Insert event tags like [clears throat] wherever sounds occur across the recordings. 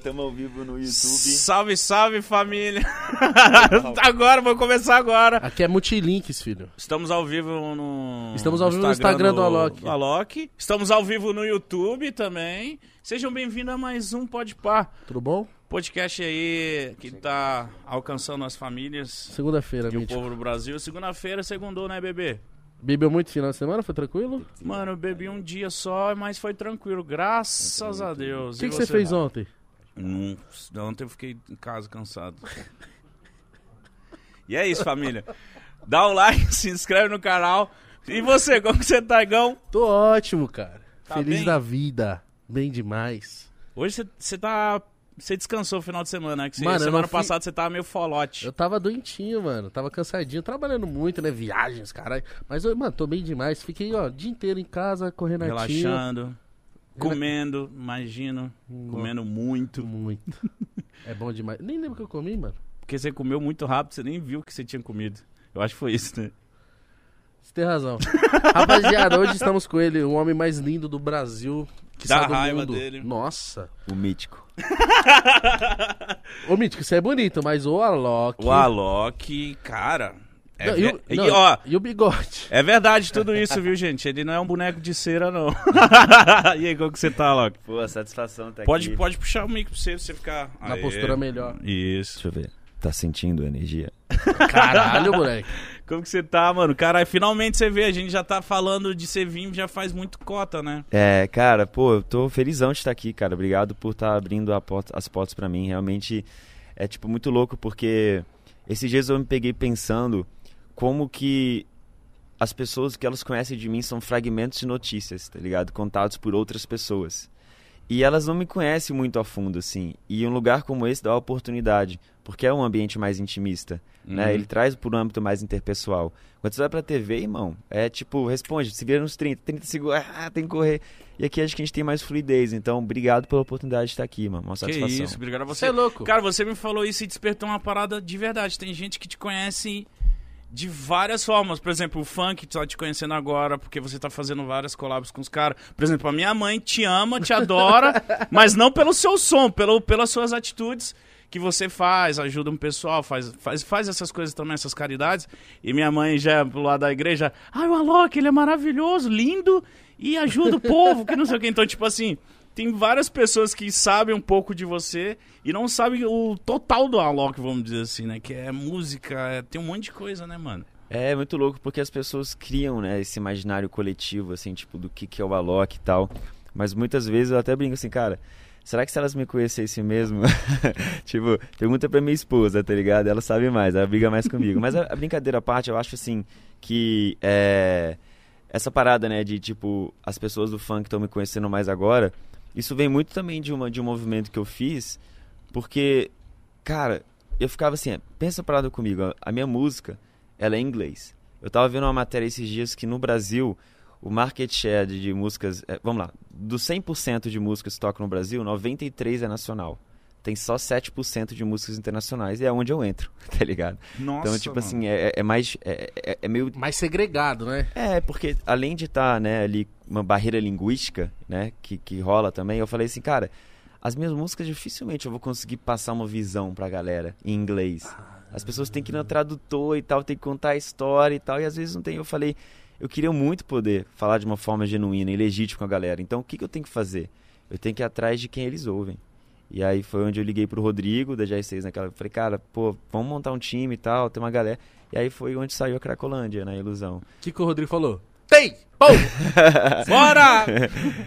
Estamos ao vivo no YouTube. Salve, salve família! [laughs] agora, vou começar agora. Aqui é Multilinks, filho. Estamos ao vivo no. Estamos ao vivo no Instagram do Alok. Alok. Estamos ao vivo no YouTube também. Sejam bem-vindos a mais um Pode Par. Tudo bom? Podcast aí que tá alcançando as famílias Segunda-feira, e o mítico. povo do Brasil. Segunda-feira, segundou, né, bebê? Bebeu muito final de semana? Foi tranquilo? Mano, eu bebi um dia só, mas foi tranquilo, graças a Deus. O que, E que você fez ontem? Hum, ontem eu fiquei em casa cansado. e é isso, família. Dá o like, [laughs] se inscreve no canal. E você, como que você tá, Igão? Tô ótimo, cara. Tá Feliz bem? da vida. Bem demais. Hoje você- tá. Você descansou o final de semana, né? Que você- Mano, semana não fui- passada você tava meio folote. Eu tava doentinho, mano. Tava cansadinho, trabalhando muito, né? Viagens, caralho. Mas, mano, tô bem demais. Fiquei, ó, o dia inteiro em casa, correndo Relaxando, comendo, imagino. Comendo muito. Muito. [laughs] É bom demais. Nem lembro o que eu comi, mano. Porque você comeu muito rápido, você nem viu o que você tinha comido. Eu acho que foi isso, né? Você tem razão. [laughs] Rapaziada, hoje estamos com ele, o homem mais lindo do Brasil. Que Dá do raiva mundo. dele. Nossa. O mítico. [laughs] Ô, Mítico, você é bonito, mas o Alok... O Alok, cara. É, Não, e, o, não, e, ó, e o bigode? É verdade tudo isso, viu, gente? Ele não é um boneco de cera, não. [laughs] e aí, como que você tá, Loki? Pô, a satisfação tá Pode, aqui. pode puxar o mic pra você, pra você ficar... Na Aê. postura melhor. Isso. Deixa eu ver. Tá sentindo a energia? Caralho, moleque. [laughs] Como que você tá, mano? Caralho, finalmente você vê, a gente já tá falando de ser vir já faz muito cota, né? É, cara, pô, eu tô felizão de estar aqui, cara. Obrigado por estar abrindo a porta- as portas pra mim. Realmente é, tipo, muito louco, porque esses dias eu me peguei pensando como que as pessoas que elas conhecem de mim são fragmentos de notícias, tá ligado? Contados por outras pessoas. E elas não me conhecem muito a fundo, assim. E um lugar como esse dá a oportunidade, porque é um ambiente mais intimista, né? Uhum. Ele traz por um âmbito mais interpessoal. Quando você vai pra TV, irmão, é tipo, responde, se vira nos 30, 30 segundos, ah, tem que correr. E aqui acho que a gente tem mais fluidez, então obrigado pela oportunidade de estar aqui, mano. Uma Que satisfação. isso, obrigado a Você você. é louco. Cara, você me falou isso e despertou uma parada de verdade. Tem gente que te conhece de várias formas. Por exemplo, o funk tá te conhecendo agora porque você tá fazendo várias collabs com os caras. Por exemplo, a minha mãe te ama, te adora, [laughs] mas não pelo seu som, pelo, pelas suas atitudes que você faz, ajuda um pessoal, faz, faz, faz essas coisas também, essas caridades. E minha mãe já pro lado da igreja, ai, o Alok, ele é maravilhoso, lindo e ajuda o povo, que não sei o que. Então, tipo assim, tem várias pessoas que sabem um pouco de você e não sabem o total do Alok, vamos dizer assim, né? Que é música, é- tem um monte de coisa, né, mano? É muito louco porque as pessoas criam, né, esse imaginário coletivo, assim, tipo, do que, que é o Alok e tal. Mas muitas vezes eu até brinco assim, cara, será que se elas me conhecessem mesmo? [laughs] tipo, pergunta pra minha esposa, tá ligado? Ela sabe mais, ela briga mais comigo. Mas a, a brincadeira à parte, eu acho assim, que é, essa parada, né, de tipo, as pessoas do funk estão me conhecendo mais agora, isso vem muito também de, uma, de um movimento que eu fiz, porque, cara, eu ficava assim, pensa uma parada comigo, a- a minha música, ela é em inglês. Eu tava vendo uma matéria esses dias que no Brasil, o market share de, de músicas, é, vamos lá, dos 100% de músicas que tocam no Brasil, 93 é nacional. Tem só 7% de músicas internacionais e é onde eu entro, [laughs] tá ligado? Nossa, então, tipo assim, é, é mais. É, é- é meio. Mais segregado, né? É, porque além de estar, né, ali, uma barreira linguística, né, que, que rola também, eu falei assim, cara, as minhas músicas dificilmente eu vou conseguir passar uma visão pra galera em inglês. As pessoas têm que ir no tradutor e tal, tem que contar a história e tal, e às vezes não tem. Eu falei, eu queria muito poder falar de uma forma genuína e legítima com a galera. Então, o que, que eu tenho que fazer? Eu tenho que ir atrás de quem eles ouvem. E aí foi onde eu liguei pro Rodrigo, da J6 naquela. Falei, cara, pô, vamos montar um time e tal, tem uma galera. E aí foi onde saiu a Cracolândia, na ilusão. O que, que o Rodrigo falou? Tem! Pô! [laughs] Bora!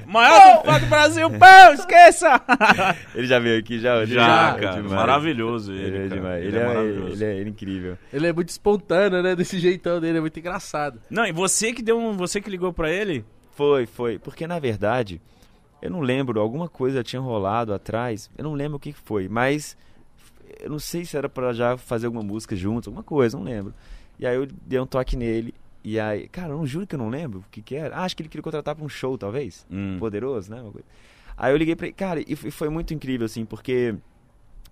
Maior do funk do Brasil, pão, esqueça! [laughs] Ele já veio aqui, já? Já, É cara, demais. maravilhoso ele, Ele é demais. Ele Ele, é é, maravilhoso. ele é- ele é incrível. Ele é muito espontâneo, né? Desse jeitão dele, é muito engraçado. Não, e você que deu um, você que ligou pra ele? Foi, foi. Porque na verdade, eu não lembro, alguma coisa tinha rolado atrás, eu não lembro o que que foi, mas eu não sei se era pra já fazer alguma música juntos, alguma coisa, não lembro. E aí eu dei um toque nele, e aí, cara, eu não juro que eu não lembro o que que era. Ah, acho que ele queria contratar pra um show, talvez. Hum. Poderoso, né? Aí eu liguei pra ele, cara, e foi- muito incrível, assim, porque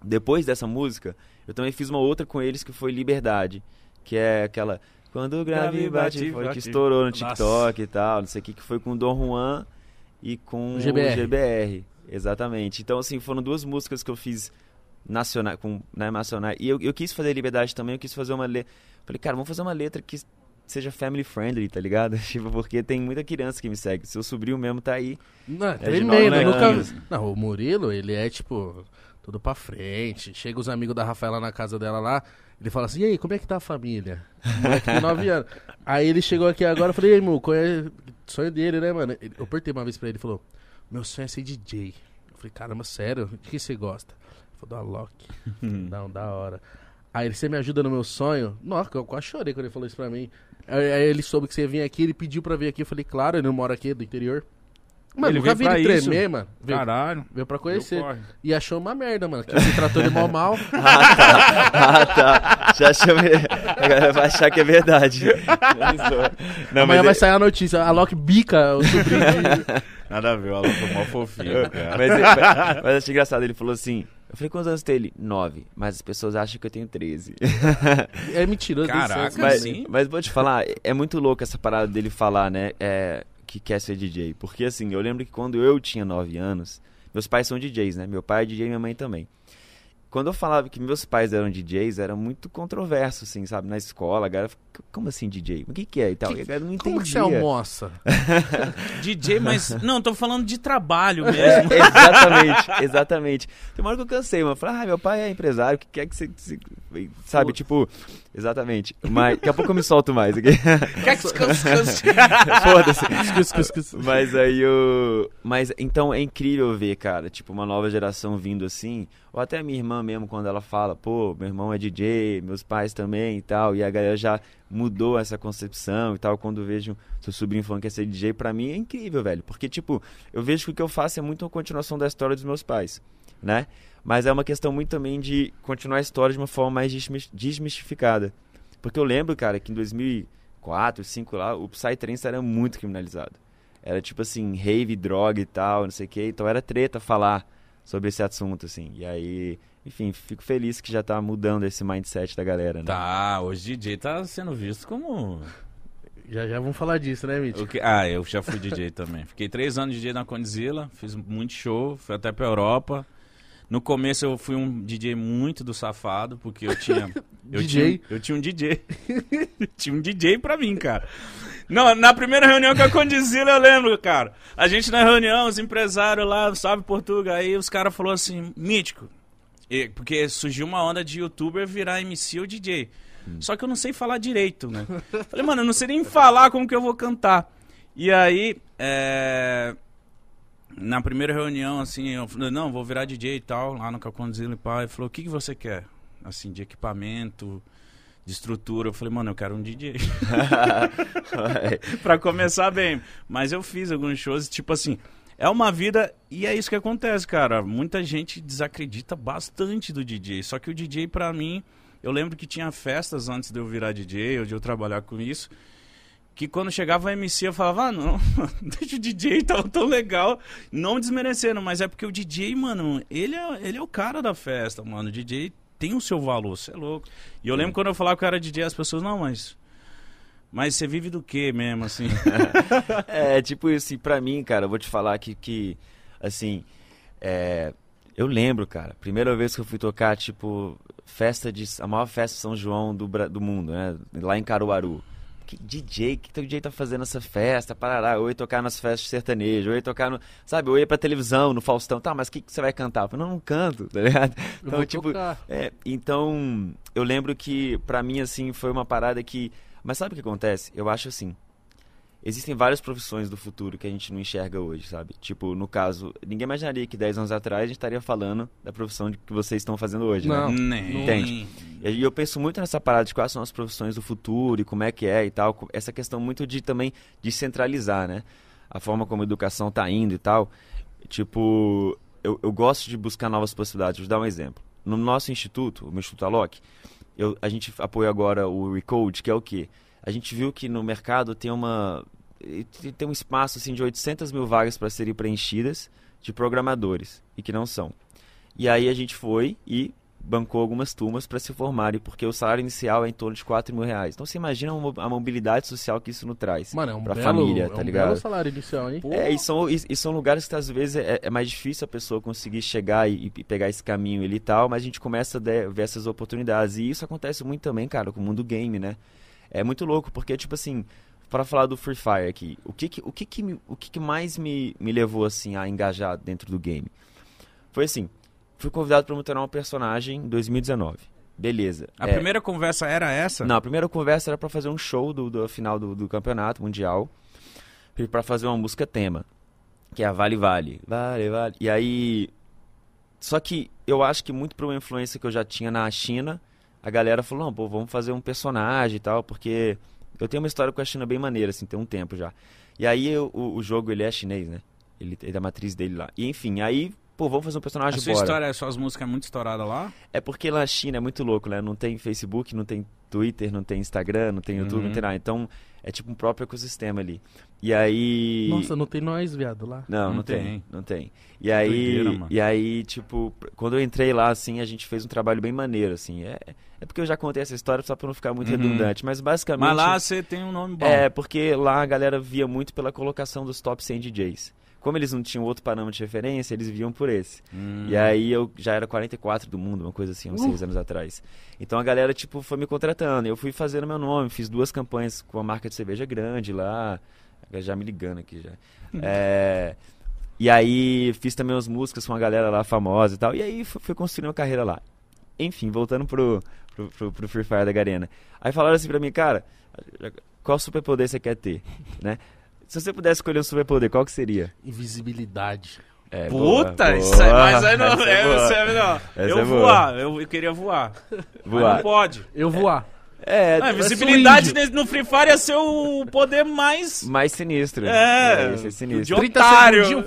depois dessa música, eu também fiz uma outra com eles que foi Liberdade, que é aquela. Quando o grave bate, bate, foi bate. que estourou no Nossa. TikTok e tal, não sei o que, que foi com o Dom Juan e com O o GBR. GBR. Exatamente. Então, assim, foram duas músicas que eu fiz nacional, com, né, nacional. E eu, eu quis fazer Liberdade também, eu quis fazer uma letra. Falei, cara, vamos fazer uma letra que seja family friendly, tá ligado? [laughs] Tipo, porque tem muita criança que me segue. Seu sobrinho mesmo tá aí. Não, é de tremendo. nove nunca... Não, o Murilo, ele é tipo. Tudo pra frente. Chega os amigos da Rafaela na casa dela lá. Ele fala assim: E aí, como é que tá a família? O moleque tem 9 anos. [laughs] Aí ele chegou aqui agora. Eu falei: E aí, meu, qual é o sonho dele, né, mano? Eu apertei uma vez pra ele. Ele falou: Meu sonho é ser DJ. Eu falei: Caramba, sério? De que você gosta? Ele falou: Do Alok. [laughs] Não, da hora. Aí ele: Você me ajuda no meu sonho? Nossa, eu quase chorei quando ele falou isso pra mim. Aí, aí ele soube que você ia vir aqui. Ele pediu pra vir aqui. Eu falei: Claro, ele não mora aqui, é do interior. Mano, Ele nunca veio vi pra ele isso. tremer, mano. Veio, Caralho. veio pra conhecer. E achou uma merda, mano. Que se tratou de mal mal. [laughs] Ah, tá. Ah, tá. Já chamei. A galera vai achar que é verdade. [laughs] Não, Amanhã mas vai é- sair a notícia. A Loki bica o sobrinho. [laughs] Nada a ver, o Alan foi mó fofinho, cara. mas, mas, mas achei engraçado, ele falou assim. Eu falei, quantos anos tem ele? Nove. Mas as pessoas acham que eu tenho 13. [laughs] É mentiroso. Caraca, mas, sim. mas vou te falar, é muito louco essa parada dele falar, né? é, que quer ser DJ. Porque assim, eu lembro que quando eu tinha 9 anos, meus pais são DJs, né? Meu pai é DJ e minha mãe também. Quando eu falava que meus pais eram DJs, era muito controverso, assim, sabe? Na escola, a galera como assim DJ? O que que é e tal? Que- e a galera não Como que você entendia. almoça? [laughs] DJ, mas. Não, tô falando de trabalho É, mesmo. [laughs] exatamente, exatamente. Tem uma hora que eu cansei, mano. Eu Falei, ah, meu pai é empresário, o que quer que você. Sabe, tipo. Exatamente. Mas daqui a pouco eu me solto mais aqui. [laughs] [laughs] Foda-se. Mas aí o. Mas então é incrível ver, cara, tipo, uma nova geração vindo assim. Ou até a minha irmã mesmo, quando ela fala, pô, meu irmão é DJ, meus pais também e tal. E a galera já mudou essa concepção e tal. Quando vejo seu sobrinho falando que é ser DJ, pra mim é incrível, velho. Porque, tipo, eu vejo que o que eu faço é muito uma continuação da história dos meus pais, né? Mas é uma questão muito também de continuar a história de uma forma mais desmis- desmistificada. Porque eu lembro, cara, que em 2004, 2005 lá, o Psytrance era muito criminalizado. Era tipo assim, rave, droga e tal, não sei o que. Então era treta falar sobre esse assunto, assim. E aí, enfim, fico feliz que já tá mudando esse mindset da galera, né? Tá, hoje DJ tá sendo visto como. Já já vamos falar disso, né, Mitch? o que- Ah, eu já fui DJ também. Fiquei três anos DJ na Condzilla, fiz muito show, fui até pra Europa. No começo eu fui um DJ muito do safado, porque eu tinha. [laughs] Eu DJ? Tinha, eu tinha um DJ. [laughs] tinha um DJ pra mim, cara. Não, na primeira reunião com a Condizila eu lembro, cara. A gente na reunião, os empresários lá, sabe, Portugal, aí os caras falaram assim, mítico. E- porque surgiu uma onda de youtuber virar MC ou DJ. Só que eu não sei falar direito, né? Falei, mano, eu não sei nem falar como que eu vou cantar. E aí, é... na primeira reunião, assim, eu falei, não, vou virar DJ e tal, lá no Caconzilla e pá. Ele falou, o que, que você quer? Assim, de equipamento, de estrutura. Eu falei, mano, eu quero um DJ. [laughs] [laughs] pra começar bem. Mas eu fiz alguns shows, tipo assim, é uma vida e é isso que acontece, cara. Muita gente desacredita bastante do DJ. Só que o DJ, pra mim, eu lembro que tinha festas antes de eu virar DJ, ou de eu trabalhar com isso. Que quando chegava o MC eu falava, ah, não, [laughs] deixa o DJ tão, tão legal. Não desmerecendo, mas é porque o DJ, mano, ele é, ele é o cara da festa, mano. O DJ tem o seu valor, você é louco. E eu lembro quando eu falava que eu era DJ, as pessoas, não, mas. Mas você vive do quê mesmo, assim? [laughs] É, tipo assim, pra mim, cara, eu vou te falar que, que assim, é, eu lembro, cara, primeira vez que eu fui tocar, tipo, festa de, a maior festa de São João do, do mundo, né, lá em Caruaru. Que DJ, o que teu DJ tá fazendo nessa festa, parará, eu ia tocar nas festas sertanejas, eu ia tocar no, sabe, eu ia pra televisão, no Faustão, tá, mas o que, que você vai cantar? Eu falei, não, não canto, [laughs] tá ligado? Então, tipo, é, então, eu lembro que pra mim assim foi uma parada que, mas sabe o que acontece? Eu acho assim, existem várias profissões do futuro que a gente não enxerga hoje, sabe? Tipo, no caso, ninguém imaginaria que 10 anos atrás a gente estaria falando da profissão de que vocês estão fazendo hoje, né? Não. Nem. Entende? E eu penso muito nessa parada de quais são as profissões do futuro e como é que é e tal. Essa questão muito de também descentralizar, né? A forma como a educação tá indo e tal. Tipo, eu, eu gosto de buscar novas possibilidades. Vou dar um exemplo. No nosso instituto, o meu Instituto Alok, eu, a gente apoia agora o Recode, que é o quê? A gente viu que no mercado tem uma tem um espaço assim de 800 mil vagas para serem preenchidas de programadores e que não são. E aí a gente foi e bancou algumas turmas para se formarem, porque o salário inicial é em torno de 4 mil reais. Então você imagina a mo- a mobilidade social que isso não traz. Mano, é um pra belo, família, é tá um ligado? belo salário inicial, hein? Pô. É, e são, e, e são lugares que às vezes é, é mais difícil a pessoa conseguir chegar e, e pegar esse caminho ali e tal, mas a gente começa a ver essas oportunidades. E isso acontece muito também, cara, com o mundo game, né? É muito louco, porque, tipo assim, para falar do Free Fire aqui, o que que, o que, que, me- o que, que mais me, me levou, assim, a engajar dentro do game? Foi assim, fui convidado para montar um personagem em 2019. Beleza. A É, primeira conversa era essa? não, a primeira conversa era pra fazer um show do, do final do, do campeonato mundial. E pra fazer uma música tema. Que é a Vale Vale. Vale, vale. E aí. Só que eu acho que muito por uma influência que eu já tinha na China, a galera falou: não, pô, vamos fazer um personagem e tal, porque eu tenho uma história com a China bem maneira, assim, tem um tempo já. E aí eu- o, o jogo ele é chinês, né? Ele é da matriz dele lá. E enfim, aí, pô, vamos fazer um A personagem sua bora. história, suas músicas é muito estourada lá? É porque lá na China é muito louco, né? Não tem Facebook, não tem Twitter, não tem Instagram, não tem YouTube, Uhum. não tem nada. Então, é tipo um próprio ecossistema ali. E aí... Nossa, não tem nós, viado, lá. Não, não, Não tem. tem. não tem. E aí, doideira, mano. e aí, tipo, quando eu entrei lá, assim, a gente fez um trabalho bem maneiro, assim. É, é porque eu já contei essa história só pra não ficar muito Uhum. redundante, mas basicamente... Mas lá você tem um nome bom. É, porque lá a galera via muito pela colocação dos top 100 DJs. Como eles não tinham outro parâmetro de referência, eles viam por esse. Hum. E aí eu já era 44 do mundo, uma coisa assim, uns Uh. seis anos atrás. Então a galera, tipo, foi me contratando. Eu fui fazendo meu nome, fiz duas campanhas com a marca de cerveja grande lá. Já me ligando aqui já. É, E aí fiz também umas músicas com uma galera lá famosa e tal. E aí fui, fui construindo uma carreira lá. Enfim, voltando pro, pro, pro, pro Free Fire da Garena. Aí falaram assim pra mim, cara, qual superpoder você quer ter? [laughs] Né? Se você pudesse escolher um superpoder, qual que seria? Invisibilidade. É, Puta, boa, isso é, mas boa, aí não, essa é, boa. isso é, não. Essa Eu é boa. voar, eu, eu queria voar. Mas Voar. não pode. Eu voar. É, Não, a visibilidade nesse- no Free Fire ia ser o poder mais. mais sinistro. É, ia ser sinistro. de 30 otário.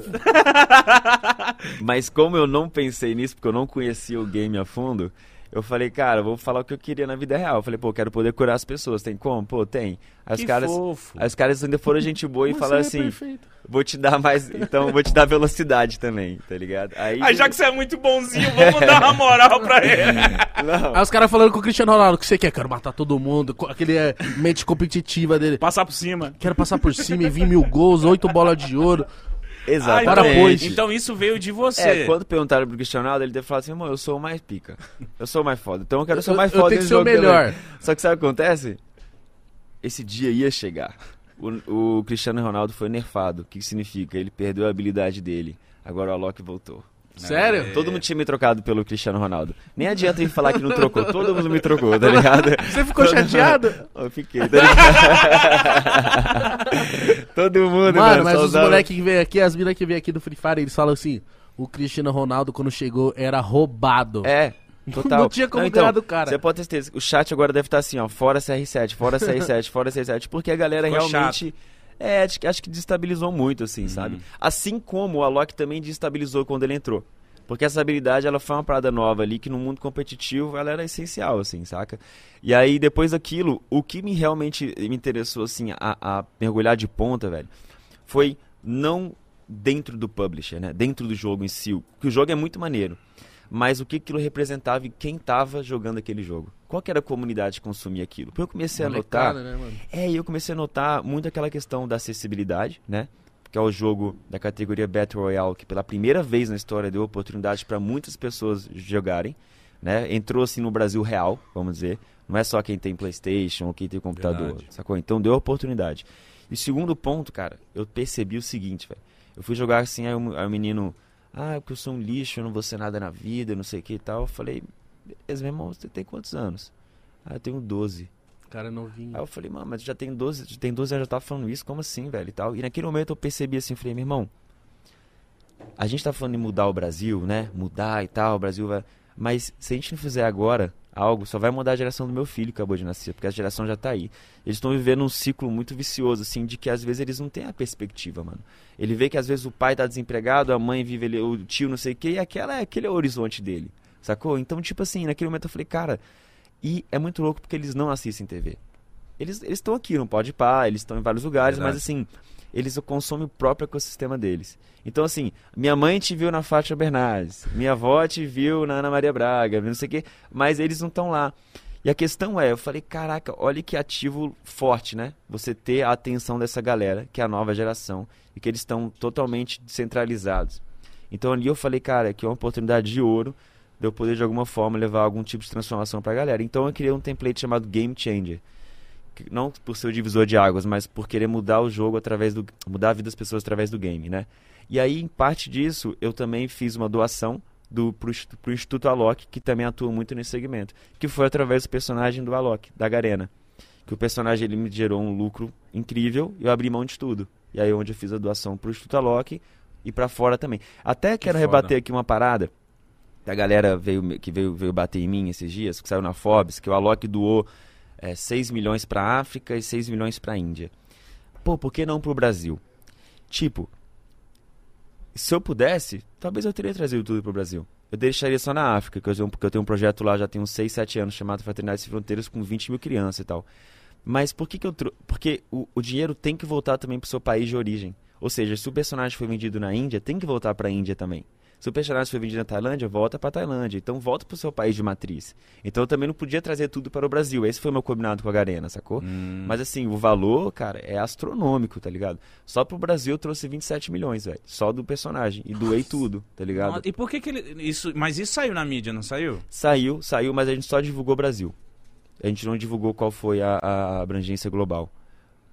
[laughs] Mas como eu não pensei nisso, porque eu não conhecia o game a fundo, eu falei, cara, eu vou falar o que eu queria na vida real. Eu falei, pô, eu quero poder curar as pessoas. Tem como? Pô, tem. Aí os Que caras, fofo. aí os caras ainda foram gente boa e falaram é assim, perfeito. vou te dar mais, então vou te dar velocidade também, tá ligado? Aí, Ah, já que você é muito bonzinho, vamos dar uma moral pra ele. [laughs] não. Aí os caras falando com o Cristiano Ronaldo, o que você quer? Quero matar todo mundo. Aquele é, mente competitiva dele. Passar por cima. Quero passar por cima e vir mil gols, oito bolas de ouro. Exatamente. Ah, então, então isso veio de você. É, quando perguntaram pro Cristiano Ronaldo, ele deve falar assim, irmão, eu sou o mais pica. Eu sou o mais foda. Então eu quero ser o mais eu foda tenho que ser o também. melhor. Só que sabe o que acontece? Esse dia ia chegar. O, o Cristiano Ronaldo foi nerfado. O que que significa? Ele perdeu a habilidade dele. Agora o Alok voltou. Sério? Todo mundo tinha me trocado pelo Cristiano Ronaldo. Nem adianta ele falar que não trocou. Todo mundo me trocou, tá ligado? Você ficou chateado? [laughs] Eu fiquei, tá ligado? [laughs] Todo mundo, Mano, mas os moleques que vêm aqui, as minas que vêm aqui do Free Fire, eles falam assim: o Cristiano Ronaldo, quando chegou, era roubado. É, [laughs] total. Não tinha como então, ganhar do cara. Você pode ter certeza. O chat agora deve estar assim, ó, fora CR7, fora CR7, fora CR7, porque a galera Ficou realmente. É, acho, que- acho que destabilizou muito, assim, Uhum. sabe? Assim como o Alok também destabilizou quando ele entrou. Porque essa habilidade, ela foi uma parada nova ali, que no mundo competitivo ela era essencial, assim, saca? E aí, depois daquilo, o que me realmente me interessou, assim, a, a mergulhar de ponta, velho, foi não dentro do publisher, né? Dentro do jogo em si. Que o jogo é muito maneiro. Mas o que aquilo representava e quem tava jogando aquele jogo. Qual que era a comunidade que consumia aquilo? Eu comecei a notar... Né? É, eu comecei a notar muito aquela questão da acessibilidade, né? Que é o jogo da categoria Battle Royale, que pela primeira vez na história deu oportunidade para muitas pessoas jogarem, né? Entrou assim no Brasil real, vamos dizer. Não é só quem tem PlayStation ou quem tem computador, Verdade. sacou? Então deu oportunidade. E segundo ponto, cara, eu percebi o seguinte, velho. Eu fui jogar assim, aí o, aí o menino, ah, porque eu sou um lixo, eu não vou ser nada na vida, não sei o que e tal. Eu falei, beleza, meu irmão, você tem quantos anos? Ah, eu tenho 12. Cara novinho. Aí eu falei, mano, mas já tem 12, já tem 12 anos, já tava falando isso, como assim, velho, e tal. E naquele momento eu percebi assim, falei, meu irmão, a gente tá falando em mudar o Brasil, né? Mudar e tal, o Brasil vai... Mas se a gente não fizer agora algo, só vai mudar a geração do meu filho que acabou de nascer, porque a geração já tá aí. Eles estão vivendo um ciclo muito vicioso, assim, de que às vezes eles não têm a perspectiva, mano. Ele vê que às vezes o pai tá desempregado, a mãe vive ali, o tio não sei o quê, e aquela, aquele é o horizonte dele, sacou? Então, tipo assim, naquele momento eu falei, cara, e é muito louco porque eles não assistem TV. Eles eles estão aqui, não pode pá, eles estão em vários lugares, Verdade. mas assim, eles consomem o próprio ecossistema deles. Então, assim, minha mãe te viu na Fátima Bernardes, minha avó te viu na Ana Maria Braga, não sei o quê, mas eles não estão lá. E a questão é, eu falei, caraca, olha que ativo forte, né? Você ter a atenção dessa galera, que é a nova geração, e que eles estão totalmente descentralizados. Então ali eu falei, cara, que é uma oportunidade de ouro de eu poder de alguma forma levar algum tipo de transformação para a galera. Então eu criei um template chamado Game Changer. Não por ser o divisor de águas, mas por querer mudar o jogo através do. mudar a vida das pessoas através do game, né? E aí, em parte disso, eu também fiz uma doação do, pro, pro Instituto Alok, que também atua muito nesse segmento. Que foi através do personagem do Alok, da Garena. Que o personagem ele me gerou um lucro incrível e eu abri mão de tudo. E aí onde eu fiz a doação pro Instituto Alok e para fora também. Até Que quero foda. rebater aqui uma parada da galera veio, que veio, veio bater em mim esses dias, que saiu na Forbes, que o Alok doou é, 6 milhões para África e 6 milhões para Índia. Pô, por que não pro Brasil? Tipo, se eu pudesse, talvez eu teria trazido tudo pro Brasil. Eu deixaria só na África, porque eu tenho um projeto lá já tem uns 6, 7 anos chamado Fraternidade Sem Fronteiras com 20 mil crianças e tal. Mas por que, que eu trouxe? Porque o, o dinheiro tem que voltar também pro seu país de origem. Ou seja, se o personagem foi vendido na Índia, tem que voltar pra Índia também. Se o personagem foi vendido na Tailândia, volta pra Tailândia. Então volta pro seu país de matriz. Então eu também não podia trazer tudo para o Brasil. Esse foi o meu combinado com a Garena, sacou? Hum. Mas assim, o valor, cara, é astronômico, tá ligado? Só pro Brasil eu trouxe 27 milhões, velho. Só do personagem. E doei tudo, tá ligado? E por que que ele. Isso, mas isso saiu na mídia, não saiu? Saiu, saiu, mas a gente só divulgou Brasil. A gente não divulgou qual foi a, a abrangência global.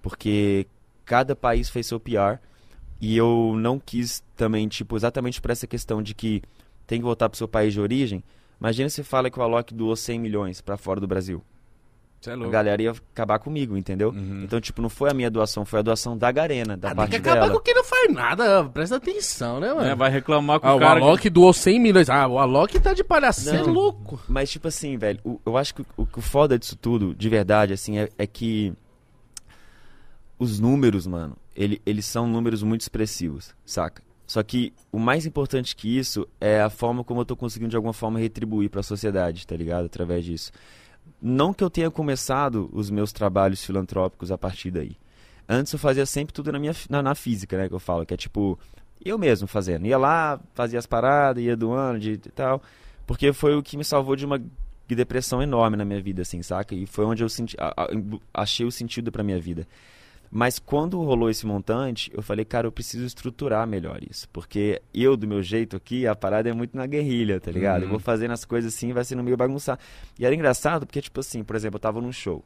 Porque cada país fez seu PR e eu não quis também, tipo, exatamente por essa questão de que tem que voltar pro seu país de origem. Imagina se fala que o Alok doou 100 milhões pra fora do Brasil. Você é A galera ia acabar comigo, entendeu? Uhum. Então, tipo, não foi a minha doação, foi a doação da Garena, da Ah, tem parte que acabar dela. com quem não faz nada. Presta atenção, né, mano? É, vai reclamar com Ah, o o cara. que- Alok doou 100 milhões. Ah, o Alok tá de palhaço. Você é louco. Mas, tipo assim, velho, o- eu acho que o, o foda disso tudo, de verdade, assim, é, é que os números, mano, ele, eles são números muito expressivos, saca? Só que o mais importante que isso é a forma como eu tô conseguindo de alguma forma retribuir pra sociedade, tá ligado? Através disso. Não que eu tenha começado os meus trabalhos filantrópicos a partir daí. Antes eu fazia sempre tudo na minha na, na física, né, que eu falo, que é tipo eu mesmo fazendo. Ia lá, fazia as paradas, ia doando de, de tal, porque foi o que me salvou de uma depressão enorme na minha vida, assim, saca? E foi onde eu senti, a- a- achei o sentido pra minha vida. Mas quando rolou esse montante, eu falei, cara, eu preciso estruturar melhor isso. Porque eu, do meu jeito aqui, a parada é muito na guerrilha, tá ligado? Uhum. Eu vou fazendo as coisas assim, vai sendo meio bagunçado. E era engraçado porque, tipo assim, por exemplo, eu tava num show.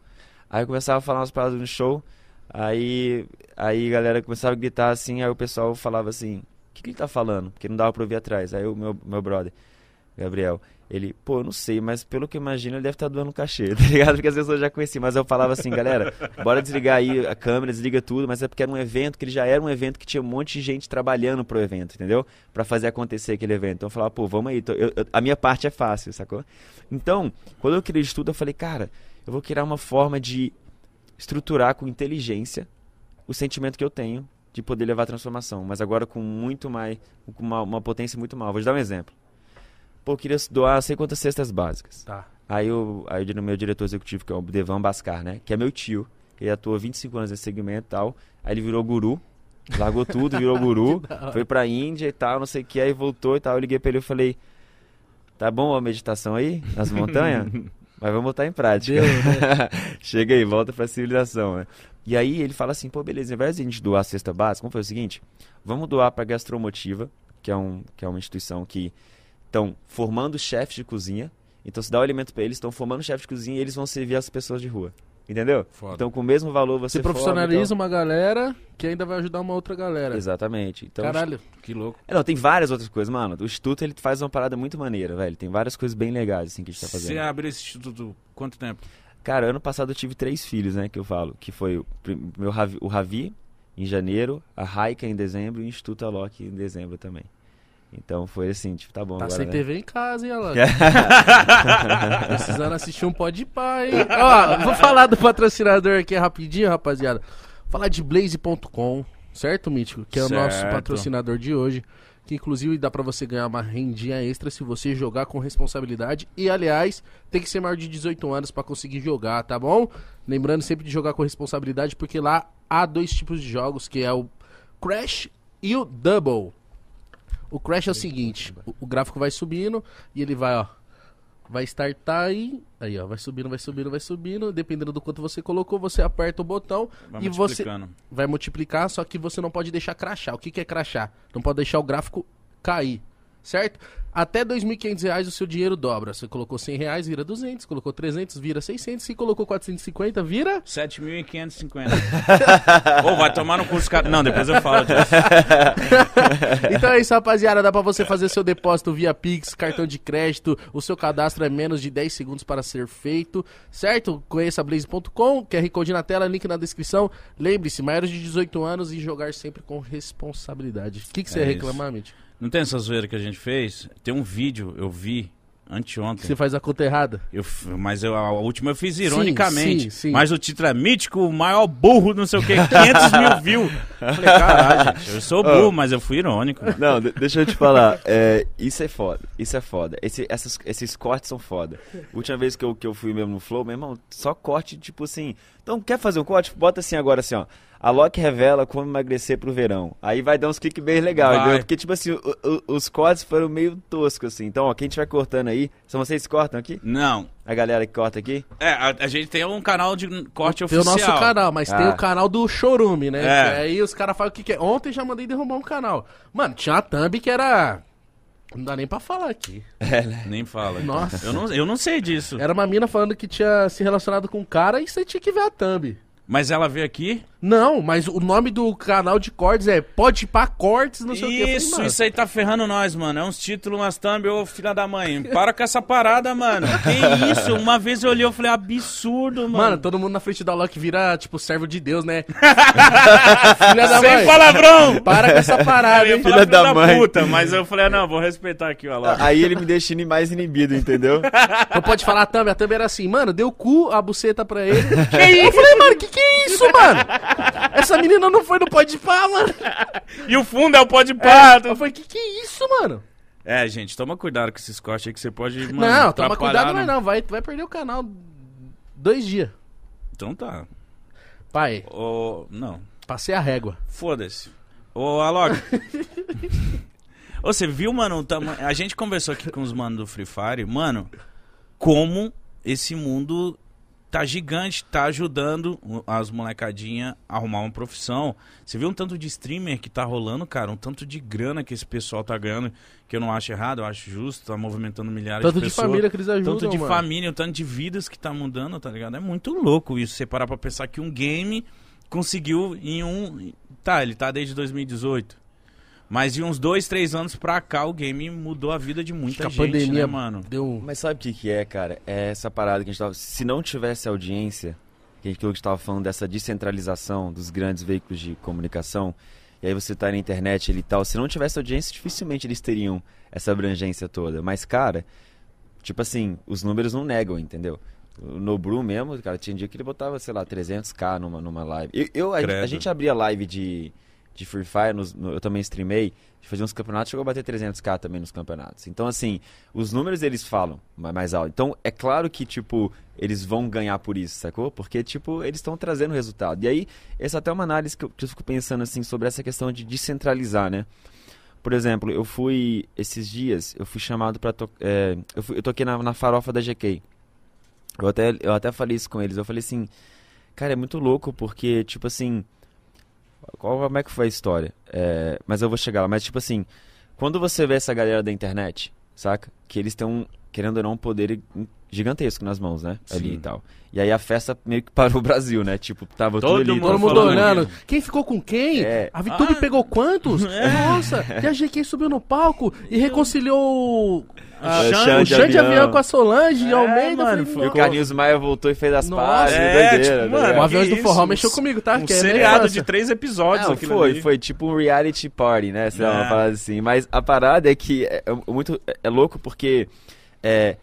Aí eu começava a falar umas paradas no show, aí, aí a galera começava a gritar assim, aí o pessoal falava assim, o que, que ele tá falando? Porque não dava pra ouvir atrás. Aí o meu, meu brother, Gabriel, ele, pô, eu não sei, mas pelo que eu imagino, ele deve estar doando cachê, [laughs] tá ligado? Porque vezes eu já conheci, mas eu falava assim, galera, bora desligar aí a câmera, desliga tudo, mas é porque era um evento, que ele já era um evento que tinha um monte de gente trabalhando pro evento, entendeu? Pra fazer acontecer aquele evento. Então eu falava, pô, vamos aí, eu- eu- a minha parte é fácil, sacou? Então, quando eu criei isso tudo, eu falei, cara, eu vou criar uma forma de estruturar com inteligência o sentimento que eu tenho de poder levar a transformação, mas agora com muito mais, com uma, uma potência muito maior. Vou te dar um exemplo. Pô, eu queria doar sei quantas cestas básicas. Tá. Aí o aí o meu diretor executivo, que é o Devan Bascar, né? Que é meu tio. Ele atuou 25 anos nesse segmento e tal. Aí ele virou guru. Largou tudo, virou [laughs] guru. foi pra Índia e tal, não sei o que. Aí voltou e tal. Eu liguei pra ele e falei: Tá bom a meditação aí? Nas montanhas? [laughs] Mas vamos botar em prática. Deu, né? [laughs] Chega aí, volta pra civilização, né? E aí ele fala assim, pô, beleza, ao invés de a gente doar a cesta básica, vamos fazer o seguinte, vamos doar pra Gastromotiva, que é, um, que é uma instituição que estão formando chefes de cozinha, então se dá o alimento pra eles, estão formando chefes de cozinha e eles vão servir as pessoas de rua. Entendeu? Foda. Então com o mesmo valor você Você forma, profissionaliza uma galera que ainda vai ajudar uma outra galera. então... Exatamente. Então, Caralho. Que louco. É, Não, tem várias outras coisas, mano. O Instituto ele faz uma parada muito maneira, velho. Tem várias coisas bem legais assim que a gente tá fazendo. Você abriu esse instituto quanto tempo? Cara, ano passado eu tive três filhos, né, que eu falo, que foi o meu Ravi, o Ravi em janeiro, a Raika em dezembro e o Instituto Alok em dezembro também. Então foi assim, tipo, tá bom Tá agora, sem né? TV em casa, hein, Alan? [laughs] Precisando assistir um pode pá, hein? Ó, vou falar do patrocinador aqui rapidinho, rapaziada. Falar de Blaze.com, certo, Mítico? Que é o nosso patrocinador de hoje. Que inclusive dá pra você ganhar uma rendinha extra se você jogar com responsabilidade. E aliás, tem que ser maior de 18 anos pra conseguir jogar, tá bom? Lembrando sempre de jogar com responsabilidade, porque lá há dois tipos de jogos, que é o Crash e o Double. O Crash é o seguinte, o, o gráfico vai subindo e ele vai, ó, vai startar e aí, ó, vai subindo, vai subindo, vai subindo, dependendo do quanto você colocou, você aperta o botão Vai e você vai multiplicar, só que você não pode deixar crachar. O que, que é crachar? Não pode deixar o gráfico cair, certo? Até 2.500 reais o seu dinheiro dobra. Você colocou 100 reais, vira 200. Colocou 300, vira 600. Se colocou 450, vira... 7.550. Ou [laughs] vai tomar no curso, cara. Não, depois eu falo disso. [laughs] Então é isso, rapaziada. Dá pra você fazer seu depósito via Pix, cartão de crédito. O seu cadastro é menos de 10 segundos para ser feito, certo? Conheça blaze.com, QR Code na tela, link na descrição. Lembre-se, maiores de 18 anos e jogar sempre com responsabilidade. O que, que você É ia reclamar, Mitch? Não tem essa zoeira que a gente fez? Tem um vídeo, eu vi anteontem. Você faz a conta errada? Eu, mas eu, a última eu fiz ironicamente. sim, sim. Mas o título é Mítico, o maior burro, não sei o que, 500 mil [laughs] views. Eu falei, caralho, gente, eu sou burro, mas eu fui irônico. Não, de- deixa eu te falar. é, isso é foda. Isso é foda. Esse- essas- esses cortes são foda. Última vez que eu, que eu fui mesmo no Flow, meu irmão, só corte, tipo assim. Então, quer fazer um corte? Bota assim agora, assim, ó. A Loki revela como emagrecer pro verão. Aí vai dar uns cliques bem legal, Vai. entendeu? Porque, tipo assim, o- o- os cortes foram meio toscos, assim. Então, ó, quem estiver cortando aí, são vocês que cortam aqui? Não. A galera que corta aqui? É, a, a gente tem um canal de corte Tem o oficial. nosso canal, mas tem Ah. o canal do Chorume, né? É. Que Aí os caras falam o que, que é. Ontem já mandei derrubar um canal. Mano, tinha uma thumb que era. Não dá nem pra falar aqui. [laughs] Nem fala. Nossa. Eu não, eu não sei disso. Era uma mina falando que tinha se relacionado com um cara e você tinha que ver a thumb. Mas ela veio aqui. Não, mas o nome do canal de cortes é Pode Pá Cortes, não sei o que. Isso, isso aí tá ferrando nós, mano. É uns títulos, umas thumb, ô filha da mãe. Para com essa parada, mano. Que isso? Uma vez eu olhei e falei, absurdo, mano. Mano, todo mundo na frente da Loki vira, tipo, servo de Deus, né? [laughs] Filha da Sem mãe. palavrão! Para com essa parada, hein? Filha filha da da, mãe. puta, mas eu falei, ah, não, vou respeitar aqui o. Aí ele me deixa mais inibido, entendeu? Não pode falar a thumb. A thumb era assim, mano, deu cu, a buceta pra ele. [laughs] que isso? Eu falei, mano, que que é isso, mano? [laughs] Essa menina não foi no Pode Pá, mano. [laughs] E o fundo é o pó de pato. Eu falei, que que é isso, mano? É, gente, toma cuidado com esses cortes aí que você pode. Mano, não, toma cuidado, no- mas não. Vai, vai perder o canal dois dias. Então tá. Pai, Ô, não. passei a régua. Foda-se. Ô, Alok. [laughs] Ô, Você viu, mano, o tama- a gente conversou aqui com os manos do Free Fire, mano, como esse mundo tá gigante, tá ajudando as molecadinhas a arrumar uma profissão. Você viu um tanto de streamer que tá rolando, cara, um tanto de grana que esse pessoal tá ganhando, que eu não acho errado, eu acho justo, tá movimentando milhares Tanto de de pessoas. família que eles ajudam, tanto de mano. família, o tanto de vidas que tá mudando, tá ligado? É muito louco isso, você parar pra pensar que um game conseguiu em um... Tá, ele tá desde 2018. Mas de uns dois, três anos pra cá, o game mudou a vida de muita Acho que a gente, pandemia né, mano? deu. Mas sabe o que, que é, cara? É essa parada que a gente tava. Se não tivesse audiência, que aquilo que a gente tava falando dessa descentralização dos grandes veículos de comunicação, e aí você tá na internet e tal, se não tivesse audiência, dificilmente eles teriam essa abrangência toda. Mas, cara, tipo assim, os números não negam, entendeu? O Nobru mesmo, cara, tinha dia que ele botava, sei lá, 300k numa, numa live. Eu, eu- a, a gente abria live de, de Free Fire, nos- no- eu também streamei, fazia uns campeonatos, chegou a bater 300k também nos campeonatos. Então, assim, os números eles falam ma- mais alto. Então, é claro que, tipo, eles vão ganhar por isso, sacou? Porque, tipo, eles estão trazendo resultado. E aí, essa é até uma análise que eu, que eu fico pensando, assim, sobre essa questão de descentralizar, né? Por exemplo, eu fui, esses dias, eu fui chamado pra tocar, eu, fui- eu toquei na, na farofa da GK. Eu até, eu até falei isso com eles, eu falei assim, cara, é muito louco, porque, tipo assim, qual, como é que foi a história? É, mas eu vou chegar lá, mas tipo assim, quando você vê essa galera da internet, saca? Que eles têm um, querendo ou não, um poder gigantesco nas mãos, né? Ali Sim. e tal. E aí a festa meio que parou o Brasil, né? Tipo, tava Todo tudo ali. mundo Todo mundo falando olhando. aqui. Quem ficou com quem? É. A Vitube Ah. pegou quantos? [laughs] É. Nossa, e a GQ subiu no palco e reconciliou a- É, o Xande Xande de Avião. avião com a Solange e É, Almeida. mano, falei, E o. Carlinhos Maia voltou e fez as pazes, É, doideira, tipo, tá mano? O Aviões do Forró mexeu comigo, tá? Um Que é seriado de três episódios. Não, foi, ali. foi tipo um reality party, né? Sei lá, É. uma parada assim. Mas a parada é que é, é muito é, é louco porque é,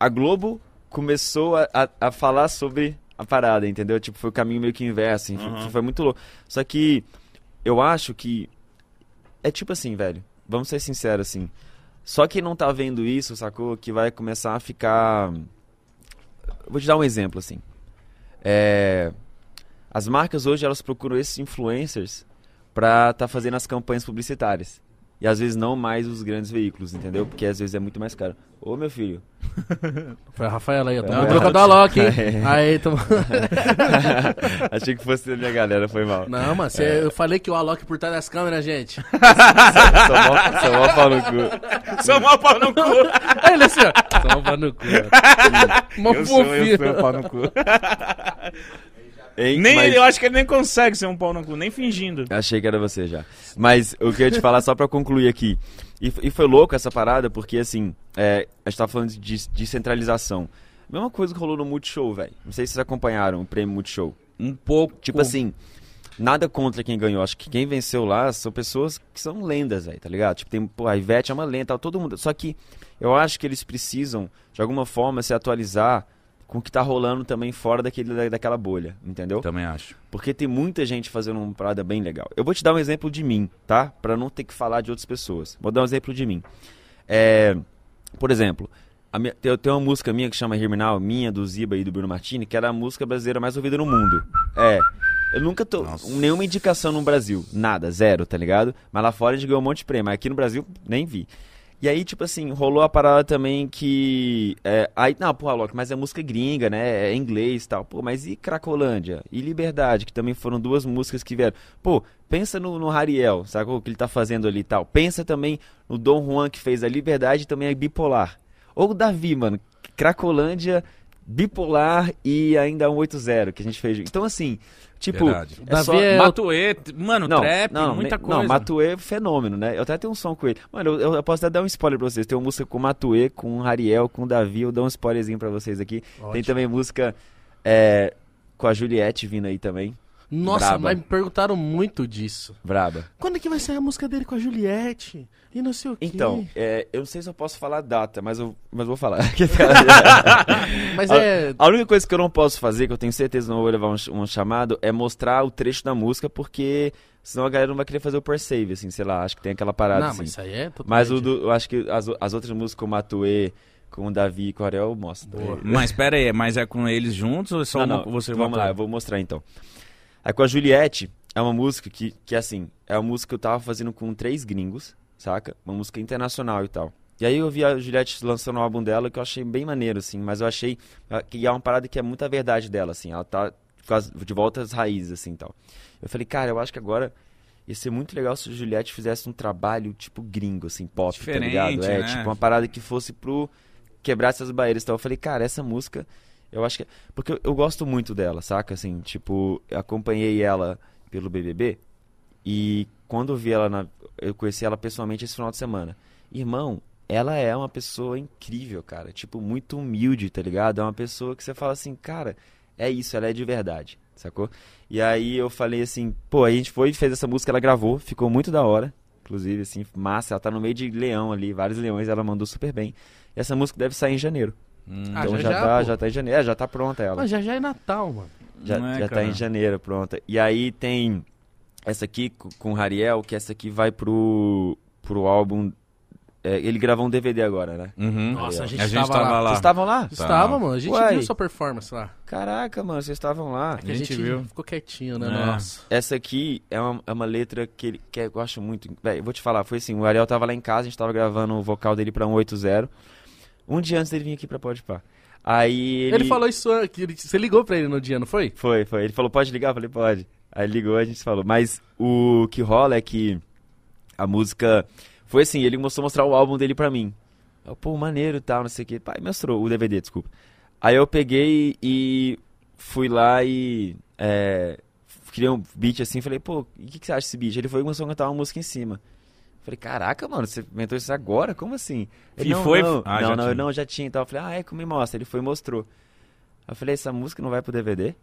a Globo começou a, a, a falar sobre a parada, entendeu? Tipo, foi o caminho meio que inverso, assim, foi- Uhum. foi, muito louco. Só que eu acho que é tipo assim, velho. Vamos ser sinceros, assim. Só quem não tá vendo isso, sacou? Que vai começar a ficar. Vou te dar um exemplo, assim. É, As marcas hoje elas procuram esses influencers pra tá fazendo as campanhas publicitárias. E às vezes não mais os grandes veículos, entendeu? Porque às vezes é muito mais caro. Ô, meu filho. [laughs] Foi a Rafaela aí, ó. A troca do Rafaela. Alok, hein? [laughs] É. Aí, tamo... [laughs] Achei que fosse da minha galera, foi mal. Não, mano, cê- eu falei que o Alok por trás das câmeras, gente. Sou mó, mó pau no cu. Sou mal pau no cu. Aí ele assim, ó. Toma no cu. ó. Mó Eu sou, eu fofinho. sou um pau no cu. Hein? Nem, Mas- Eu acho que ele nem consegue ser um pau no cu, nem fingindo. Achei que era você já. Mas o que eu ia te falar, só pra concluir aqui. E, e foi louco essa parada, porque assim, é, a gente tava falando de descentralização. Mesma coisa que rolou no Multishow, velho. Não sei se vocês acompanharam o prêmio Multishow. Um pouco. Tipo assim, nada contra quem ganhou. Acho que quem venceu lá são pessoas que são lendas, velho, tá ligado? Tipo, tem, pô, a Ivete é uma lenda, tal, todo mundo. Só que eu acho que eles precisam, de alguma forma, se atualizar com o que tá rolando também fora daquele, da- daquela bolha, entendeu? Também acho. Porque tem muita gente fazendo uma parada bem legal. Eu vou te dar um exemplo de mim, tá? Pra não ter que falar de outras pessoas. Vou dar um exemplo de mim. É, por exemplo, minha, tem, tem uma música minha que chama Herminal, minha, do Ziba e do Bruno Martini, que era a música brasileira mais ouvida no mundo. É. Eu nunca tô. Nossa. Nenhuma indicação no Brasil. Nada, zero, tá ligado? Mas lá fora a gente ganhou um monte de prêmio. Mas aqui no Brasil, nem vi. E aí, tipo assim, rolou a parada também que. É, aí, não, porra, Loki, mas é música gringa, né? É inglês e tal. Pô, mas e Cracolândia? E Liberdade, que também foram duas músicas que vieram. Pô, pensa no, no Hariel, sabe o que ele tá fazendo ali e tal. Pensa também no Dom Juan, que fez a Liberdade e também é bipolar. Ou o Davi, mano. Cracolândia, bipolar e ainda um 8-0 que a gente fez. Então, assim, tipo. Verdade. É só, Davi é- ma- Matuê, mano, trap, muita ne- coisa. Não, Matuê é fenômeno, né? Eu até tenho um som com ele. Mano, eu, eu- posso até dar um spoiler pra vocês. Tem uma música com Matuê, com Rariel, com Davi. Eu dou um spoilerzinho pra vocês aqui. Tem Ótimo. também música é, com a Juliette vindo aí também. Nossa, Braba. mas me perguntaram muito disso. Braba. Quando é que vai sair a música dele com a Juliette? E não sei o quê. Então, é, eu não sei se eu posso falar a data, mas eu mas vou falar. [laughs] [laughs] Mas a, é. a única coisa que eu não posso fazer, que eu tenho certeza que não vou levar um, um chamado, é mostrar o trecho da música, porque senão a galera não vai querer fazer o per save, assim, sei lá, acho que tem aquela parada Não, assim. mas isso aí é totalmente... Mas o do, eu acho que as, as outras músicas com o Matuê, com o Davi e com o Ariel, eu mostro. Mas pera aí, mas é com eles juntos ou é só não, uma, não, você vamos lá, eu vou mostrar então. Aí com a Juliette, é uma música que, que assim, é uma música que eu tava fazendo com três gringos, saca? Uma música internacional e tal. E aí eu vi a Juliette lançando o álbum dela que eu achei bem maneiro, assim, mas eu achei ah, que é uma parada que é muita verdade dela, assim, ela tá de volta às raízes, assim, e tal. Eu falei, cara, eu acho que agora ia ser muito legal se a Juliette fizesse um trabalho, tipo, gringo, assim, pop, tá Diferente, ligado? É, né? tipo, uma parada que fosse pro quebrar essas barreiras e tal. Eu falei, cara, essa música, eu acho que... Porque eu, eu gosto muito dela, saca? Assim, tipo, acompanhei ela pelo BBB e quando eu vi ela, na, eu conheci ela pessoalmente esse final de semana. Irmão, ela é uma pessoa incrível, cara. Tipo, muito humilde, tá ligado? É uma pessoa que você fala assim, cara, é isso, ela é de verdade, sacou? E aí eu falei assim, pô, a gente foi fez essa música, ela gravou, ficou muito da hora. Inclusive, assim, massa, ela tá no meio de leão ali, vários leões, ela mandou super bem. E essa música deve sair em janeiro. Hum. Ah, então já, já, já, tá, pô. já tá em janeiro. É, já tá pronta ela. Mas já já é Natal, mano. Já, é, já tá em janeiro, pronta. E aí tem essa aqui co- com o Rariel, que essa aqui vai pro, pro álbum. é, ele gravou um DVD agora, né? Uhum. Nossa, a gente a gente tava tava lá. lá. Vocês estavam lá? Estava, não. mano. A gente Uai. viu sua performance lá. Caraca, mano, vocês estavam lá. Que a A gente gente viu. ficou quietinho, né? É. Nossa. Essa aqui é uma, é uma letra que, ele, que eu gosto muito. Véi, eu vou te falar, foi assim, o Ariel tava lá em casa, a gente tava gravando o vocal dele pra 180. Um dia antes dele vir aqui pra Podpah. Aí ele... Ele... falou isso, ele- você ligou pra ele no dia, não foi? Foi, foi. Ele falou, pode ligar? Eu falei, pode. Aí ligou, a gente falou. Mas o que rola é que a música... Foi assim, ele mostrou mostrar o álbum dele pra mim. Eu, Pô, maneiro e tal, não sei o quê. Pai, mostrou o DVD, desculpa. Aí eu peguei e fui lá e... É, criei um beat assim, falei, pô, o que, que você acha desse beat? Ele foi e começou a cantar uma música em cima. Falei, caraca, mano, você inventou isso agora? Como assim? Ele, E não, foi- Não, Ah, não, já não, tinha. não, já tinha. Então eu falei, ah, é, como me mostra? Ele foi e mostrou. Eu falei, essa música não vai pro DVD?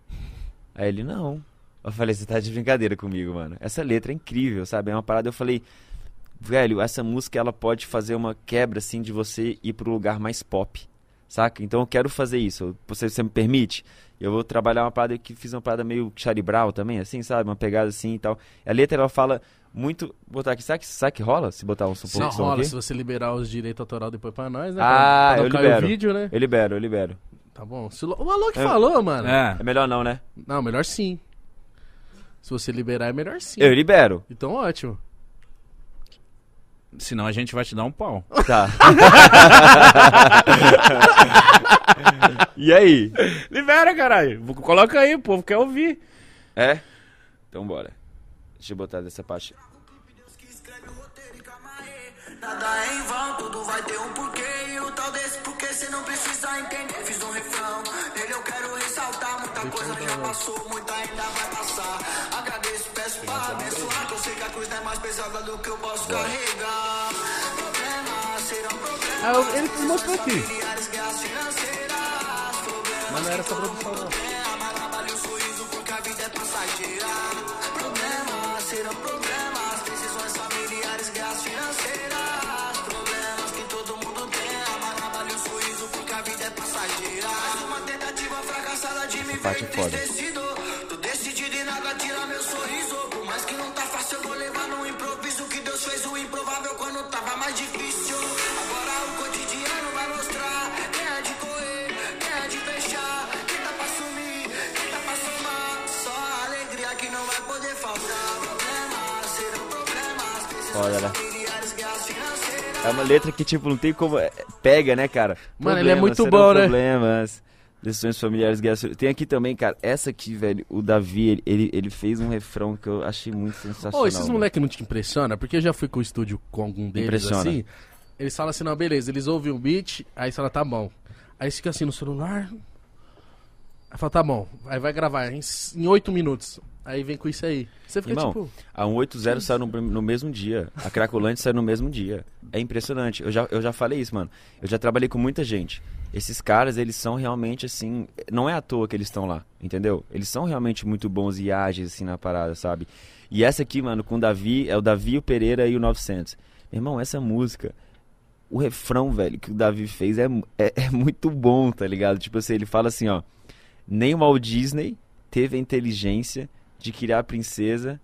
Aí ele, não. Eu falei, você tá de brincadeira comigo, mano. Essa letra é incrível, sabe? É uma parada, eu falei, velho, essa música ela pode fazer uma quebra, assim, de você ir pro lugar mais pop, saca? Então eu quero fazer isso. Você, você me permite? Eu vou trabalhar uma parada que fiz uma parada meio Charlie Brown também, assim, sabe? Uma pegada assim e tal. A letra, ela fala muito... Botar aqui, sabe que, sabe que rola? Se botar um som, Não som rola aqui? se você liberar os direitos autorais depois pra nós, né? Ah, pra, pra eu libero. o vídeo, né? Eu libero, eu libero. Tá bom. Se o o Alok É. falou, mano. É. É melhor não, né? Não, melhor sim. Se você liberar, é melhor sim. Eu libero. Então, ótimo. Senão a gente vai te dar um pau. [laughs] Tá. e aí? Libera, caralho. Coloca aí, o povo quer ouvir. É? Então bora. Deixa eu botar dessa parte. Nada é em vão, tudo vai ter um porquê. E o tal desse porquê cê não precisa entender. Fiz um refrão, nele eu quero ressaltar. Muita coisa já passou, muita ainda vai passar. Agradeço, peço pra abençoar. Que eu sei que a cruz não é mais pesada do que eu posso carregar. Problemas serão problemas. Ah, ele mostrou aqui. Mas não era essa produção, não. problema, trabalho, sorriso, porque a vida é passageira. Problemas serão problemas, decisões familiares, guerras financeiras. Problemas que todo mundo tem, ama, trabalho, sorriso, porque a vida é passageira. Mais uma tentativa fracassada de me ver entristecido. Tô decidido e nada tira meu sorriso. Por mais que não tá fácil, eu vou levar no improviso. Que Deus fez o improvável quando tava mais difícil. Problemas, guerras financeiras. É uma letra que, tipo, não tem como. é, Pega, né, cara? Mano, ele é Problemas muito bom, né? Problemas. Decisões familiares, guerras. Tem aqui também, cara, essa aqui, velho, o Davi, ele, ele, fez um refrão que eu achei muito sensacional. Ô, esses moleque não te impressiona? Porque eu já fui com o estúdio com algum deles Impressiona. assim. Eles falam assim, não, beleza, eles ouvem o beat, aí fala, tá bom. Aí fica assim no celular. Aí fala, tá bom. Aí vai gravar em oito minutos. Aí vem com isso aí. Você fica Irmão, tipo. A 180 saiu no, no mesmo dia. A Cracolante saiu no mesmo dia. É impressionante. Eu já, eu já falei isso, mano. Eu já trabalhei com muita gente. Esses caras, eles são realmente assim. Não é à toa que eles estão lá, entendeu? Eles são realmente muito bons e ágeis, assim, na parada, sabe? E essa aqui, mano, com o Davi, é o Davi, o Pereira e o 900. Meu irmão, essa música. O refrão, velho, que o Davi fez é, é, é muito bom, tá ligado? Tipo assim, ele fala assim, ó. Nem o Walt Disney teve a inteligência de criar a princesa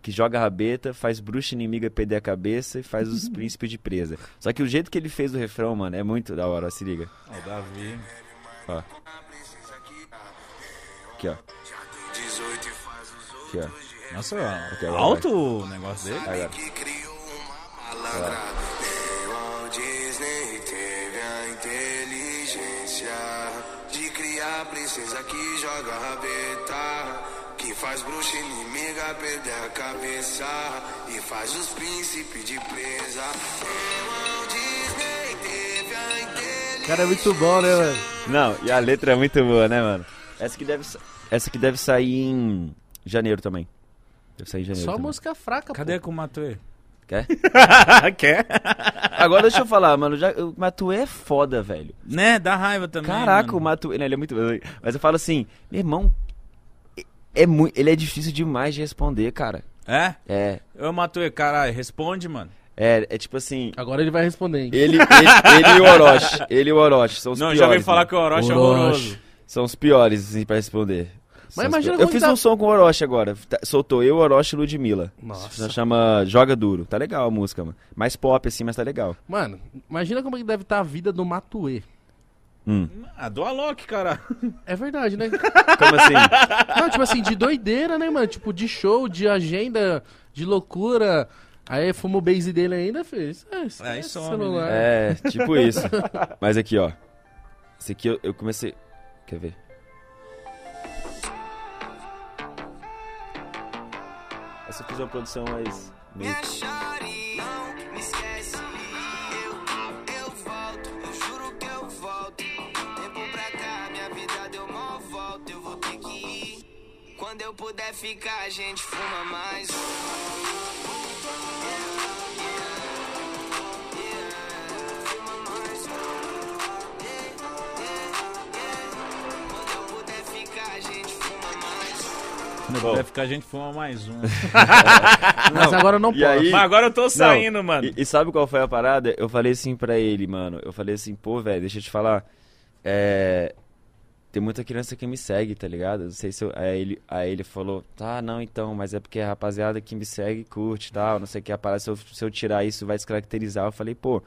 que joga a rabeta, faz bruxa inimiga perder a cabeça e faz os [laughs] príncipes de presa. Só que o jeito que ele fez o refrão, mano, é muito da hora, ó, se liga. Ó, o Davi. Ó. Aqui, ó. Aqui, ó. Nossa, Ok, vai, alto o negócio dele. Agora. que criou uma malandra. Nem Walt Disney teve a inteligência de criar a princesa que joga rabeta, faz bruxa inimiga perder a cabeça e faz os príncipes de presa. Cara, é muito bom, né, mano? Não, e a letra é muito boa, né, mano? Essa aqui deve, sa- essa aqui deve sair em janeiro também. Deve sair em janeiro. Só também. música fraca, Cadê pô. com o Matuê? Quer? [laughs] Quer? Agora deixa eu falar, mano. Já, o Matuê é foda, velho. Né? Dá raiva também. Caraca, mano. o Matuê. Ele é muito. Mas eu falo assim, meu irmão. É muito, ele é difícil demais de responder, cara. É? É. Ô, Matuê, caralho, responde, mano. É, é tipo assim. Agora ele vai responder, hein? Ele, ele, ele e o Orochi. Ele e o Orochi são os Não, piores. já ouvi falar né? que o Orochi é Orochi. horroroso. São os piores, assim, pra responder. Os imagina. Eu fiz tá- um som com o Orochi agora. Tá- Soltou eu, Orochi e Ludmilla. Nossa. Chama Joga Duro. Tá legal a música, mano. Mais pop, assim, mas tá legal. Mano, imagina como que deve estar a vida do Matuê. Hum. Ah, do Alok, cara. É verdade, né? [laughs] Como assim? Não, tipo assim, de doideira, né, mano? Tipo, de show, de agenda, de loucura. Aí fuma o base dele ainda, fez. É, Aí o some, celular. É, tipo isso. Mas aqui, ó. Esse aqui eu, eu comecei. Quer ver? Essa eu fiz uma produção mais. meio- Quando eu puder ficar, a gente fuma mais. Quando eu puder ficar, a gente fuma mais. Quando Bom. puder ficar, a gente fuma mais um. [laughs] Mas agora não E pode. aí- Mas agora eu tô saindo, mano. E, e sabe qual foi a parada? Eu falei assim pra ele, mano. Eu falei assim, pô, velho, deixa eu te falar. É. Tem muita criança que me segue, tá ligado? Não sei se eu... aí, ele, aí ele falou, tá, não, então, mas é porque a rapaziada que me segue curte e tal, não sei o que, a parada, se eu, se eu tirar isso vai descaracterizar. Eu falei, pô,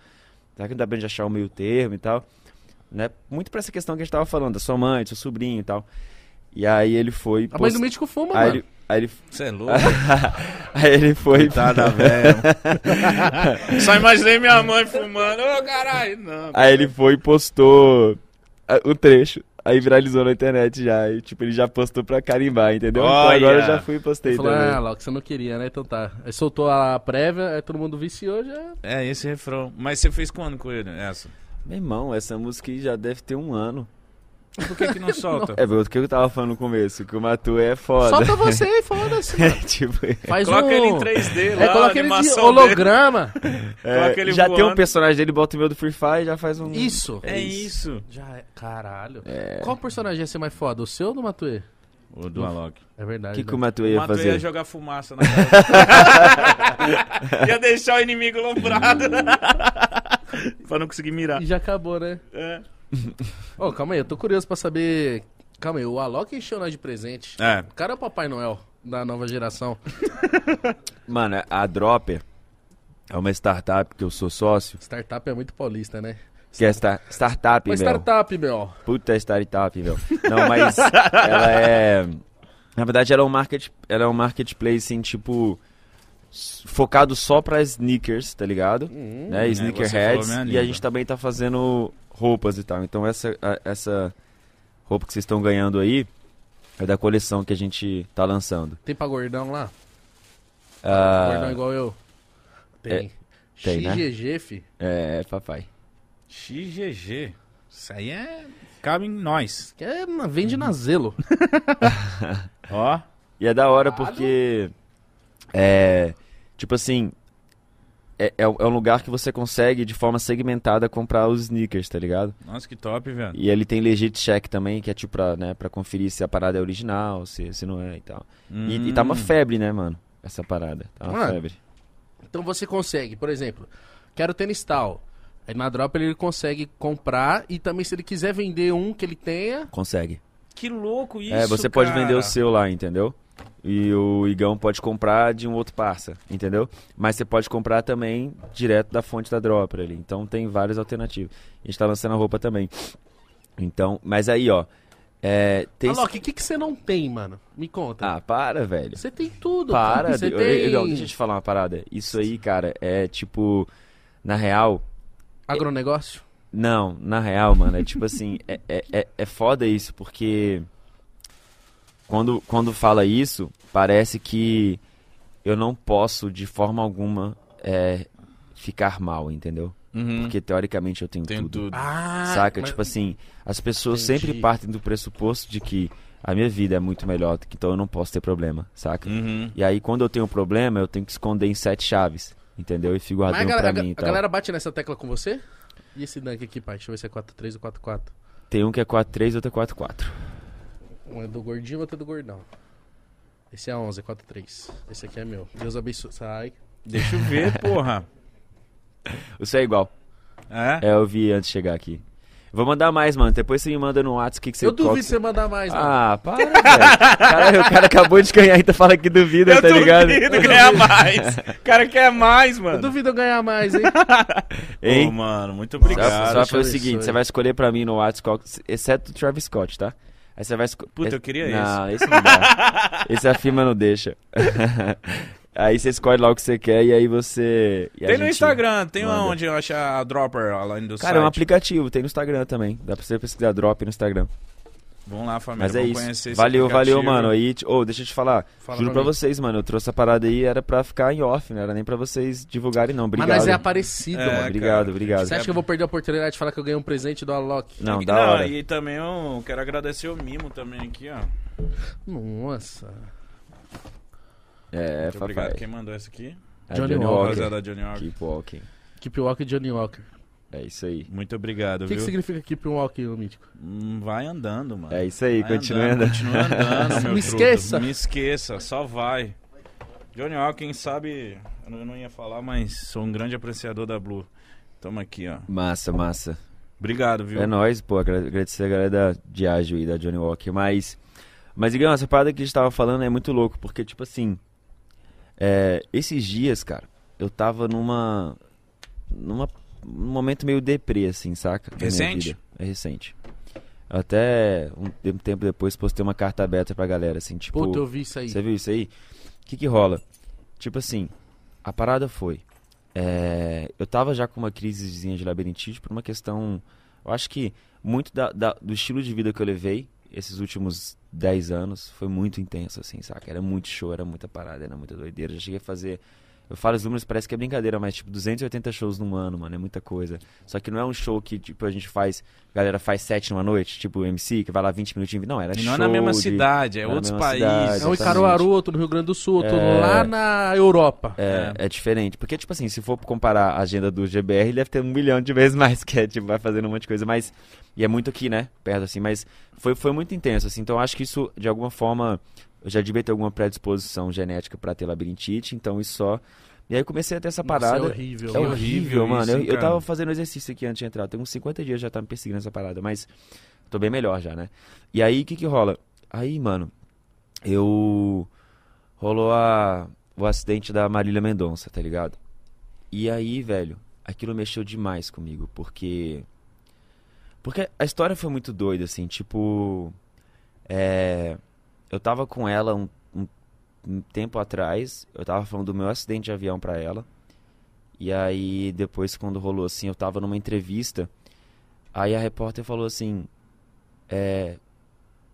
será que não dá pra gente achar o meio termo e tal? Né? Muito pra essa questão que a gente tava falando, da sua mãe, do seu sobrinho e tal. E aí ele foi. A mãe post- do Mítico fuma, Aí mano. ele, Aí ele, Você é louco? [laughs] aí ele foi. Coitada, [laughs] velho. Só imaginei minha mãe fumando. Ô, caralho. Não. Aí ele foi e postou ah, o trecho. Aí viralizou na internet já. E, tipo, ele já postou pra carimbar, entendeu? Então agora eu já fui e postei falou, também. ah, Loki, você não queria, né? Então tá. Aí soltou a prévia, aí todo mundo viciou, já... É, esse refrão. Mas você fez quando com ele, essa? Meu irmão, essa música aí já deve ter um ano. Por que que não [laughs] solta? É, o que eu tava falando no começo, que o Matu é foda. Solta você e [laughs] foda-se. tipo, Faz Coloca um... ele em 3D lá, É, coloca ele de holograma. [laughs] é, Coloca ele já tem um voando. personagem dele, bota o meu do Free Fire e já faz um... Isso. É isso. Já é. Caralho. É. Qual personagem ia ser mais foda? O seu ou do Matue? O do Alok. É verdade. O que, que né? o Matu O ia Mato fazer? ia jogar fumaça na cara. ia deixar o inimigo lombrado. pra não conseguir mirar. E já acabou, né? É. [laughs] Ô, calma aí, eu tô curioso pra saber. Calma aí, o Alok encheu nós de presente. É. O cara é o Papai Noel da nova geração. [laughs] Mano, a Dropper é uma startup que eu sou sócio, Startup é muito paulista, né? que é sta- startup, Uma meu. startup, meu. Puta startup, meu. Não, mas ela é... Na verdade, ela é um, market, ela é um marketplace, assim, tipo... Focado só pra sneakers, tá ligado? Hum, né? É, Sneakerheads. E a gente também tá fazendo roupas e tal. Então essa, essa roupa que vocês estão ganhando aí é da coleção que a gente tá lançando. Tem pra gordão lá? Ah, Gordão igual eu? Tem. tem, né? XGG, fi. é, papai. XGG. Isso aí é. Cabe em nós. É, vende na Zelo. Ó. [laughs] E é da hora porque é tipo assim é, é, um é um lugar que você consegue de forma segmentada comprar os sneakers, tá ligado? Nossa, que top, velho. E ele tem legit check também, que é tipo pra, né, pra conferir se a parada é original, se, se não é e tal. E, e tá uma Hum. febre, né, mano? Essa parada. Tá uma Mano. febre. Então você consegue, por exemplo, quero tênis tal. Aí na Drop ele consegue comprar e também se ele quiser vender um que ele tenha, Consegue. Que louco isso, é, você pode cara. vender o seu lá, entendeu? E o Igão pode comprar de um outro parça, entendeu? Mas você pode comprar também direto da fonte da Dropper ali. Então tem várias alternativas. A gente tá lançando a roupa também. Então, mas aí, ó. É, tem... Alok, o que, que você não tem, mano? Me conta. Ah, para, velho. Você tem tudo. Para. Você de- tem Igão, deixa eu te falar uma parada. Isso aí, cara, é tipo. Na real, agronegócio. Não, na real, mano, é tipo assim, [laughs] é, é, é- é foda isso, porque quando, quando fala isso, parece que eu não posso, de forma alguma, é, ficar mal, entendeu? Uhum. Porque teoricamente eu tenho, Tenho tudo. tudo. Ah, Saca? mas- Tipo assim, as pessoas Entendi. sempre partem do pressuposto de que a minha vida é muito melhor, então eu não posso ter problema, saca? Uhum. E aí, quando eu tenho um problema, eu tenho que esconder em sete chaves, entendeu? E fico a, guardando galera, pra a, mim e a tal. galera bate nessa tecla com você? E esse dunk aqui, pai? Deixa eu ver se é 4-3 ou 4-4. Tem um que é 4-3 outro é 4-4. Um é do gordinho, outro é do gordão. Esse é 11, é 4-3. Esse aqui é meu. Deus abençoe. Sai. Deixa eu ver, [laughs] porra. O seu é igual. É? É, eu vi antes de chegar aqui. Vou mandar mais, mano. Depois você me manda no WhatsApp o que, que você eu duvido você mandar mais, mano. Ah, para, velho. Caralho, o cara acabou de ganhar e tá falando que duvida, Eu tá ligado? duvido ganhar mais. O cara quer mais, Eu mano. duvido eu ganhar mais, hein? [laughs] Hein? Ô, mano, muito Só, obrigado. só Deus foi o seguinte, você vai escolher pra mim no WhatsApp, exceto o Travis Scott, tá? Aí você vai escolher... Puta, eu queria Não, esse não dá. [laughs] esse a firma não deixa. [laughs] aí você escolhe lá o que você quer e aí você... e Tem no gente Instagram, tem manda. onde eu achar a Dropper além do Cara, é um site. aplicativo, tem no Instagram também. Dá pra você pesquisar Drop no Instagram. Vamos lá, família. Mas é vamos isso. conhecer esse Valeu, valeu, mano. Aí, ô, deixa eu te falar. Fala Juro pra pra vocês, mano. Eu trouxe a parada aí, era pra ficar em off, não era nem pra vocês divulgarem, não. Mas Obrigado. nós é aparecido, É, mano. cara. obrigado, obrigado. Você acha que eu vou perder a oportunidade de falar que eu ganhei um presente do Alok? Não, E- da hora. E também eu quero agradecer o Mimo também aqui, ó. Nossa. É, Muito obrigado. papai. Quem mandou essa aqui? É Johnny Johnny Walker. Johnny Walker. Keep walking. Keep Walker e Johnny Walker. É isso aí. Muito obrigado, O que, que viu? significa Keep Walker, ô mítico? Hum, Vai andando, mano. É isso aí, Vai continue andando. andando. Continua andando, [laughs] meu Me truta. esqueça. Me esqueça, só vai. Johnny Walker, quem sabe, eu não- eu não ia falar, mas sou um grande apreciador da Blue. Tamo aqui, ó. Massa, massa. Obrigado, viu? É nóis, pô. agra- Agradecer a galera da Diageo e da Johnny Walker. Mas, mas Igão, essa parada que a gente tava falando é muito louco, porque, tipo assim, é, esses dias, cara, eu tava numa. numa num momento meio deprê, assim, saca? Recente? É recente. Eu até um um tempo depois postei uma carta aberta pra galera, assim, tipo. Puta, eu vi isso aí. Você viu isso aí? O que que rola? Tipo assim, a parada foi. é, eu tava já com uma crisezinha de labirintite por uma questão. Eu acho que muito da- da- do estilo de vida que eu levei esses últimos 10 anos foi muito intenso, assim, saca? Era muito show, era muita parada, era muita doideira. Já cheguei a fazer. Eu falo os números, parece que é brincadeira, mas tipo, 280 shows num ano, mano, é muita coisa. Só que não é um show que, tipo, a gente faz. A galera faz 7 numa noite, tipo o MC, que vai lá 20 minutinhos. Não, era E show. não é na mesma de- cidade, é não é outros países. cidade, É um em. Caruaru, outro no Rio Grande do Sul, outro É. lá na Europa. É, é diferente. Porque, tipo assim, se for comparar a agenda do GBR, ele deve ter um milhão de vezes [laughs] mais, que é, tipo, vai fazendo um monte de coisa. Mas, e é muito aqui, né? Perto, assim. Mas foi, foi muito intenso, assim. Então, eu acho que isso, de alguma forma, eu já devia ter alguma predisposição genética pra ter labirintite. Então, isso só... E aí, eu comecei a ter essa Nossa, parada. é horrível. É horrível, horrível mano. isso, eu, eu tava fazendo exercício aqui antes de entrar. Tem uns 50 dias já tá me perseguindo essa parada, mas tô bem melhor já, né? E aí, o que que rola? Aí, mano, eu... Rolou a... o acidente da Marília Mendonça, tá ligado? E aí, velho, aquilo mexeu demais comigo, porque... Porque a história foi muito doida, assim, tipo... É... Eu tava com ela um, um, um tempo atrás, eu tava falando do meu acidente de avião pra ela. E aí, depois, quando rolou assim, eu tava numa entrevista. Aí a repórter falou assim: É.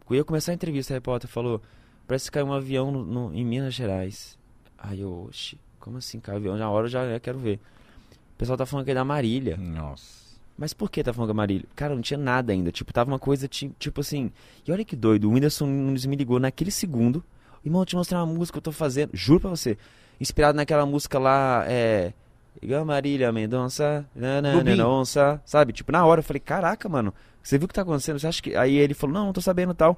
Eu ia começar a entrevista, a repórter falou: Parece que caiu um avião no, no- em Minas Gerais. Aí eu, oxi, como assim caiu um avião? Na hora eu já quero ver. O pessoal tá falando que é da Marília. Nossa. Mas por que tá falando com a Marília? Cara, não tinha nada ainda. Tipo, tava uma coisa ti- tipo assim. E olha que doido, o Whindersson Nunes me ligou naquele segundo. Irmão, eu te mostrar uma música que eu tô fazendo. Juro pra você. Inspirado naquela música lá, é. Igual Marília Mendonça, nananonça, sabe? Tipo, na hora eu falei, caraca, mano, você viu o que tá acontecendo? Você acha que. Aí ele falou, não, não tô sabendo tal.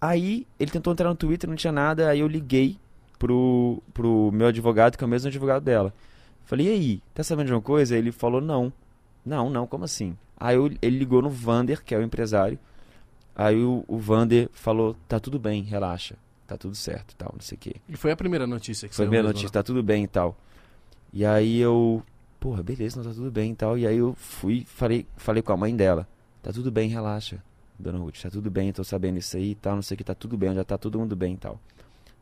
Aí ele tentou entrar no Twitter, não tinha nada, aí eu liguei pro, pro meu advogado, que é o mesmo advogado dela. Falei, e aí, tá sabendo de uma coisa? Ele falou, não. Não, não, como assim? Aí eu- ele ligou no Vander, que é o empresário. Aí o, o Vander falou, tá tudo bem, relaxa. Tá tudo certo e tal, não sei o quê. E foi a primeira notícia que Foi a mesmo, notícia, né? tá tudo bem e tal. E aí eu, porra, beleza, não tá tudo bem e tal. E aí eu fui, falei, falei com a mãe dela. Tá tudo bem, relaxa, dona Ruth, tá tudo bem, tô sabendo isso aí e tal, não sei o que, tá tudo bem, já tá todo mundo bem e tal.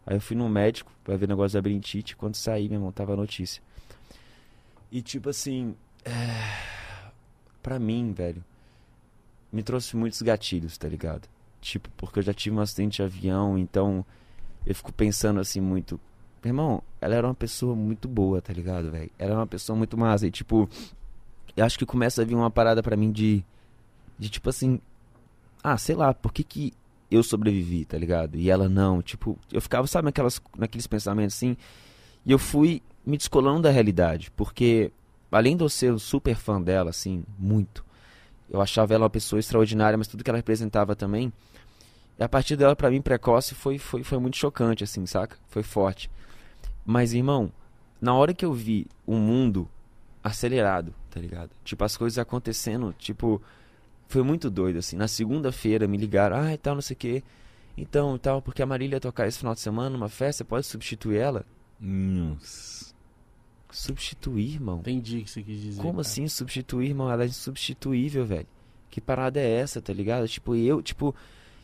Aí eu fui no médico pra ver o negócio da labirintite, quando saí, meu irmão, tava a notícia. E tipo assim, é... pra mim, velho, me trouxe muitos gatilhos, tá ligado? Tipo, porque eu já tive um acidente de avião, então eu fico pensando assim muito. Irmão, ela era uma pessoa muito boa, tá ligado, velho? Ela era uma pessoa muito massa. E tipo, eu acho que começa a vir uma parada pra mim de. De tipo assim. Ah, sei lá, por que que eu sobrevivi, tá ligado? E ela não. Tipo, eu ficava, sabe, naquelas, naqueles pensamentos assim. E eu fui me descolando da realidade. Porque, além de eu ser um super fã dela, assim, muito. Eu achava ela uma pessoa extraordinária, mas tudo que ela representava também. A partir dela, pra mim, precoce, foi, foi, foi muito chocante, assim, saca? Foi forte. Mas, irmão, na hora que eu vi o mundo acelerado, tá ligado? Tipo, as coisas acontecendo, tipo, foi muito doido, assim. Na segunda-feira me ligaram, ah, e tal, não sei o quê. Então, e tal, porque a Marília ia tocar esse final de semana numa festa, pode substituir ela? Nossa. Substituir, irmão? Entendi o que você quis dizer. Como cara. assim substituir, irmão? Ela é insubstituível, velho. Que parada é essa, tá ligado? Tipo, eu, tipo.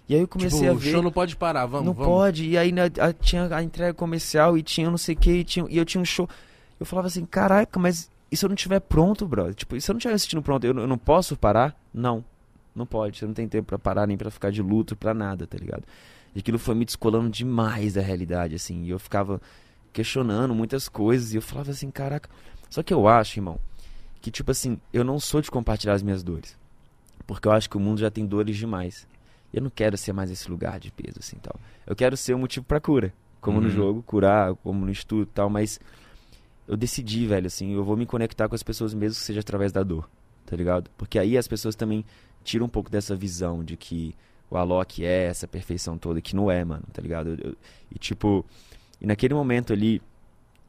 E aí eu comecei tipo, a o ver. show não pode parar, vamos, não vamos. pode. E aí né, tinha a entrega comercial e tinha não sei o que, e, tinha, e eu tinha um show. Eu falava assim, caraca, mas e se eu não tiver pronto, brother? Tipo, e se eu não estiver assistindo pronto, eu, não- eu não posso parar? Não. Não pode. Você não tem tempo pra parar, nem pra ficar de luto, pra nada, tá ligado? E aquilo foi me descolando demais da realidade, assim. E eu ficava questionando muitas coisas. E eu falava assim, caraca. Só que eu acho, irmão, que tipo assim, eu não sou de compartilhar as minhas dores. Porque eu acho que o mundo já tem dores demais. E eu não quero ser mais esse lugar de peso, assim, tal. Eu quero ser um motivo pra cura. Como no Uhum. jogo, curar, como no estudo e tal, mas eu decidi, velho, assim, eu vou me conectar com as pessoas mesmo que seja através da dor, tá ligado? Porque aí as pessoas também tiram um pouco dessa visão de que o Alok é essa perfeição toda, que não é, mano, tá ligado? Eu- eu- e tipo, e naquele momento ali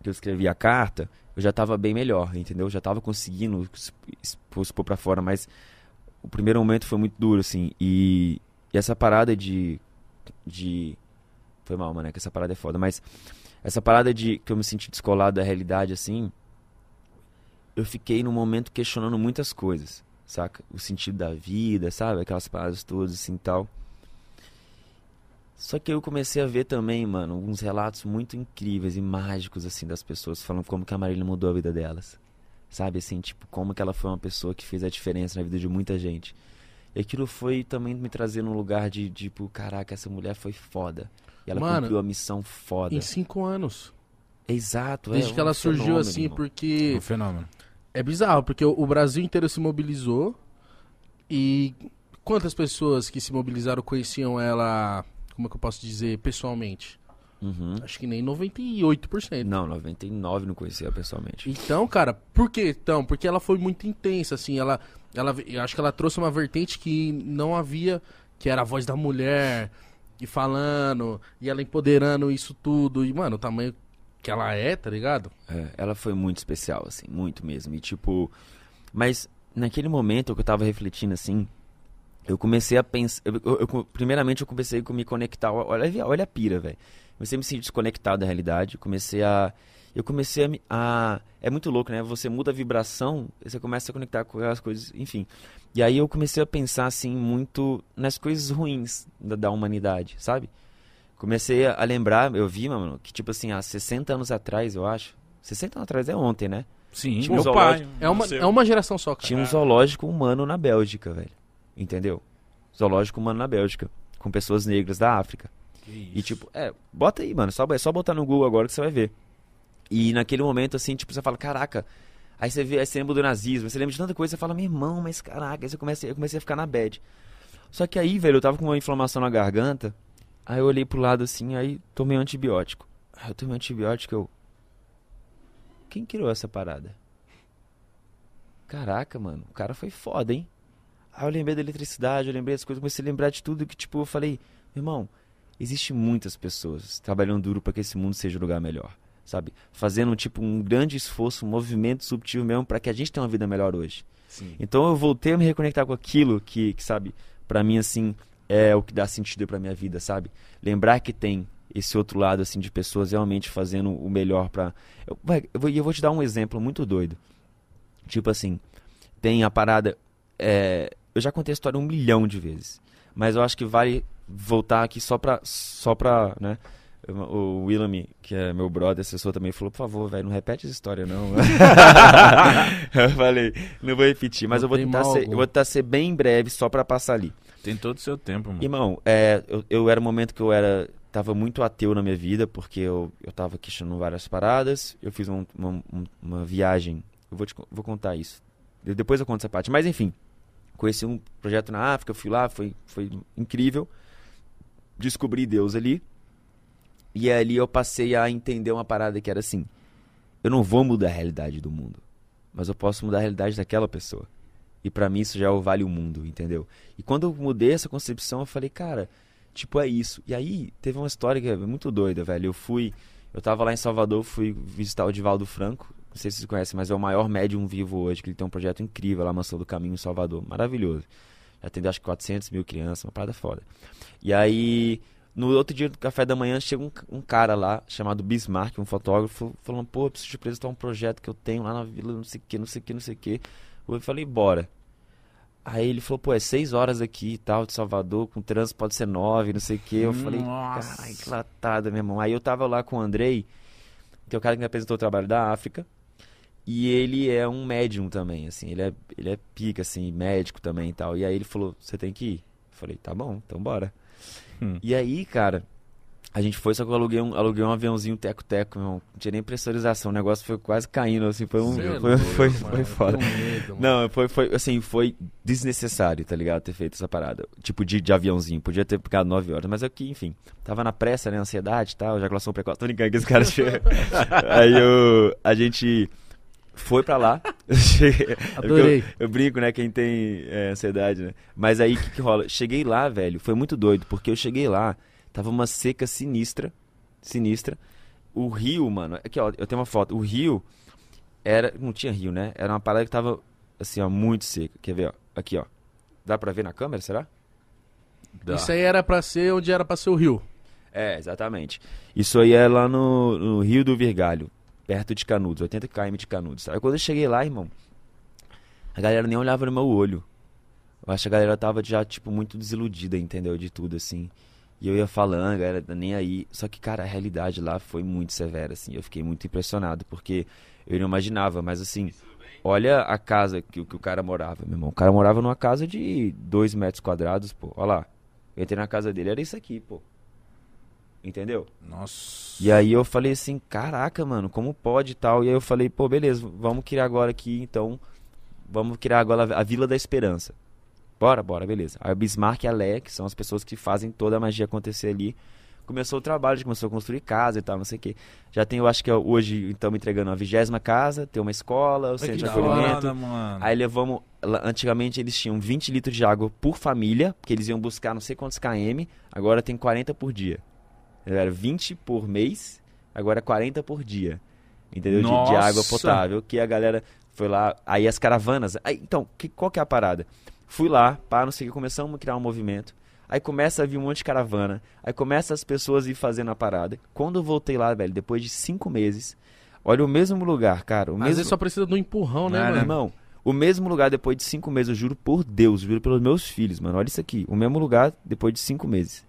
que eu escrevi a carta, eu já tava bem melhor, entendeu? Eu já tava conseguindo exp- expor, pra fora, mas o primeiro momento foi muito duro, assim, e, e essa parada de, de... Foi mal, mano, é que essa parada é foda, mas essa parada de que eu me senti descolado da realidade, assim, eu fiquei num momento questionando muitas coisas, saca? O sentido da vida, sabe? Aquelas paradas todas assim tal. Só que eu comecei a ver também, mano, uns relatos muito incríveis e mágicos, assim, das pessoas, falando como que a Marília mudou a vida delas. Sabe, assim, tipo, como que ela foi uma pessoa que fez a diferença na vida de muita gente. E aquilo foi também me trazer num lugar de, tipo, caraca, essa mulher foi foda. E ela Mano, cumpriu a missão foda. Em cinco anos. Exato, Desde é que ela um surgiu fenômeno, assim, irmão. porque Um fenômeno. é bizarro, porque o Brasil inteiro se mobilizou e quantas pessoas que se mobilizaram conheciam ela, como é que eu posso dizer, pessoalmente? Uhum. Acho que nem 98%. Não, 99 não conhecia pessoalmente. Então, cara, por que então? Porque ela foi muito intensa, assim, ela, ela, eu acho que ela trouxe uma vertente que não havia, que era a voz da mulher, e falando, e ela empoderando isso tudo, e, mano, o tamanho que ela é, tá ligado? É, ela foi muito especial, assim, muito mesmo. E tipo. Mas naquele momento que eu tava refletindo assim, eu comecei a pensar. eu- eu- eu- primeiramente eu comecei a me conectar. Olha, olha a pira, velho. Comecei a me sentir desconectado da realidade. Comecei a. Eu comecei a, me- a. É muito louco, né? Você muda a vibração, você começa a conectar com as coisas, enfim. E aí eu comecei a pensar, assim, muito nas coisas ruins da, da humanidade, sabe? Comecei a lembrar, eu vi, mano, que tipo assim, há 60 anos atrás, eu acho. 60 anos atrás é ontem, né? Sim, Tinha um meu pai. É uma, é uma geração só, cara. Tinha um zoológico humano na Bélgica, velho. Entendeu? Zoológico humano na Bélgica. Com pessoas negras da África. E tipo, é, bota aí, mano. Só, é só botar no Google agora que você vai ver. E naquele momento, assim, tipo, você fala, caraca. Aí você vê, aí você lembra do nazismo, você lembra de tanta coisa, você fala, meu irmão, mas caraca, aí você começa, eu comecei a ficar na bad. Só que aí, velho, eu tava com uma inflamação na garganta, aí eu olhei pro lado assim, aí tomei um antibiótico. Aí eu tomei um antibiótico, eu. Quem criou essa parada? Caraca, mano, o cara foi foda, hein? Aí eu lembrei da eletricidade, eu lembrei das coisas, comecei a lembrar de tudo que, tipo, eu falei, irmão, existe muitas pessoas trabalhando duro para que esse mundo seja um lugar melhor, sabe? Fazendo, tipo, um grande esforço, um movimento subtil mesmo para que a gente tenha uma vida melhor hoje. Sim. Então eu voltei a me reconectar com aquilo que, que sabe, para mim, assim, é o que dá sentido pra minha vida, sabe? Lembrar que tem esse outro lado, assim, de pessoas realmente fazendo o melhor pra... Eu, eu, vou, eu vou te dar um exemplo muito doido. Tipo assim, tem a parada... é, eu já contei a história um milhão de vezes, mas eu acho que vale voltar aqui só pra, só pra né... O Willam, que é meu brother, assessor também, falou, por favor, velho, não repete essa história, não. [laughs] eu falei, não vou repetir, mas Não eu vou tentar ser, algum. eu vou tentar ser bem breve só pra passar ali. Tem todo o seu tempo, mano. Irmão, é, eu, eu era um momento que eu era tava muito ateu na minha vida, porque eu, eu tava questionando várias paradas, eu fiz um- uma, um- uma viagem, eu vou, te, vou contar isso, De- depois eu conto essa parte, mas enfim, conheci um projeto na África, fui lá, foi, foi incrível, descobri Deus ali, e ali eu passei a entender uma parada que era assim, eu não vou mudar a realidade do mundo, mas eu posso mudar a realidade daquela pessoa. E pra mim isso já vale o mundo, entendeu? E quando eu mudei essa concepção, eu falei, cara, tipo, é isso. E aí teve uma história que é muito doida, velho. Eu fui, eu tava lá em Salvador, fui visitar o Divaldo Franco. Não sei se vocês conhecem, mas é o maior médium vivo hoje, que ele tem um projeto incrível lá, Mansão do Caminho, em Salvador. Maravilhoso. Já atendeu acho que 400 mil crianças, uma parada foda. E aí, no outro dia do café da manhã, chega um, um cara lá, chamado Bismarck, um fotógrafo, falando, pô, preciso te apresentar um projeto que eu tenho lá na vila, não sei o que, não sei o que, não sei o que. Eu falei, bora. Aí ele falou, pô, é seis horas aqui e tal, de Salvador, com trânsito pode ser nove, não sei o que. Eu falei, Nossa. caralho, que latada, meu irmão. Aí eu tava lá com o Andrei, que é o cara que me apresentou o trabalho da África. E ele é um médium também, assim, ele é, ele é pica, assim, médico também e tal. E aí ele falou, você tem que ir? Eu falei, tá bom, então bora. Hum. E aí, cara, a gente foi, só que eu aluguei um, aluguei um aviãozinho teco-teco, meu irmão. Não tinha nem pressurização, o negócio foi quase caindo, assim, foi um. É Foi, foi, foi eu foda. medo. Não, foi, foi, assim, foi desnecessário, tá ligado? Ter feito essa parada. Tipo, de, de aviãozinho. Podia ter ficado nove horas. Mas aqui, enfim, tava na pressa, né? Ansiedade e tal, ejaculação precoce. Tô brincando que esse cara [laughs] chega. [laughs] Aí eu, a gente foi pra lá. [laughs] Cheguei- Adorei. Eu, eu brinco, né? Quem tem é, ansiedade, né? Mas aí, o que, que rola? Cheguei lá, velho, foi muito doido, porque eu cheguei lá, tava uma seca sinistra. Sinistra. O rio, mano. Aqui, ó, eu tenho uma foto. O rio era. Não tinha rio, né? Era uma parada que tava, assim, ó, muito seca. Quer ver, ó? Aqui, ó. Dá pra ver na câmera, será? Dá. Isso aí era pra ser onde era pra ser o rio. É, exatamente. Isso aí é lá no, no Rio do Virgalho, perto de Canudos, 80 km de Canudos. Aí quando eu cheguei lá, irmão, a galera nem olhava no meu olho. Eu acho que a galera tava já, tipo, muito desiludida, entendeu? De tudo, assim. E eu ia falando, a galera tá nem aí. Só que, cara, a realidade lá foi muito severa, assim. Eu fiquei muito impressionado, porque eu não imaginava, mas assim, olha a casa que, que o cara morava, meu irmão. O cara morava numa casa de dois metros quadrados, pô. Olha lá. Eu entrei na casa dele, era isso aqui, pô. Entendeu? Nossa. E aí eu falei assim, caraca, mano, como pode e tal? E aí eu falei, pô, beleza, vamos criar agora aqui, então, vamos criar agora a Vila da Esperança. Bora, bora, beleza. Aí o Bismarck e a Leia, que são as pessoas que fazem toda a magia acontecer ali, começou o trabalho, começou a construir casa e tal, não sei o quê. Já tem, eu acho que é hoje estamos entregando a vigésima casa, tem uma escola, o centro de acolhimento. Foda, mano. Aí levamos. Antigamente eles tinham 20 litros de água por família, porque eles iam buscar não sei quantos km, agora tem 40 por dia. Era 20 por mês, agora é 40 por dia. Entendeu? De, de água potável. Que a galera foi lá. Aí as caravanas. Aí, então, que, qual que é a parada? Fui lá, pá, não sei o que, começamos a criar um movimento. Aí começa a vir um monte de caravana. Aí começa as pessoas a ir fazendo a parada. Quando eu voltei lá, velho, depois de cinco meses, olha o mesmo lugar, cara. O Às mesmo... vezes só precisa de um empurrão, né, né? mano? Irmão, o mesmo lugar depois de cinco meses, eu juro por Deus, juro pelos meus filhos, mano. Olha isso aqui. O mesmo lugar depois de cinco meses.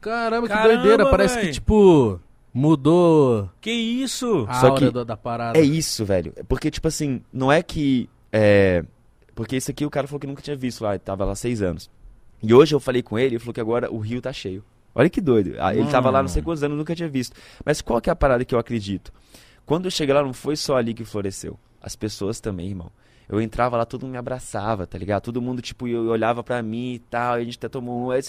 Caramba, que Caramba, doideira. Parece véi. que, tipo, mudou Que isso? a Só aura que da, da parada. É isso, velho. Porque, tipo assim, não é que. É... Porque isso aqui o cara falou que nunca tinha visto lá, ele tava lá seis anos. E hoje eu falei com ele, ele falou que agora o rio tá cheio. Olha que doido. Ah, Ele tava lá não sei quantos anos, nunca tinha visto. Mas qual que é a parada que eu acredito? Quando eu cheguei lá, não foi só ali que floresceu. As pessoas também, irmão. Eu entrava lá, todo mundo me abraçava, tá ligado? Todo mundo, tipo, eu, eu olhava pra mim e tal, e a gente até tomou um.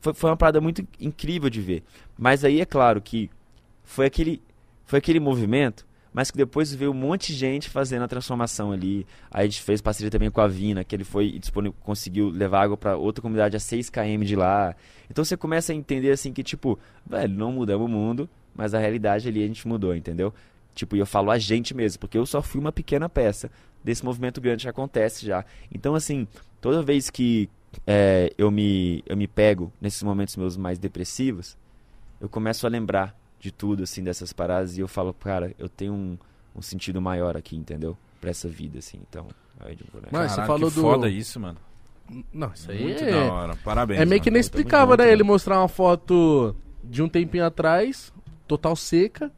Foi, foi uma parada muito incrível de ver. Mas aí é claro que foi aquele, foi aquele movimento, mas que depois veio um monte de gente fazendo a transformação ali. Aí a gente fez parceria também com a Vina, que ele foi e conseguiu levar água pra outra comunidade a 6 km de lá. Então você começa a entender assim que, tipo, velho, não mudamos o mundo, mas a realidade ali a gente mudou, entendeu? Tipo, e eu falo a gente mesmo, porque eu só fui uma pequena peça desse movimento grande que acontece já. Então, assim, toda vez que é, eu, me, eu me pego nesses momentos meus mais depressivos, eu começo a lembrar de tudo, assim, dessas paradas, e eu falo, cara, eu tenho um, um sentido maior aqui, entendeu? Pra essa vida, assim, então. Aí, tipo, né? Mano, você falou que do- foda isso, mano. Não, isso aí Muito é... da hora. Parabéns. É meio que mano. inexplicável, né? Ele mostrar uma foto de um tempinho atrás, total seca,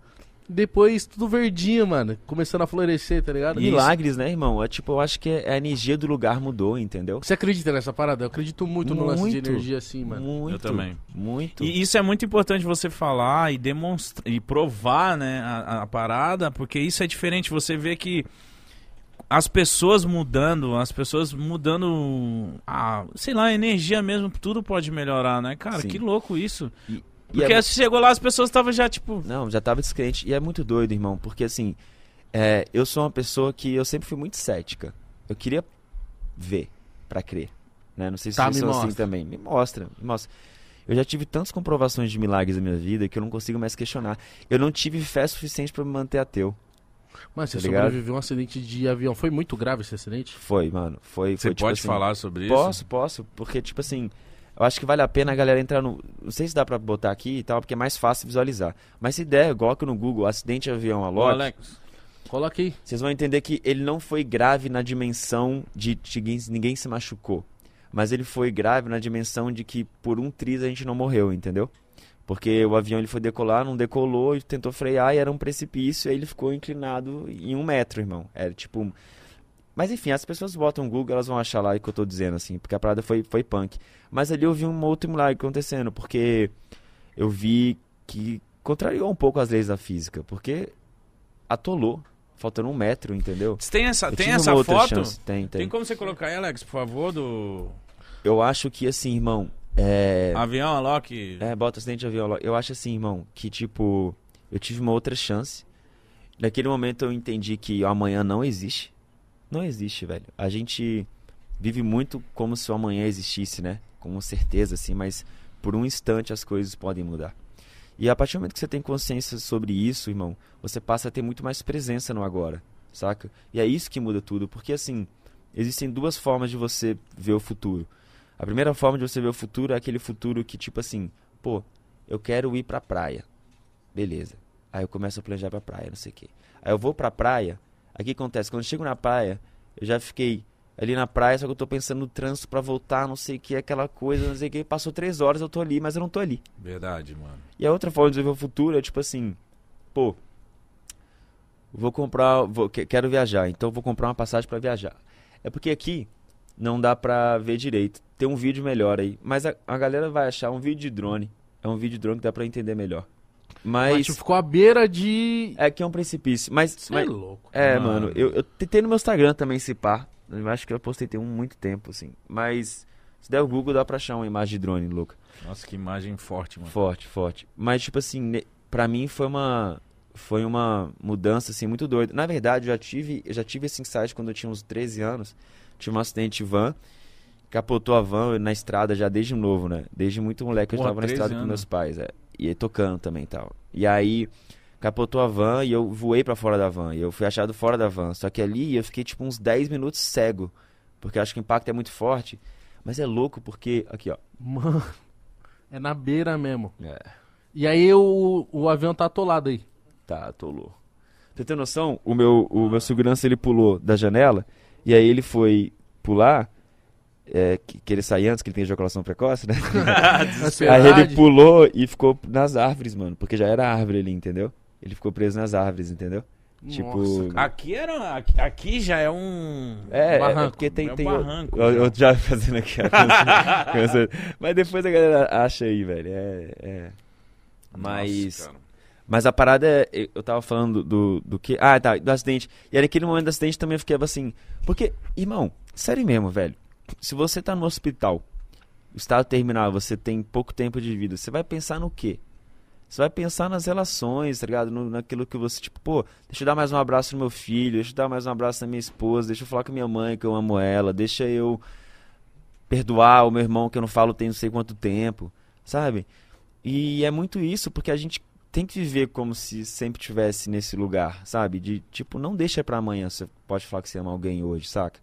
depois tudo verdinho, mano, começando a florescer, tá ligado? Milagres, né, irmão? É, tipo, eu acho que a energia do lugar mudou, entendeu? Você acredita nessa parada? Eu acredito muito, no lance de Muito. energia assim, mano. Muito. Eu também. Muito. E isso é muito importante você falar e demonstrar e provar, né, a, a parada, porque isso é diferente. Você vê que as pessoas mudando, as pessoas mudando a, sei lá, a energia mesmo, tudo pode melhorar, né, cara? Sim. Que louco isso. E Porque é- você chegou lá, as pessoas estavam já tipo, Não, já tava descrente. E é muito doido, irmão, porque assim, é, eu sou uma pessoa que eu sempre fui muito cética. Eu queria ver pra crer. Né? Não sei se Tá, vocês me são assim mostra. também. Me mostra, me mostra. Eu já tive tantas comprovações de milagres na minha vida que eu não consigo mais questionar. Eu não tive fé suficiente pra me manter ateu. Mas você Tá sobreviveu a um acidente de avião. Foi muito grave esse acidente? Foi, mano. Foi, você foi, tipo pode assim, falar sobre isso? Posso, posso, porque tipo assim, eu acho que vale a pena a galera entrar no, não sei se dá pra botar aqui e tal, porque é mais fácil visualizar. Mas se der, coloca no Google acidente de avião Ô, Alok, Alex. Coloca aí. vocês vão entender que ele não foi grave na dimensão de, de ninguém, se machucou, mas ele foi grave na dimensão de que por um triz a gente não morreu, entendeu? Porque o avião ele foi decolar, não decolou, e tentou frear e era um precipício, e aí ele ficou inclinado em um metro, irmão. Era tipo. Mas enfim, as pessoas botam Google, elas vão achar lá o que eu tô dizendo, assim, porque a parada foi, foi punk. Mas ali eu vi um outro milagre acontecendo, porque eu vi que contrariou um pouco as leis da física, porque atolou, faltando um metro, entendeu? Tem essa, Eu tem essa foto? chance. Tem, tem. Tem como você colocar aí, Alex, por favor, do Eu acho que assim, irmão, é... avião Alok? É, bota acidente de avião. Eu acho assim, irmão, que tipo, eu tive uma outra chance. Naquele momento eu entendi que o amanhã não existe. Não existe, velho. A gente vive muito como se o amanhã existisse, né? Com certeza, assim, mas por um instante as coisas podem mudar. E a partir do momento que você tem consciência sobre isso, irmão, você passa a ter muito mais presença no agora, saca? E é isso que muda tudo, porque assim, existem duas formas de você ver o futuro. A primeira forma de você ver o futuro é aquele futuro que, tipo assim, pô, eu quero ir pra praia. Beleza. Aí eu começo a planejar pra praia, não sei o quê. Aí eu vou pra praia, que acontece? Quando eu chego na praia, eu já fiquei ali na praia, só que eu tô pensando no trânsito pra voltar, não sei o que, aquela coisa, não sei o que. Passou três horas, eu tô ali, mas eu não tô ali. Verdade, mano. E a outra forma de viver o futuro é tipo assim, pô, vou comprar, vou, que- quero viajar, então vou comprar uma passagem pra viajar. É porque aqui não dá pra ver direito. Tem um vídeo melhor aí, mas a, a galera vai achar um vídeo de drone. É um vídeo de drone que dá pra entender melhor. Mas, Mas tipo, ficou à beira de. é que é um precipício, mas, Cê mas é louco. é, Mano. mano, eu, eu tentei no meu Instagram também se pá. Eu acho que eu postei tem um muito tempo assim, mas se der o Google dá pra achar uma imagem de drone, louca. Nossa, que imagem forte, mano. Forte, forte. Mas, tipo assim, pra mim foi uma. Foi uma mudança, assim, muito doida. Na verdade, eu já tive, eu já tive esse insight quando eu tinha uns 13 anos. Tive um acidente de van. Capotou a van na estrada já desde novo, né? Desde muito moleque eu Porra, estava na 13 estrada com anos. meus pais, é. E aí tocando também e tal. E aí, capotou a van e eu voei pra fora da van. E eu fui achado fora da van. Só que ali eu fiquei, tipo, uns 10 minutos cego. Porque eu acho que o impacto é muito forte. Mas é louco porque, aqui, ó. Mano, é na beira mesmo. É. E aí o, o avião tá atolado aí. Tá, atolou. Você tem noção? O meu, o meu segurança ele pulou da janela e aí ele foi pular, é, que, que ele sai antes, que ele tem ejaculação precoce, né? [laughs] aí ele pulou e ficou nas árvores, mano, porque já era árvore ali, entendeu? Ele ficou preso nas árvores, entendeu? Tipo. Nossa, cara. Aqui era. Aqui, aqui já é um. É, é, Barranco. é porque tem. É um tem barranco, eu, já. eu já [laughs] fazendo aqui a cansa- Mas depois a galera acha aí, velho. É. é. Mas. Nossa. Mas a parada é. Eu tava falando do, do que. Ah, tá, do acidente. E naquele momento do acidente também eu fiquei assim. Porque, irmão, sério mesmo, velho. Se você tá no hospital, estado terminal, você tem pouco tempo de vida, você vai pensar no quê? Você vai pensar nas relações, tá ligado? No, naquilo que você, tipo, pô, deixa eu dar mais um abraço no meu filho, deixa eu dar mais um abraço na minha esposa, deixa eu falar com minha mãe que eu amo ela, deixa eu perdoar o meu irmão que eu não falo tem não sei quanto tempo, sabe? E é muito isso, porque a gente tem que viver como se sempre tivesse nesse lugar, sabe? De tipo, não deixa pra amanhã, você pode falar que você ama alguém hoje, saca?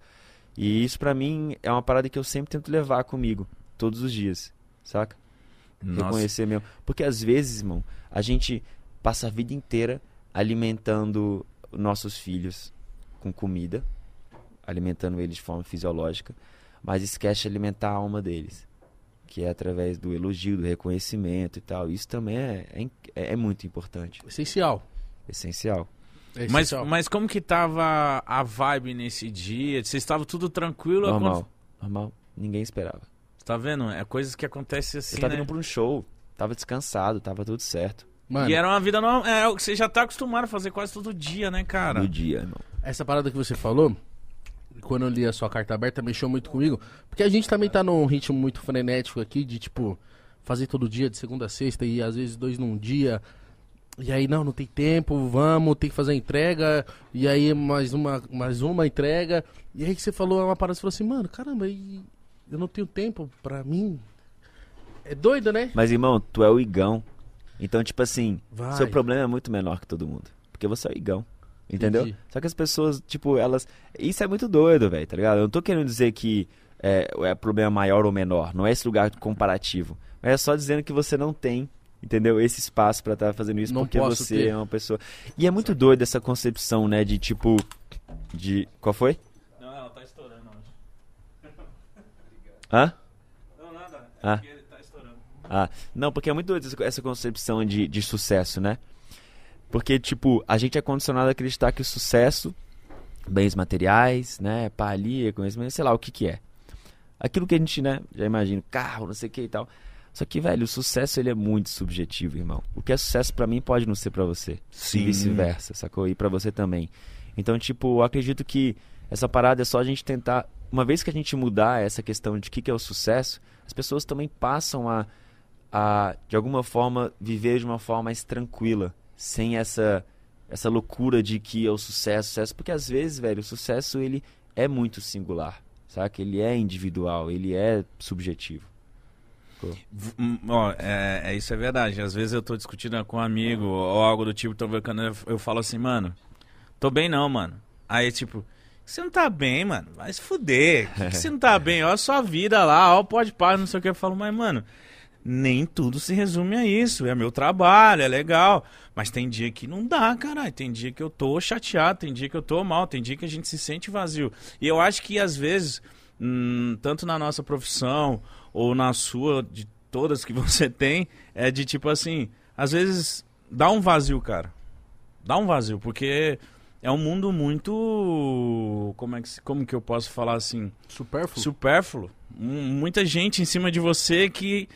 E isso pra mim é uma parada que eu sempre tento levar comigo, todos os dias, saca? Nossa. Reconhecer mesmo. Porque às vezes, irmão, a gente passa a vida inteira alimentando nossos filhos com comida, alimentando eles de forma fisiológica, mas esquece de alimentar a alma deles, que é através do elogio, do reconhecimento e tal. Isso também é, é, é muito importante, Essencial. essencial. É Mas, mas como que tava a vibe nesse dia? Vocês estavam tudo tranquilo? Normal, normal. Ninguém esperava. Tá vendo? É coisas que acontecem assim, Eu tava né? indo pra um show, tava descansado, tava tudo certo. Mano, E era uma vida normal. É, o que você já tá acostumado a fazer quase todo dia, né, cara? No dia, irmão. essa parada que você falou, quando eu li a sua carta aberta, mexeu muito comigo. Porque a gente também tá num ritmo muito frenético aqui, de tipo, fazer todo dia, de segunda a sexta, e às vezes dois num dia. E aí, não, não tem tempo, vamos, tem que fazer a entrega. E aí, mais uma, mais uma entrega. E aí que você falou uma parada, você falou assim, mano, caramba, eu não tenho tempo pra mim. É doido, né? Mas, irmão, tu é o igão. Então, tipo assim, Vai. seu problema é muito menor que todo mundo. Porque você é o igão. Entendeu? Entendi. Só que as pessoas, tipo, elas. Isso é muito doido, velho, tá ligado? Eu não tô querendo dizer que é, é problema maior ou menor. Não é esse lugar comparativo. Mas é só dizendo que você não tem, entendeu? Esse espaço pra estar fazendo isso Não porque você ter. é uma pessoa. E é muito doido essa concepção, né? De tipo. De. Qual foi? Não, ela tá estourando hoje. Hã? Não, nada. Ah. porque ele tá estourando. Ah, não, porque é muito doido essa- concepção de, de sucesso, né? Porque, tipo, a gente é condicionado a acreditar que o sucesso, bens materiais, né, pá ali, conhecimento, sei lá o que que é. Aquilo que a gente, né, já imagina, carro, não sei o que e tal. Só que, velho, o sucesso ele é muito subjetivo, irmão. O que é sucesso pra mim pode não ser pra você. Sim. E vice-versa, sacou? E pra você também. Então, tipo, eu acredito que essa parada é só a gente tentar. Uma vez que a gente mudar essa questão de o que, que é o sucesso, as pessoas também passam a, a, de alguma forma, viver de uma forma mais tranquila. Sem essa, essa loucura de que é o sucesso, sucesso. Porque às vezes, velho, o sucesso ele é muito singular. Saca? Ele é individual, ele é subjetivo. Ó, é, é, isso é verdade. Às vezes eu tô discutindo com um amigo ou algo do tipo, tô vendo, eu, eu falo assim, mano, tô bem não, mano. Aí, tipo, você não tá bem, mano, vai se fuder. [laughs] Que que você não tá bem? Olha a sua vida lá, ó, pode parar, não sei o que. Eu falo, mas, mano, nem tudo se resume a isso. É meu trabalho, é legal. Mas tem dia que não dá, caralho. Tem dia que eu tô chateado, tem dia que eu tô mal, tem dia que a gente se sente vazio. E eu acho que às vezes, hum, tanto na nossa profissão ou na sua, de todas que [laughs] você tem, é de tipo assim, às vezes dá um vazio, cara. Dá um vazio, porque é um mundo muito. Como, é que, como que eu posso falar assim? Supérfluo. supérfluo. Um- muita gente em cima de você que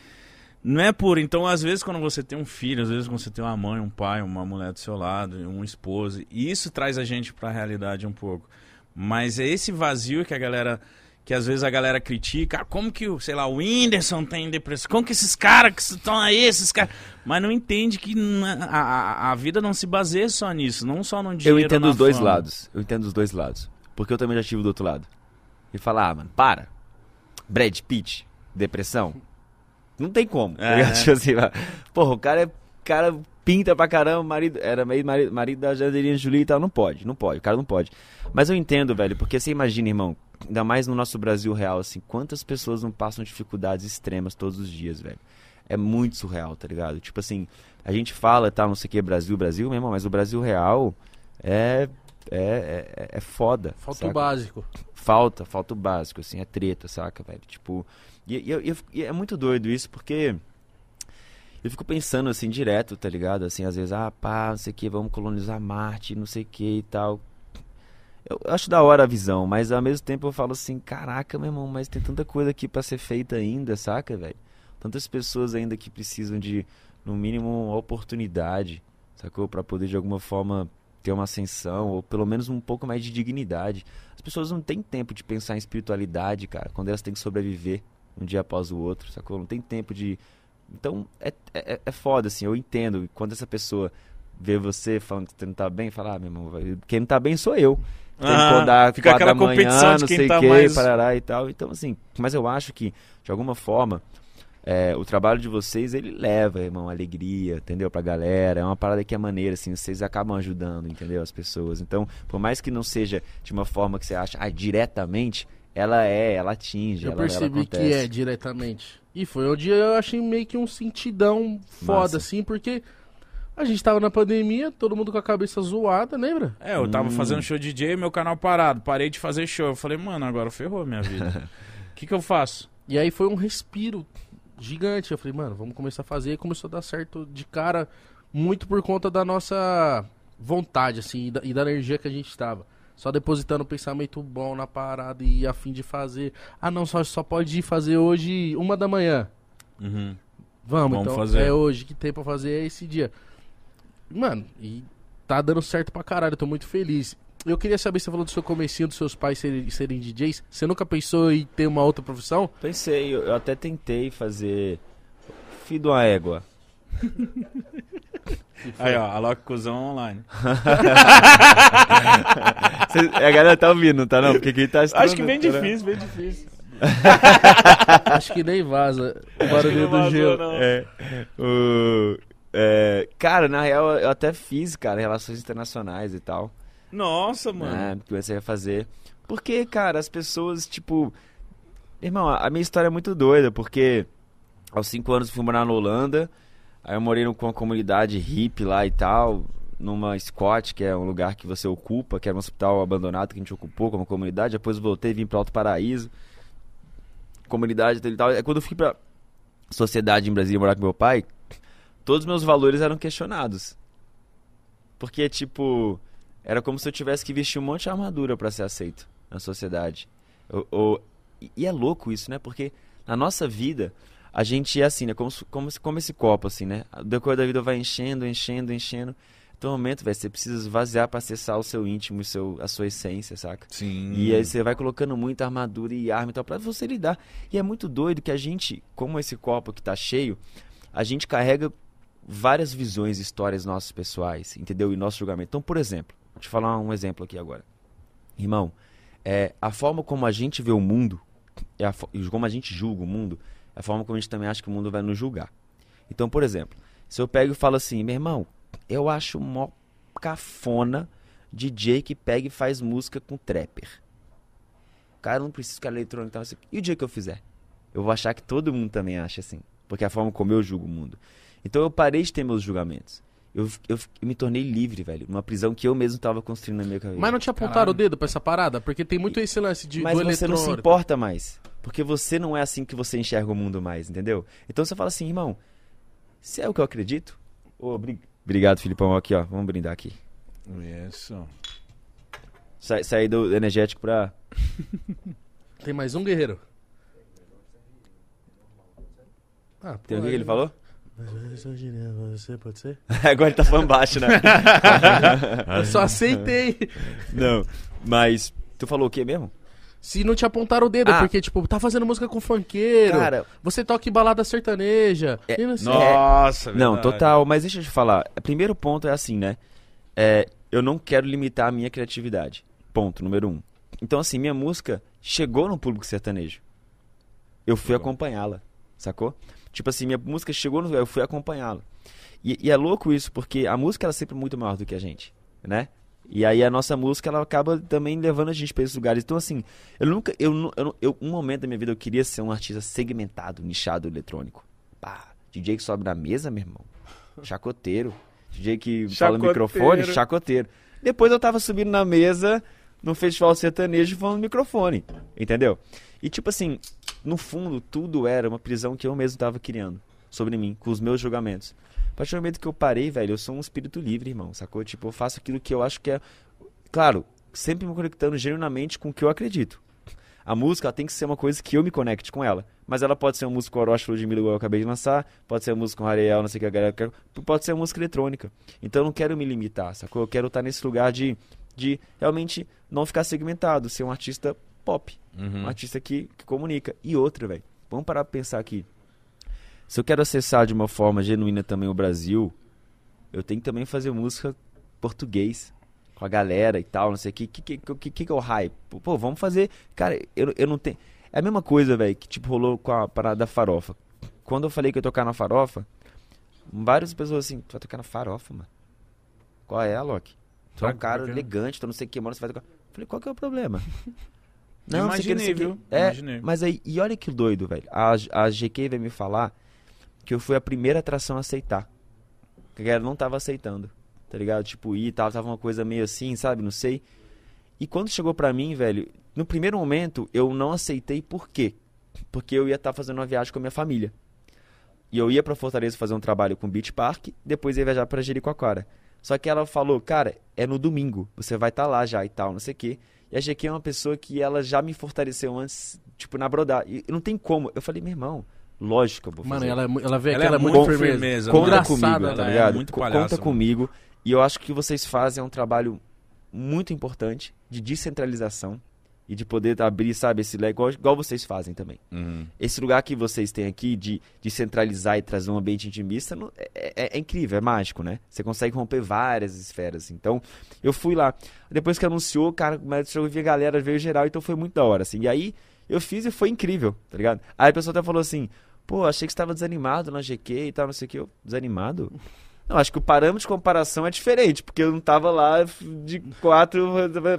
não é puro. Então, às vezes, quando você tem um filho, às vezes, quando você tem uma mãe, um pai, uma mulher do seu lado, um esposo, e isso traz a gente pra realidade um pouco. Mas é esse vazio que a galera. Que às vezes a galera critica, ah, como que, o, sei lá, o Whindersson tem depressão, como que esses caras que estão aí, esses caras. Mas não entende que a, a, vida não se baseia só nisso, não só no dinheiro. Eu entendo os dois fama. lados. Eu entendo os dois lados. Porque eu também já estive do outro lado. E falar, ah, mano, para. Brad Pitt, depressão. Não tem como. tá É, ligado? né? [laughs] Tipo assim, porra, o cara é. cara pinta pra caramba, marido, era meio marido, marido da Angelina Jolie e tal. Não pode, não pode, o cara não pode. Mas eu entendo, velho, porque você imagina, irmão, ainda mais no nosso Brasil real, assim, quantas pessoas não passam dificuldades extremas todos os dias, velho. É muito surreal, tá ligado? Tipo assim, a gente fala, tá, não sei o que, Brasil, Brasil, meu irmão, mas o Brasil real é. É, é, é foda. Falta saca? o básico. Falta, falta o básico, assim, é treta, saca, velho? Tipo, e, e e é muito doido isso, porque eu fico pensando, assim, direto, tá ligado? Assim, às vezes, ah, pá, não sei o que, vamos colonizar Marte, não sei o que e tal. Eu acho da hora a visão, mas ao mesmo tempo eu falo assim, caraca, meu irmão, mas tem tanta coisa aqui pra ser feita ainda, saca, velho? Tantas pessoas ainda que precisam de, no mínimo, uma oportunidade, sacou? Pra poder de alguma forma ter uma ascensão, ou pelo menos um pouco mais de dignidade. As pessoas não têm tempo de pensar em espiritualidade, cara, quando elas têm que sobreviver um dia após o outro, sacou? Não tem tempo de. Então, é, é, é foda, assim, eu entendo. E quando essa pessoa vê você falando que você não tá bem, fala, ah, meu irmão, quem não tá bem sou eu. Tem que Ah, acordar fica aquela manhã, competição de não quem tá quê, mais- parará e tal. Então, assim, mas eu acho que, de alguma forma, é, o trabalho de vocês, ele leva, irmão, alegria, entendeu? Pra galera. É uma parada que é maneira, assim, vocês acabam ajudando, entendeu? As pessoas. Então, por mais que não seja de uma forma que você acha, ah, diretamente, ela é, ela atinge, Eu ela, ela percebi que acontece. é diretamente. E foi onde eu achei meio que um sentidão foda, Massa. assim, porque a gente tava na pandemia, todo mundo com a cabeça zoada, lembra? É, eu tava Hum. fazendo show de DJ, meu canal parado. Parei de fazer show. Eu falei, mano, agora ferrou minha vida. O [laughs] que, que eu faço? E aí foi um respiro gigante. Eu falei, mano, vamos começar a fazer. E começou a dar certo de cara, muito por conta da nossa vontade, assim, e da, e da energia que a gente tava. Só depositando um pensamento bom na parada e a fim de fazer. Ah, não, só, só pode ir fazer hoje uma da manhã. Uhum. Vamos, Vamos então. fazer. É hoje que tem pra fazer é esse dia. Mano, e tá dando certo pra caralho, eu tô muito feliz. Eu queria saber, você falou do seu comecinho, dos seus pais serem, serem DJs. Você nunca pensou em ter uma outra profissão? Pensei, eu, eu até tentei fazer filho de uma égua. [laughs] [laughs] Aí, ó, a Loki Cusão online. [laughs] Cê- a galera tá ouvindo, tá não? Porque quem tá Acho que bem né? difícil, bem difícil. [laughs] Acho que nem vaza o barulho do gelo. É, o- é, cara, na real, eu até fiz, cara, relações internacionais e tal. Nossa, mano. né? Comecei a fazer. Porque, cara, as pessoas, tipo. Irmão, a minha história é muito doida, porque aos cinco anos eu fui morar na Holanda. Aí eu morei com uma comunidade hippie lá e tal, numa Scott, que é um lugar que você ocupa, que era um hospital abandonado que a gente ocupou como comunidade. Depois eu voltei vim pra Alto Paraíso. Comunidade e tal. Aí quando eu fui pra sociedade em Brasília morar com meu pai, todos os meus valores eram questionados. Porque, tipo, era como se eu tivesse que vestir um monte de armadura pra ser aceito na sociedade. O- o- e- e é louco isso, né? Porque na nossa vida, a gente é assim, né? Como, como, como esse copo, assim, né? O decorrer da vida vai enchendo, enchendo, enchendo. Então, um momento, velho, você precisa esvaziar pra acessar o seu íntimo, o seu, a sua essência, saca? Sim. E aí você vai colocando muita armadura e arma e tal pra você lidar. E é muito doido que a gente, como esse copo que tá cheio, a gente carrega várias visões, histórias nossas pessoais, entendeu? E nosso julgamento. Então, por exemplo, vou te falar um exemplo aqui agora. Irmão, é, a forma como a gente vê o mundo, é a e como a gente julga o mundo, a forma como a gente também acha que o mundo vai nos julgar. Então, por exemplo, se eu pego e falo assim, meu irmão, eu acho mó cafona DJ que pega e faz música com trapper. O cara não precisa ficar eletrônico e tal. assim. E o dia que eu fizer? Eu vou achar que todo mundo também acha assim. porque é a forma como eu julgo o mundo. Então eu parei de ter meus julgamentos. Eu, eu, eu me tornei livre, velho, numa prisão que eu mesmo tava construindo na minha cabeça. Mas não te apontaram Caralho. o dedo pra essa parada? Porque tem muito esse lance de, Mas do você não se eletrônico. importa mais. Porque você não é assim que você enxerga o mundo mais, entendeu? Então você fala assim, irmão, se é o que eu acredito. Obri- Obrigado, Filipão. Aqui, ó. Vamos brindar aqui. Isso. Sa saí do energético pra. [laughs] Tem mais um guerreiro. Ah, Tem o que que ele falou? Você pode ser? Agora ele tá falando baixo, né? Eu só aceitei. não. Mas. Tu falou o quê mesmo? Se não te apontaram o dedo, Ah. porque, tipo, tá fazendo música com funkeiro. Cara, Você toca em balada sertaneja. É, e não sei. Nossa, Não, verdade. total. Mas deixa eu te falar. Primeiro ponto é assim, né? É, eu não quero limitar a minha criatividade. Ponto, número um. Então, assim, minha música chegou no público sertanejo. Eu fui Legal. acompanhá-la, sacou? Tipo assim, minha música chegou no... Eu fui acompanhá-la. E, e é louco isso, porque a música ela é sempre muito maior do que a gente, né? E aí a nossa música, ela acaba também levando a gente pra esses lugares. Então, assim, eu nunca... Eu, eu, eu, um momento da minha vida eu queria ser um artista segmentado, nichado, eletrônico. Pá, DJ que sobe na mesa, meu irmão. Chacoteiro. DJ que fala no Chacoteiro. microfone, chacoteiro. Depois eu tava subindo na mesa num festival sertanejo falando no microfone. Entendeu? E tipo assim, no fundo, tudo era uma prisão que eu mesmo tava criando sobre mim, com os meus julgamentos. A partir do momento que eu parei, velho, eu sou um espírito livre, irmão, sacou? Tipo, eu faço aquilo que eu acho que é. Claro, sempre me conectando genuinamente com o que eu acredito. A música tem que ser uma coisa que eu me conecte com ela. Mas ela pode ser uma música com Orochi Ludmilla, igual eu acabei de lançar. Pode ser uma música com Ariel, não sei o que a galera quer. Pode ser uma música eletrônica. Então eu não quero me limitar, sacou? Eu quero estar nesse lugar de, de realmente não ficar segmentado, ser um artista pop. Uhum. Um artista que, que comunica. E outra, velho. Vamos parar pra pensar aqui. Se eu quero acessar de uma forma genuína também o Brasil, eu tenho que também fazer música português com a galera e tal, não sei o que. O que, que, que, que, que é o hype? Pô, vamos fazer. Cara, eu, eu não tenho. É a mesma coisa, velho, que tipo rolou com a parada da farofa. Quando eu falei que eu ia tocar na farofa, várias pessoas assim, tu vai tocar na farofa, mano. Qual é, Alok? Tu é um Tá, cara porque- elegante, tu não sei o que, mano, você vai tocar. Eu falei, qual que é o problema? [laughs] Eu não sei que, não sei imaginei, viu? É, Imaginei. mas aí, e olha que doido, velho. A, a GK veio me falar que eu fui a primeira atração a aceitar. Que a galera não tava aceitando, tá ligado? Tipo, ir e tal, tava uma coisa meio assim, sabe? Não sei. E quando chegou pra mim, velho, no primeiro momento eu não aceitei por quê? Porque eu ia estar fazendo uma viagem com a minha família. E eu ia pra Fortaleza fazer um trabalho com Beach Park, depois ia viajar pra Jericoacoara. Só que ela falou, cara, é no domingo, você vai estar lá já e tal, não sei o quê. E a GQ é uma pessoa que ela já me fortaleceu antes, tipo, na brodar. E não tem como. Eu falei, meu irmão, lógico vou fazer. Mano, ela, é ela vê Ela aquela é muito muito firmeza. firmeza, Conta comigo, tá ela é ligado? muito Co- palhaça, Conta mano. comigo. E eu acho que vocês fazem um trabalho muito importante de descentralização e de poder abrir, sabe, esse leque, igual, igual vocês fazem também. Uhum. Esse lugar que vocês têm aqui de, de centralizar e trazer um ambiente intimista não- é, é- é incrível, é mágico, né? Você consegue romper várias esferas. Então, eu fui lá. Depois que anunciou, cara, mas eu vi a galera, veio geral, então foi muito da hora, assim. E aí, eu fiz e foi incrível, tá ligado? Aí a pessoa até falou assim, pô, achei que você tava desanimado na GQ e tal, não sei o que. Eu, desanimado? Não, acho que o parâmetro de comparação é diferente, porque eu não tava lá de quatro,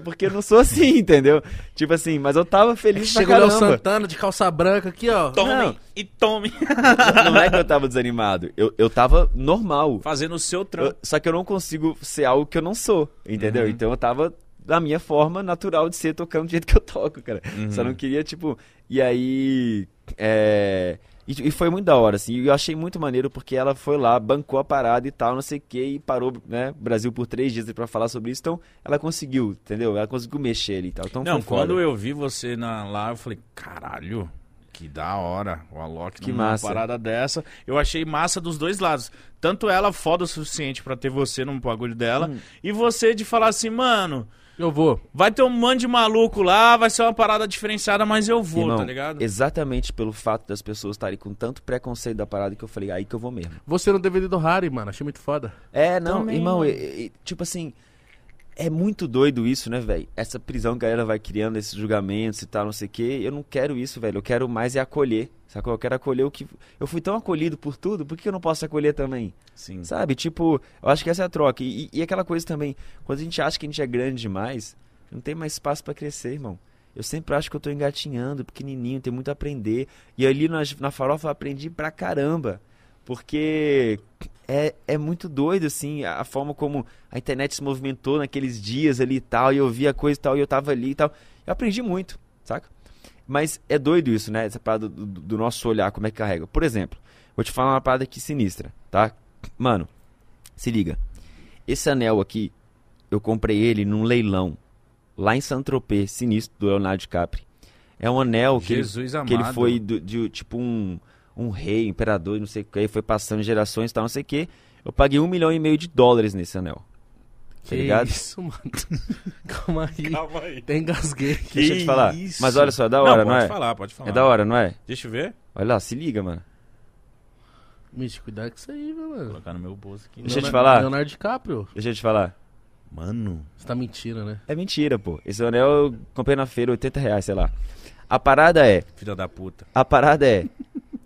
porque eu não sou assim, [laughs] entendeu? Tipo assim, mas eu tava feliz pra Chegou o Léo caramba. Santana de calça branca aqui, ó. Tome Não. e tome. [laughs] Não é que eu tava desanimado, eu, eu tava normal. Fazendo o seu Eu- trampo. só que eu não consigo ser algo que eu não sou, entendeu? Uhum. Então eu tava da minha forma natural de ser tocando do jeito que eu toco, cara. Uhum. Só não queria, tipo. E aí. É. E, e foi muito da hora, assim. E eu achei muito maneiro porque ela foi lá, bancou a parada e tal, não sei o que, e parou, né, Brasil por três dias pra falar sobre isso. Então, ela conseguiu, entendeu? Ela conseguiu mexer ali e tal. Então, Não, foda. quando eu vi você na, lá, eu falei, caralho, que da hora. O Alok Que numa massa. parada dessa. Eu achei massa dos dois lados. Tanto ela foda o suficiente pra ter você num bagulho dela, Hum. e você de falar assim, mano, Eu vou. vai ter um monte de maluco lá, vai ser uma parada diferenciada, mas eu vou, Irmão, tá ligado? Exatamente pelo fato das pessoas estarem com tanto preconceito da parada que eu falei, aí que eu vou mesmo. Você no DVD do Harry, mano. Achei muito foda. É, não, Também, irmão, e- e- tipo assim, é muito doido isso, né, velho? Essa prisão que a galera vai criando, esses julgamentos e tal, não sei o quê. Eu não quero isso, velho. Eu quero mais é acolher, sacou? Eu quero acolher o que. Eu fui tão acolhido por tudo, por que eu não posso acolher também? Sim. Sabe? Tipo, eu acho que essa é a troca. E, e- aquela coisa também, quando a gente acha que a gente é grande demais, não tem mais espaço pra crescer, irmão. Eu sempre acho que eu tô engatinhando, pequenininho, tem muito a aprender. E ali na, na farofa eu aprendi pra caramba. Porque é, é muito doido, assim, a, forma como a internet se movimentou naqueles dias ali e tal. E eu via coisa e tal, e eu tava ali e tal. Eu aprendi muito, saca? Mas é doido isso, né? Essa parada do, do nosso olhar, como é que carrega. Por exemplo, vou te falar uma parada aqui sinistra, tá? Mano, se liga. Esse anel aqui, eu comprei ele num leilão lá em Saint-Tropez, sinistro, do Leonardo DiCaprio. É um anel que, ele, Jesus que ele amado. foi do- de, tipo um, um rei, imperador, não sei o que, foi passando gerações e tal, não sei o que. Eu paguei um milhão e meio de dólares nesse anel. Tá Que ligado? isso, mano? [laughs] Calma aí. Calma aí. Até engasguei. [laughs] Deixa eu te falar. isso? Mas olha só, é da hora, não, pode é? falar, pode falar. É da hora, não é? Deixa eu ver. Olha lá, se liga, mano. Mitch, cuidado com isso aí, meu Vou mano. colocar no meu bolso aqui. Deixa eu te falar. Leonardo DiCaprio. Deixa eu te falar. Mano. Você tá mentindo, né? É mentira, pô. Esse anel eu comprei na feira, 80 reais, sei lá. A parada é, Filha da puta. a parada é.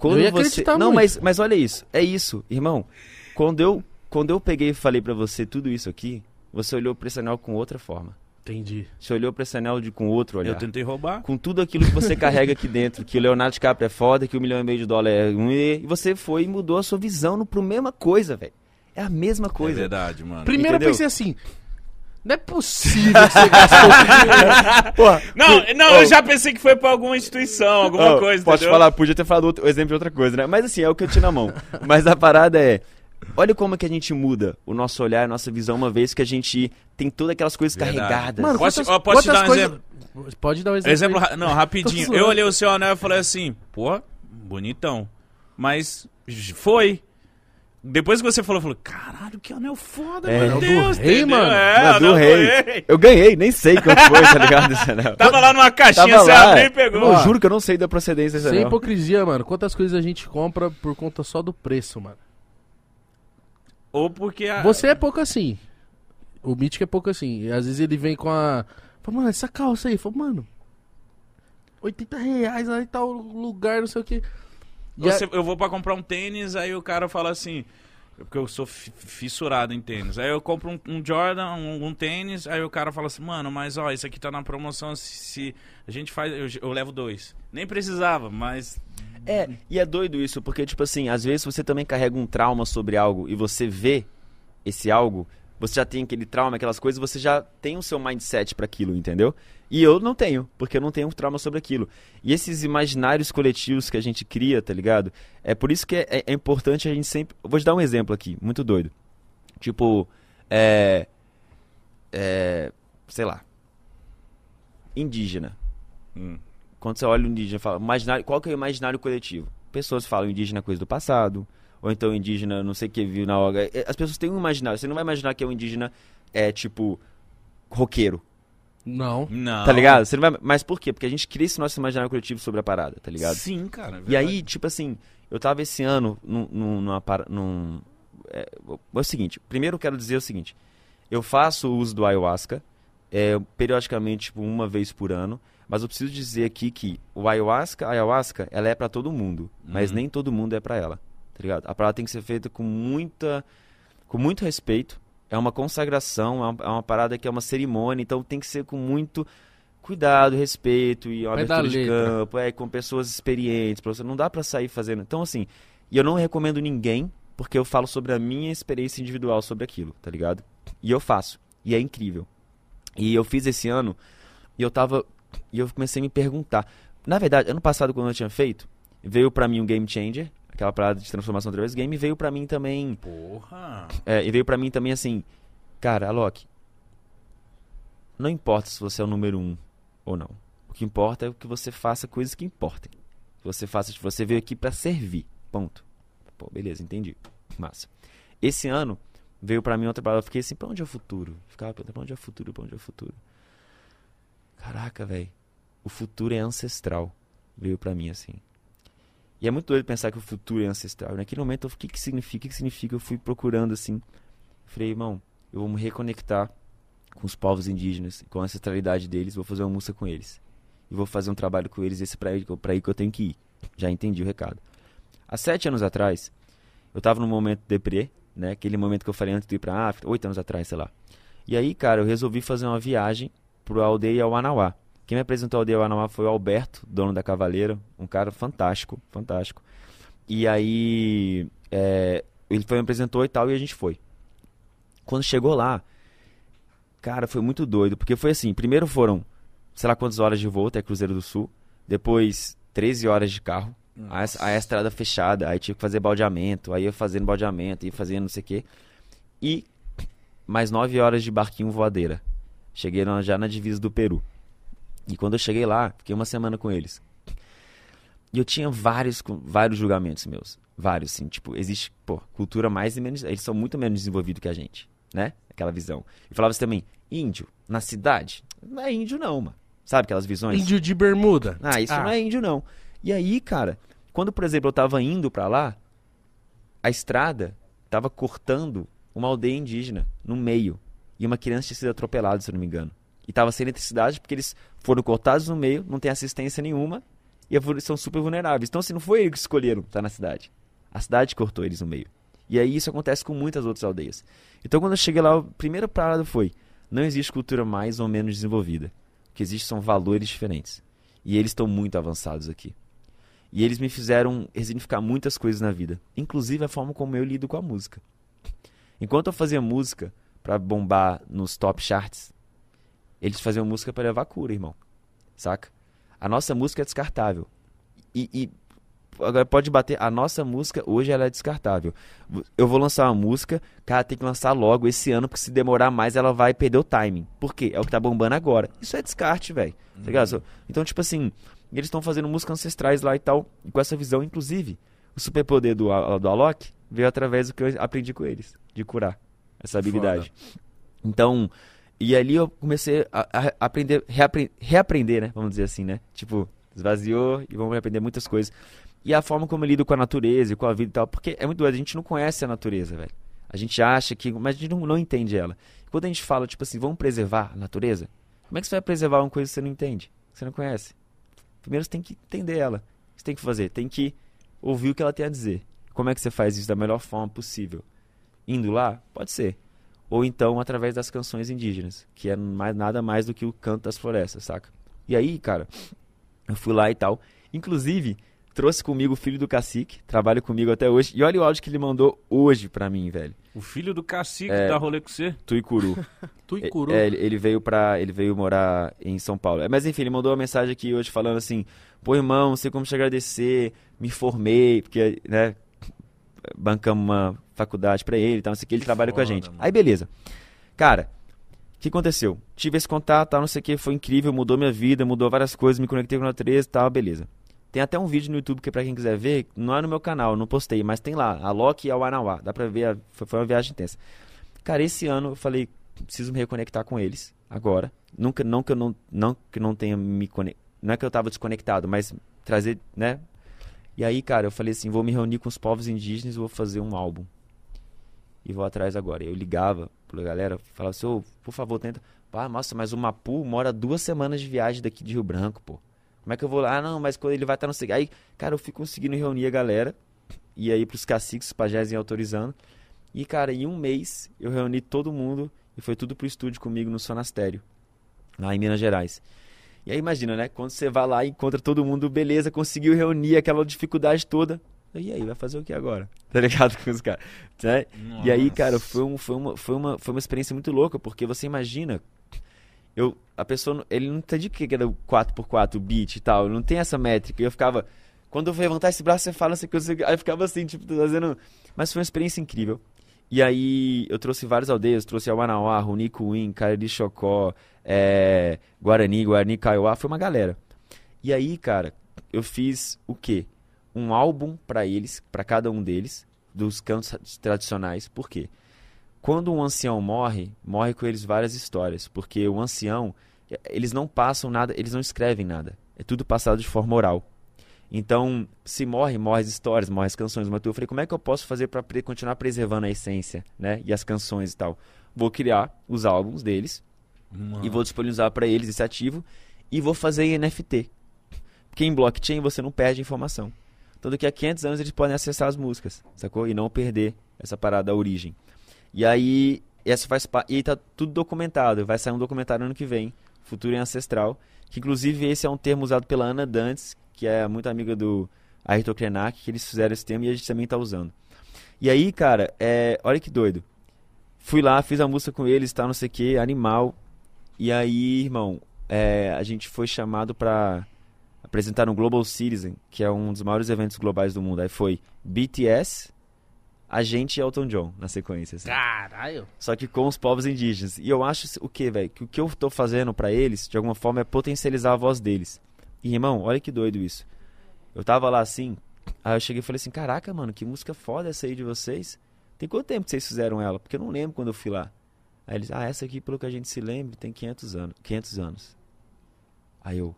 Quando Eu ia você. acreditar Não, muito. mas, mas olha isso. É isso, irmão. Quando eu, quando eu peguei e falei pra você tudo isso aqui, você olhou pra esse anel com outra forma. Entendi. Você olhou pra esse anel de, com outro olhar. Eu tentei roubar. Com tudo aquilo que você carrega aqui dentro, que o Leonardo DiCaprio é foda, que o milhão e meio de dólar é um e, e você foi e mudou a sua visão no, pro mesma coisa, velho. É a mesma É coisa. verdade, mano. Primeiro Entendeu? eu pensei assim. Não é possível que você gastou. [laughs] Porra, Não, não, Oh. eu já pensei que foi pra alguma instituição, alguma Ó, coisa, Posso entendeu? falar, podia ter falado outro, exemplo de outra coisa, né? Mas assim, é o que eu tinha na mão. [laughs] Mas a parada é. Olha como que a gente muda o nosso olhar, a nossa visão, uma vez que a gente tem todas aquelas coisas Verdade. carregadas. Mano, Posso- quantas, ó, posso te dar um coisas... Pode dar um exemplo. Exemplo, aí. ra- não, rapidinho. [laughs] Eu olhei o seu anel e falei assim, pô, bonitão. Mas j- foi. Depois que você falou, eu falei, caralho, que anel foda, É. meu Anel do Deus. rei, entendeu? mano. É, Não, do anel rei. Eu ganhei, nem sei quanto foi, tá ligado? Esse anel. [laughs] Tava lá numa caixinha, Tava você lá. abriu e pegou. Eu juro que eu não sei da procedência desse Sem anel. hipocrisia, mano. Quantas coisas a gente compra por conta só do preço, mano? Ou porque a... Você é pouco assim. O Mítico é pouco assim. E às vezes ele vem com a. Fala, mano, essa calça aí. Fala, mano. 80 reais aí tal lugar, não sei o que. Você- eu vou pra comprar um tênis, aí o cara fala assim. Porque eu sou fi- fissurado em tênis. Aí eu compro um, um Jordan, um, um tênis, aí o cara fala assim, mano, mas ó, isso aqui tá na promoção, se, se a gente faz, eu, eu levo dois. Nem precisava, mas. É, e é doido isso, porque, tipo assim, às vezes você também carrega um trauma sobre algo e você vê esse algo, você já tem aquele trauma, aquelas coisas, você já tem o seu mindset pra aquilo, entendeu? E eu não tenho, porque eu não tenho trauma sobre aquilo. E esses imaginários coletivos que a gente cria, tá ligado? É por isso que é, é- é importante a gente sempre. Vou te dar um exemplo aqui, muito doido. Tipo, é. É. Sei lá. Indígena Hum. quando você olha o indígena, fala, imaginário, qual que é o imaginário coletivo? Pessoas falam indígena coisa do passado, ou então indígena não sei o que viu na hora. É, As pessoas têm um imaginário. Você não vai imaginar que é um indígena é tipo roqueiro, Não. Não. tá ligado? Você não vai, mas por quê? Porque a gente cria esse nosso imaginário coletivo sobre a parada, tá ligado? Sim, cara. é E aí, tipo assim, eu tava esse ano num, num, numa para- num é, é o seguinte, primeiro eu quero dizer o seguinte, eu faço o uso do ayahuasca, é, periodicamente, tipo, uma vez por ano, mas eu preciso dizer aqui que o ayahuasca, a ayahuasca, ela é pra todo mundo, mas Uhum. nem todo mundo é pra ela, tá ligado? A parada tem que ser feita com muita, com muito respeito, é uma consagração, é uma, é uma parada que é uma cerimônia, então tem que ser com muito cuidado, respeito e uma abertura de campo, é, com pessoas experientes, pra você não dá pra sair fazendo. Então assim, e eu não recomendo ninguém, porque eu falo sobre a minha experiência individual sobre aquilo, tá ligado? E eu faço, e é incrível. E eu fiz esse ano, e eu tava, e eu comecei a me perguntar. Na verdade, ano passado quando eu tinha feito, veio pra mim um game changer, aquela parada de transformação através do game, veio pra mim também Porra. é, e veio pra mim também assim, cara, Alok, não importa se você é o número um ou não. O que importa é que você faça coisas que importem. Que você faça, você veio aqui pra servir. Ponto. Pô, beleza, entendi. Massa. Esse ano veio pra mim outra palavra, eu fiquei assim, pra onde é o futuro? Ficava perguntando, pra onde é o futuro? Pra onde é o futuro? Caraca, velho. O futuro é ancestral. Veio pra mim assim. E é muito doido pensar que o futuro é ancestral. Naquele momento, eu fiquei, o que que significa? O que significa? Eu fui procurando assim. Falei, irmão, eu vou me reconectar com os povos indígenas, com a ancestralidade deles, vou fazer uma música com eles. E vou fazer um trabalho com eles, esse pra aí, pra aí que eu tenho que ir. Já entendi o recado. Há sete anos atrás, eu tava num momento deprê, né? Aquele momento que eu falei antes de ir pra África, oito anos atrás, sei lá. E aí, cara, eu resolvi fazer uma viagem pro aldeia Wanawá, que Quem me apresentou a aldeia Wanauá foi o Alberto, dono da Cavaleira, um cara fantástico, fantástico. E aí é, ele foi me apresentou e tal e a gente foi. Quando chegou lá, cara, foi muito doido, porque foi assim, primeiro foram, sei lá quantas horas de voo até Cruzeiro do Sul, depois 13 horas de carro, a, a estrada fechada, aí tinha que fazer baldeamento, aí ia fazendo baldeamento, ia fazendo não sei o quê. E mais 9 horas de barquinho voadeira. Cheguei já na divisa do Peru. E quando eu cheguei lá, fiquei uma semana com eles. E eu tinha vários, vários julgamentos meus. Vários, assim. Tipo, existe, pô, cultura mais e menos. Eles são muito menos desenvolvidos que a gente, né? Aquela visão. E falava assim também, índio, na cidade? Não é índio, não, mano. Sabe aquelas visões? Índio de bermuda. Ah, isso não é índio, não. E aí, cara, quando, por exemplo, eu tava indo pra lá, a estrada tava cortando uma aldeia indígena no meio. E uma criança tinha sido atropelada, se eu não me engano. E tava sem eletricidade porque eles foram cortados no meio, não tem assistência nenhuma e são super vulneráveis. Então, assim, não foi eles que escolheram estar na cidade. A cidade cortou eles no meio. E aí isso acontece com muitas outras aldeias. Então, quando eu cheguei lá, a primeira parada foi: não existe cultura mais ou menos desenvolvida. O que existe são valores diferentes. E eles estão muito avançados aqui. E eles me fizeram resignificar muitas coisas na vida, inclusive a forma como eu lido com a música. Enquanto eu fazia música pra bombar nos top charts, eles faziam música pra levar cura, irmão. Saca? A nossa música é descartável. E, e agora pode bater, a nossa música hoje ela é descartável. Eu vou lançar uma música, cara, tem que lançar logo esse ano, porque se demorar mais ela vai perder o timing. Por quê? É o que tá bombando agora. Isso é descarte, velho. Tá ligado? Então, tipo assim, eles estão fazendo músicas ancestrais lá e tal, e com essa visão, inclusive, o superpoder do, do Alok veio através do que eu aprendi com eles, de curar essa habilidade. Então, e ali eu comecei a, a aprender, reapre- reaprender, né? Vamos dizer assim, né? Tipo, esvaziou e vamos aprender muitas coisas. E a forma como eu lido com a natureza e com a vida e tal, porque é muito doido, a gente não conhece a natureza, velho. A gente acha que, mas a gente não, não entende ela. Quando a gente fala, tipo assim, vamos preservar a natureza, como é que você vai preservar uma coisa que você não entende, que você não conhece? Primeiro você tem que entender ela. O que você tem que fazer? Tem que ouvir o que ela tem a dizer. Como é que você faz isso da melhor forma possível? Indo lá? Pode ser. Ou então através das canções indígenas, que é mais, nada mais do que o canto das florestas, saca? E aí, cara, eu fui lá e tal. Inclusive, trouxe comigo o filho do cacique, trabalha comigo até hoje. E olha o áudio que ele mandou hoje pra mim, velho. O filho do cacique É. dá rolê com você? Tuicuru. [laughs] Tu É, e. É, ele, ele veio para ele veio morar em São Paulo. É, Mas enfim, ele mandou uma mensagem aqui hoje falando assim: "Pô, irmão, não sei como te agradecer, me formei, porque, né, bancamos uma faculdade pra ele, tal, não sei o que, ele trabalha com a foda, gente". mano. Aí beleza. Cara, o que aconteceu? Tive esse contato, tal, não sei o que, foi incrível, mudou minha vida, mudou várias coisas, me conectei com a natureza, e tal, beleza. Tem até um vídeo no YouTube que pra quem quiser ver, não é no meu canal, não postei, mas tem lá, a Loki e a Wanauá. Dá pra ver, a- foi foi uma viagem intensa. Cara, esse ano eu falei, preciso me reconectar com eles agora. Nunca, não que eu não, não que não tenha me conectado, não é que eu tava desconectado, mas trazer, né? E aí, cara, eu falei assim, vou me reunir com os povos indígenas e vou fazer um álbum. E vou atrás agora. Eu ligava pra galera, falava assim, ô, por favor, tenta. Ah, nossa, mas o Mapu mora duas semanas de viagem daqui de Rio Branco, pô. Como é que eu vou lá? Ah, não, mas quando ele vai estar no sei. Aí, cara, eu fui conseguindo reunir a galera. E aí pros caciques, os pajés iam autorizando. E, cara, em um mês eu reuni todo mundo e foi tudo pro estúdio comigo no Sonastério, lá em Minas Gerais. E aí imagina, né? Quando você vai lá e encontra todo mundo, beleza, conseguiu reunir aquela dificuldade toda. E aí, vai fazer o que agora? [laughs] Tá ligado com os caras? Né? E aí, cara, foi, um, foi, uma, foi, uma, foi uma experiência muito louca, porque você imagina. Eu, a pessoa, ele não entendia o que era o 4x4, o beat e tal, não tem essa métrica. E eu ficava. Quando eu vou levantar esse braço, você fala, consegue. Aí eu ficava assim, tipo, fazendo. Mas foi uma experiência incrível. E aí eu trouxe várias aldeias, trouxe a Wanauá, Runicuim, Cariri Chocó, é, Guarani, Guarani, Kaiowá, foi uma galera. E aí, cara, eu fiz o quê? Um álbum pra eles, pra cada um deles, dos cantos tradicionais. Por quê? Quando um ancião morre, morre com eles várias histórias, porque o ancião, eh, eles não passam nada, eles não escrevem nada. É tudo passado de forma oral. Então, se morre, morre as histórias, morre as canções. Mas eu falei, como é que eu posso fazer para continuar preservando a essência, né? E as canções e tal. Vou criar os álbuns deles e vou disponibilizar para eles esse ativo e vou fazer em NFT. Porque em blockchain você não perde informação. Então daqui a 500 anos eles podem acessar as músicas, sacou? E não perder essa parada da origem. E aí, essa faz e tá tudo documentado. Vai sair um documentário ano que vem, Futuro em Ancestral, Que inclusive esse é um termo usado pela Ana Dantes, que é muito amiga do Ayrton Krenak, que eles fizeram esse termo e a gente também tá usando. E aí, cara, é, olha que doido. Fui lá, fiz a música com eles, tá, não sei o que, animal. E aí, irmão, é, a gente foi chamado pra apresentar no Global Citizen, que é um dos maiores eventos globais do mundo. Aí foi BTS, a gente e Elton John na sequência. Assim. Caralho. Só que com os povos indígenas. E eu acho o que, velho? Que o que eu tô fazendo pra eles, de alguma forma, é potencializar a voz deles. E, irmão, olha que doido isso. Eu tava lá assim, aí eu cheguei e falei assim: caraca, mano, que música foda essa aí de vocês. Tem quanto tempo que vocês fizeram ela? Porque eu não lembro quando eu fui lá. Aí eles, ah, essa aqui, pelo que a gente se lembra, tem 500 anos. 500 anos. Aí eu,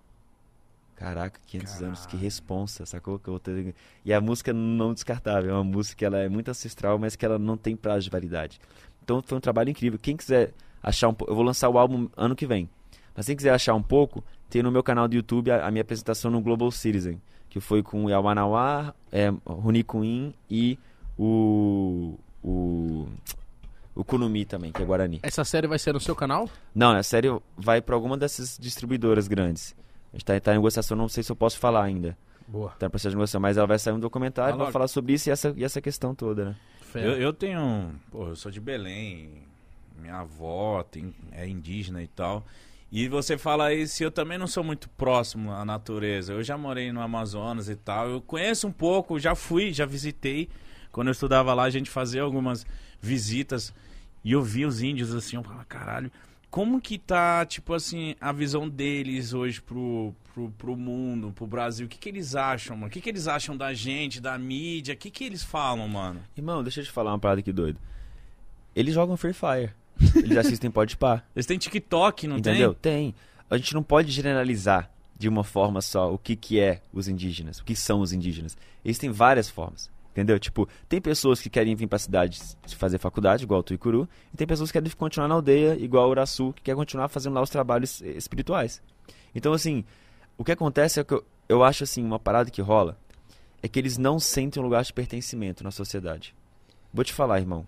caraca, 500 anos, que responsa, sacou? Que eu vou ter... E a música não descartável, é uma música que ela é muito ancestral, mas que ela não tem prazo de validade. Então foi um trabalho incrível. Quem quiser achar um pouco, eu vou lançar o álbum ano que vem. Mas quem quiser achar um pouco, tem no meu canal do YouTube a, a minha apresentação no Global Citizen, que foi com o Yawanawá, é, Runi Kuin e o o o Kunumi também, que é Guarani. Essa série vai ser no seu canal? Não, a série vai para alguma dessas distribuidoras grandes. A gente tá, tá em negociação, não sei se eu posso falar ainda. Boa. Tá em processo de negociação, mas ela vai sair um documentário Ah, pra logo. falar sobre isso e essa, e essa questão toda, né? Eu, eu tenho. Pô, eu sou de Belém. Minha avó tem, é indígena e tal. E você fala isso, eu também não sou muito próximo à natureza. Eu já morei no Amazonas e tal. Eu conheço um pouco, já fui, já visitei. Quando eu estudava lá, a gente fazia algumas visitas. E eu vi os índios assim, eu falava, caralho. Como que tá, tipo assim, a visão deles hoje pro, pro, pro mundo, pro Brasil? O que, que eles acham, mano? O que, que eles acham da gente, da mídia? O que, que eles falam, mano? Irmão, deixa eu te falar uma parada aqui doido. Eles jogam Free Fire. Eles assistem Pode Pá. Eles têm TikTok, não Entendeu? tem? Tem. A gente não pode generalizar de uma forma só o que, que é os indígenas, o que são os indígenas. Eles têm várias formas. Entendeu? Tipo, tem pessoas que querem vir pra cidade se fazer faculdade, igual o Tuicuru, e tem pessoas que querem continuar na aldeia, igual o Uraçu, que quer continuar fazendo lá os trabalhos eh, espirituais. Então, assim, o que acontece é que eu, eu acho, assim, uma parada que rola é que eles não sentem um lugar de pertencimento na sociedade. Vou te falar, irmão.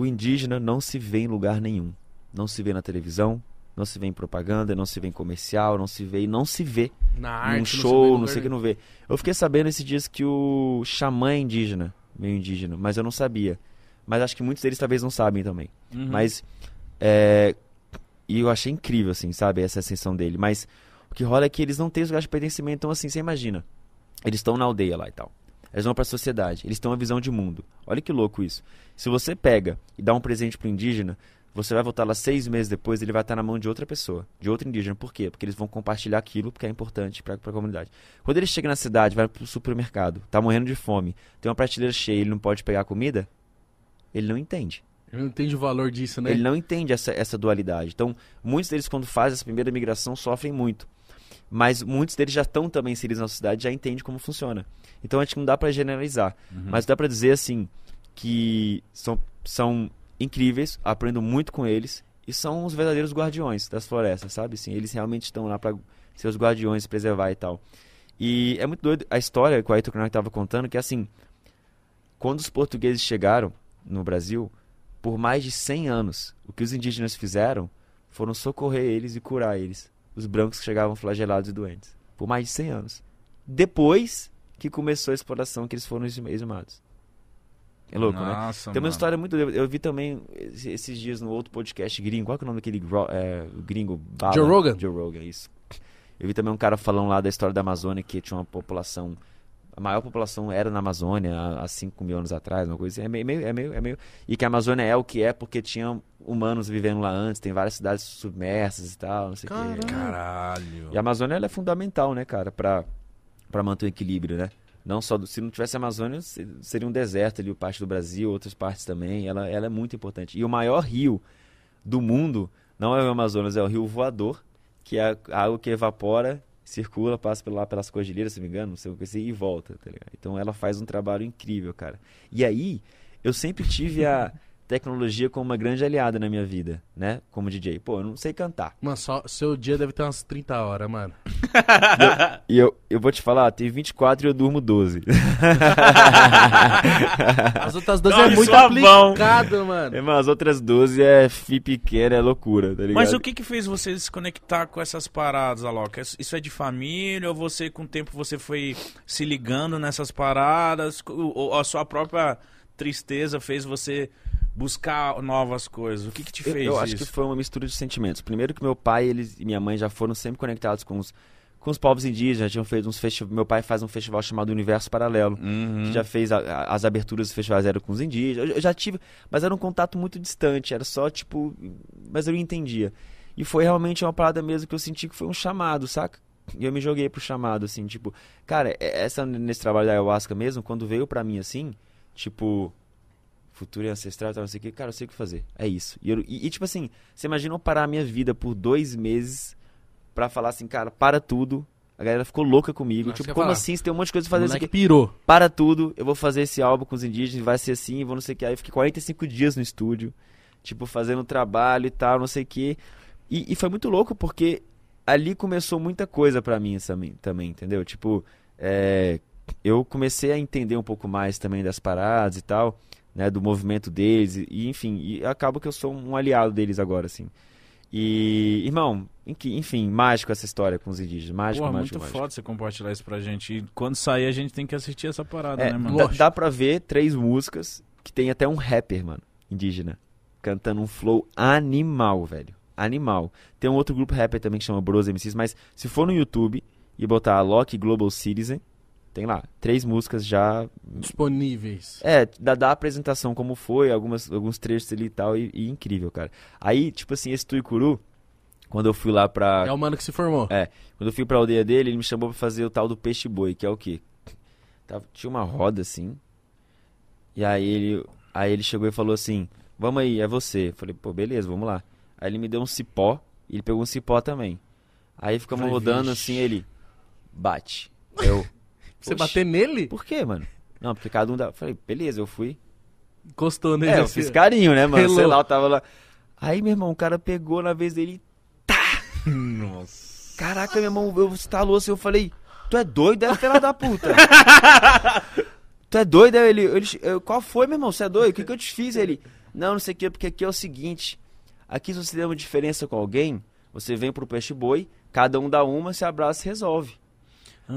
O indígena não se vê em lugar nenhum. Não se vê na televisão, não se vê em propaganda, não se vê em comercial, não se vê e não se vê Na num arte, show, não sei o que não vê. Eu fiquei sabendo esses dias que o xamã é indígena, meio indígena, mas eu não sabia. Mas acho que muitos deles talvez não sabem também. Uhum. Mas é, e eu achei incrível assim, sabe, essa ascensão dele, mas o que rola é que eles não têm os lugares de pertencimento, então assim, você imagina. Eles estão na aldeia lá e tal. Eles vão pra sociedade, eles têm uma visão de mundo. Olha que louco isso. Se você pega e dá um presente pro indígena, você vai voltar lá seis meses depois, ele vai estar na mão de outra pessoa, de outro indígena. Por quê? Porque eles vão compartilhar aquilo porque é importante pra, pra comunidade. Quando ele chega na cidade, vai pro supermercado, tá morrendo de fome, tem uma prateleira cheia, ele não pode pegar comida, ele não entende. Eu não entendo o valor disso, né? Ele não entende essa, essa dualidade. Então, muitos deles, quando fazem essa primeira migração, sofrem muito. Mas muitos deles já estão também inseridos na sociedade, já entendem como funciona. Então, acho que não dá para generalizar. Mas dá para dizer, assim, que são, são incríveis, aprendo muito com eles e são os verdadeiros guardiões das florestas, sabe? Assim, eles realmente estão lá para ser os guardiões, preservar e tal. E é muito doido a história que o Ayrton Krenak estava contando, que assim, quando os portugueses chegaram no Brasil, por mais de 100 anos, o que os indígenas fizeram foram socorrer eles e curar eles, os brancos que chegavam flagelados e doentes, por mais de 100 anos. Depois que começou a exploração, que eles foram exumados. É louco, né? Nossa, Tem uma mano. história muito. Eu vi também esse- esses dias no outro podcast gringo. Qual que é o nome daquele é, gringo? Bala? Joe Rogan? Joe Rogan, isso. Eu vi também um cara falando lá da história da Amazônia que tinha uma população. A maior população era na Amazônia há há 5 mil anos atrás, uma coisa assim. É meio, é meio, é meio. E que a Amazônia é o que é porque tinha humanos vivendo lá antes, tem várias cidades submersas e tal, não sei o que. Caralho. E a Amazônia ela é fundamental, né, cara, pra, pra manter o equilíbrio, né? Não só do- se não tivesse a Amazônia, se- seria um deserto ali, parte do Brasil, outras partes também. Ela, ela é muito importante. E o maior rio do mundo não é o Amazonas, é o Rio Voador, que é a água que evapora, circula, passa lá pelas cordilheiras, se não me engano, não sei o que e volta, tá ligado? Então ela faz um trabalho incrível, cara. E aí, eu sempre tive a [laughs] tecnologia como uma grande aliada na minha vida, né? Como DJ. Pô, eu não sei cantar. Mano, só, seu dia deve ter umas 30 horas, mano. E eu, eu vou te falar, tem 24 e eu durmo 12. [laughs] As outras duas Dá é muito suavão. aplicado, mano. Irmão, as outras 12 é fi pequena, é loucura, tá ligado? Mas o que que fez você se conectar com essas paradas, Alok? Isso é de família ou você, com o tempo, você foi se ligando nessas paradas? Ou a sua própria tristeza fez você buscar novas coisas? O que que te Eu, fez eu isso? acho que foi uma mistura de sentimentos. Primeiro que meu pai eles, e minha mãe já foram sempre conectados com os, com os povos indígenas, já tinham feito uns festivais. Meu pai faz um festival chamado Universo Paralelo. Uhum. que já fez a- a- as aberturas dos festivais eram com os indígenas. Eu, eu já tive, mas era um contato muito distante, era só tipo, mas eu entendia. E foi realmente uma parada mesmo que eu senti que foi um chamado, saca? E eu me joguei pro chamado assim, tipo, cara, essa nesse trabalho da ayahuasca mesmo, quando veio pra mim assim, tipo, futuro e ancestral, tal, não sei o que, cara, eu sei o que fazer. É isso. E, eu- e- e, tipo assim, você imagina eu parar a minha vida por dois meses pra falar assim, cara, para tudo. A galera ficou louca comigo. Tipo, como falar. assim? Você tem um monte de coisa pra O fazer moleque aqui pirou. para tudo, eu vou fazer esse álbum com os indígenas, vai ser assim, vou não sei o que. Aí eu fiquei 45 dias no estúdio, tipo, fazendo trabalho e tal, não sei o que. E, e foi muito louco porque ali começou muita coisa pra mim também, também, entendeu? Tipo, é, eu comecei a entender um pouco mais também das paradas e tal, né, do movimento deles, e, enfim, e acaba que eu sou um aliado deles agora, assim. E, irmão, enfim, mágico essa história com os indígenas, mágico, Pô, mágico, muito mágico. foda você compartilhar isso pra gente. E quando sair, a gente tem que assistir essa parada, É, né, mano? dá, dá pra ver três músicas que tem até um rapper, mano, indígena, cantando um flow animal, velho. Animal. Tem um outro grupo rapper também que chama Bros MCs, mas se for no YouTube e botar Loki Global Citizen, tem lá, três músicas já. Disponíveis. É, dá, dá a apresentação como foi, algumas, alguns trechos ali e tal, e, e incrível, cara. Aí, tipo assim, esse Tuicuru, quando eu fui lá pra. É o mano que se formou. É, quando eu fui pra aldeia dele, ele me chamou pra fazer o tal do peixe boi, que é o quê? Tava- tinha uma roda assim. E aí ele, aí ele chegou e falou assim: "Vamos aí, é você". Eu falei: "Pô, beleza, vamos lá". Aí ele me deu um cipó, e ele pegou um cipó também. Aí ficamos Falei, rodando "Vixe." assim, ele bate. Eu Você "Oxe, bater nele? Por quê, mano? Não, porque cada um dá. Eu falei: "Beleza, eu fui". Encostou nele. É, eu assim. fiz carinho, né, mano? Sei Relou. lá, eu tava lá. Aí, meu irmão, o cara pegou na vez dele. Nossa. Caraca, meu irmão, eu estalou assim, eu falei, tu é doido, é filha da puta. [laughs] tu é doido, é ele, ele, eu, qual foi, meu irmão, você é doido? O que que eu te fiz? Ele, não, não sei o que, porque aqui é o seguinte, aqui se você tem uma diferença com alguém, você vem pro peixe boi, cada um dá uma, se abraça e resolve.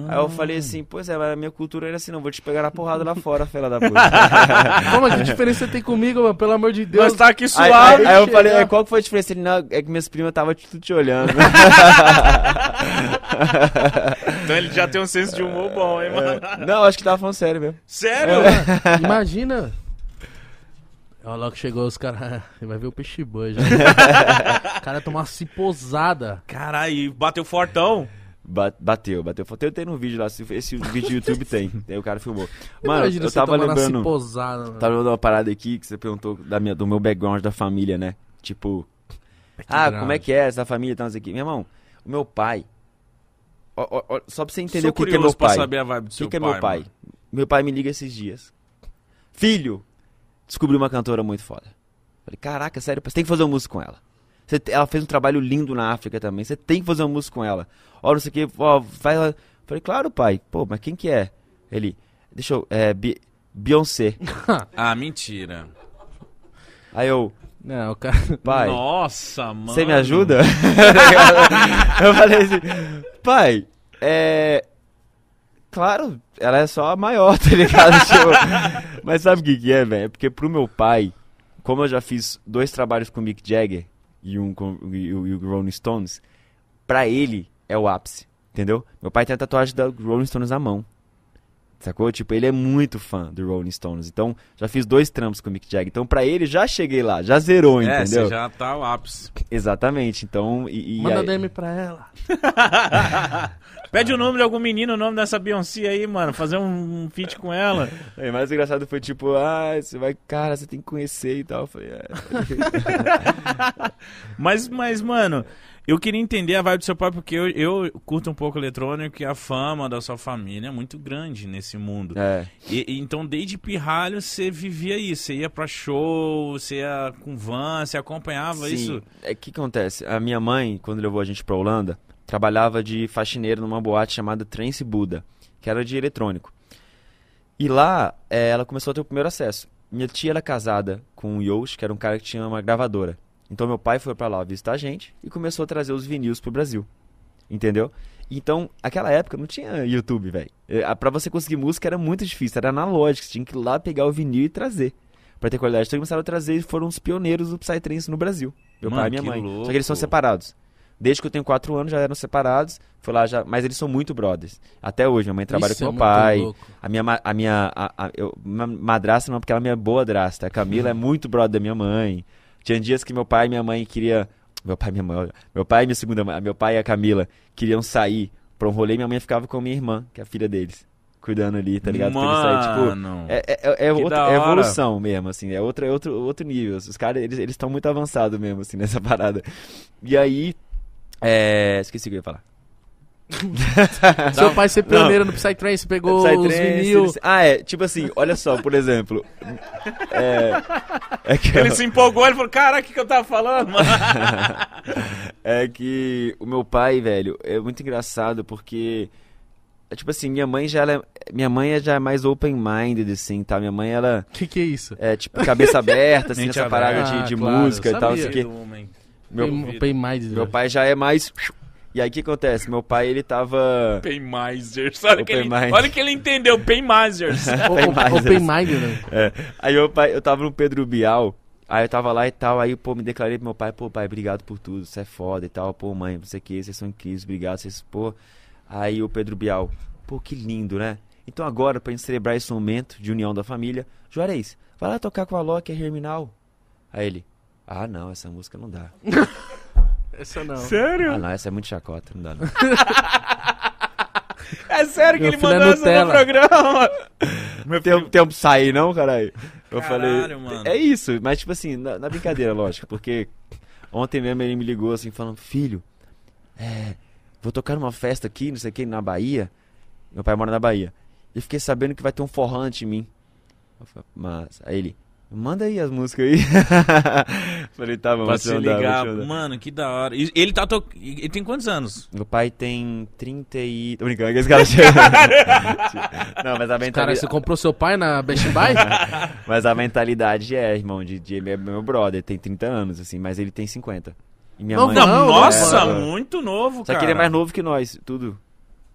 Aí eu falei assim, pois é, mas a minha cultura era assim, não, vou te pegar na [laughs] porrada lá fora, filha da puta. [laughs] Como que diferença tem comigo, mano? Pelo amor de Deus. Mas tá aqui Aí, suave. aí- aí eu chegar. falei, "É, qual que foi a diferença? Ele, não, é que minhas primas estavam tudo te olhando. [laughs] Então ele já tem um senso de humor bom, hein, mano? não, acho que tava falando sério mesmo. Sério? Imagina. Olha lá que chegou os caras. Vai ver o peixe boi já. o cara tomar uma ciposada. Caralho, bateu fortão. Ba- Bateu, bateu. Tem, tem no vídeo lá, se- esse vídeo do YouTube tem. [laughs] Aí o cara filmou. Mano, Imagina eu tava lembrando. ciposada. mano. Tava lembrando uma parada aqui que você perguntou da minha, do meu background da família, né? Tipo, ah, Background. como é que é essa família o quê. Meu irmão, o meu pai. ó, ó, ó, só pra você entender Sou o que, que é meu pra pai. saber a vibe do O seu que, que é pai, meu pai? mano. Meu pai me liga esses dias. Filho, descobri uma cantora muito foda. Falei, caraca, sério, você tem que fazer uma música com ela. Você ela fez um trabalho lindo na África também. Você tem que fazer uma música com ela. Ó, não sei o que, ó, faz. ela- Falei, claro, pai. Pô, mas quem que é? Ele, deixa eu. É, Beyoncé. [laughs] Ah, mentira. Aí eu, Não, o cara. [laughs] pai, Nossa, mano. você me ajuda? [laughs] eu falei assim, pai, é. Claro, ela é só a maior, tá ligado? Tipo, mas sabe o que, que é, velho? É porque pro meu pai, como eu já fiz dois trabalhos com o Mick Jagger e um e o, e o Rolling Stones, pra ele é o ápice, entendeu? Meu pai tem a tatuagem da Rolling Stones na mão. Sacou? Tipo, ele é muito fã do Rolling Stones. Então, já fiz dois trampos com o Mick Jagger. Então, pra ele, já cheguei lá, já zerou, É, entendeu? você já tá o ápice. Exatamente. Então, e, e Manda aí- DM pra ela. [laughs] Pede o nome de algum menino, o nome dessa Beyoncé aí, mano. Fazer um, um feat com ela. Aí, mais engraçado foi tipo, ah, você vai, cara, você tem que conhecer e tal. Eu falei, é. [laughs] Mas, mas, mano, eu queria entender a vibe do seu pai, porque eu, eu curto um pouco eletrônico e a fama da sua família é muito grande nesse mundo. é. E, e então, desde pirralho, você vivia isso. Você ia pra show, você ia com van, você acompanhava Sim. isso. É que acontece? A minha mãe, quando levou a gente pra Holanda, trabalhava de faxineiro numa boate chamada Trance Buda, que era de eletrônico. E lá, é, ela começou a ter o primeiro acesso. Minha tia era casada com o Yosh, que era um cara que tinha uma gravadora. Então meu pai foi pra lá visitar a gente e começou a trazer os vinis pro Brasil. Entendeu? Então, aquela época não tinha YouTube, velho. É, Pra você conseguir música era muito difícil, era analógico, você tinha que ir lá pegar o vinil e trazer. Pra ter qualidade. Então começaram a trazer e foram os pioneiros do Psytrance no Brasil. Meu Mano, pai e minha mãe. louco. Só que eles são separados. Desde que eu tenho 4 anos já eram separados. Foi lá já, mas eles são muito brothers. Até hoje, minha mãe trabalha Isso com é meu pai. louco. A minha, a minha, a, a- eu, ma- madrasta não, porque ela é minha boa drasta. A Camila é muito brother da minha mãe. Tinha dias que meu pai e minha mãe queria, meu pai e minha mãe, meu pai e minha segunda mãe, meu pai e a Camila queriam sair pra um rolê, e minha mãe ficava com a minha irmã, que é a filha deles, cuidando ali, tá ligado? Pra eles saírem, tipo, Mano. é, é, é, é outra- é evolução mesmo, assim, é outro, é outro, outro nível. Os caras, eles estão muito avançados mesmo, assim, nessa [laughs] parada. E aí, é, esqueci o que eu ia falar. Seu pai ser pioneiro no Psytrance, pegou os Psytrance, vinil. eles- Ah, é, tipo assim, olha só, por exemplo. É, é que Ele se empolgou, ele falou, caraca, o que, que eu tava falando, mano? [laughs] é que o meu pai, velho, é muito engraçado porque é tipo assim, minha mãe já ela é- minha mãe já é mais open minded assim, tá? Minha mãe ela Que que é isso? é tipo cabeça aberta assim, [laughs] Mente essa parada de, de Ah, claro, música e tal, o quê. Meu, mais. meu pai já é mais E aí o que acontece? Meu pai, ele tava Paymasters. Olha, que ele, Paymasters. olha que ele entendeu, Paymasters. [laughs] Open Mind, né? É. Aí meu pai, eu tava no Pedro Bial, aí eu tava lá e tal, aí, pô, me declarei pro meu pai, pô, pai, obrigado por tudo, você é foda e tal, pô, mãe, o que, vocês são incríveis, obrigado, vocês, pô. Aí o Pedro Bial, pô, que lindo, né? Então agora, pra gente celebrar esse momento de união da família, Juarez, vai lá tocar com a Loki, a Herminal. Aí ele, ah, não, essa música não dá. [laughs] Essa não. Sério? Ah, não, essa é muito chacota, não dá não. [laughs] É sério que Meu ele filho é mandou essa no Nutella. programa? [laughs] Meu Tem um tempo sair, não, caralho? Eu Caralho, falei. mano. É isso, mas tipo assim, na, na brincadeira, lógico, porque ontem mesmo ele me ligou assim, falando, filho, é, vou tocar numa festa aqui, não sei o que, na Bahia. Meu pai mora na Bahia. E fiquei sabendo que vai ter um forró antes de mim. Eu falei, Mas, aí ele, manda aí as músicas aí. [laughs] falei, tá bom, Pra se te ligar. Mano, que da hora. E Ele tá to... Ele tem quantos anos? Meu pai tem 30 e. Tô brincando, que esse cara chega. [laughs] não, mas a Cara, mentalidade. você comprou seu pai na Best Buy? [laughs] Mas a mentalidade é, irmão, de, de ele é meu brother, tem 30 anos, assim, mas ele tem 50. E minha Não, mãe. Não, Não, nossa, é. muito novo, Só cara. que ele é mais novo que nós, tudo.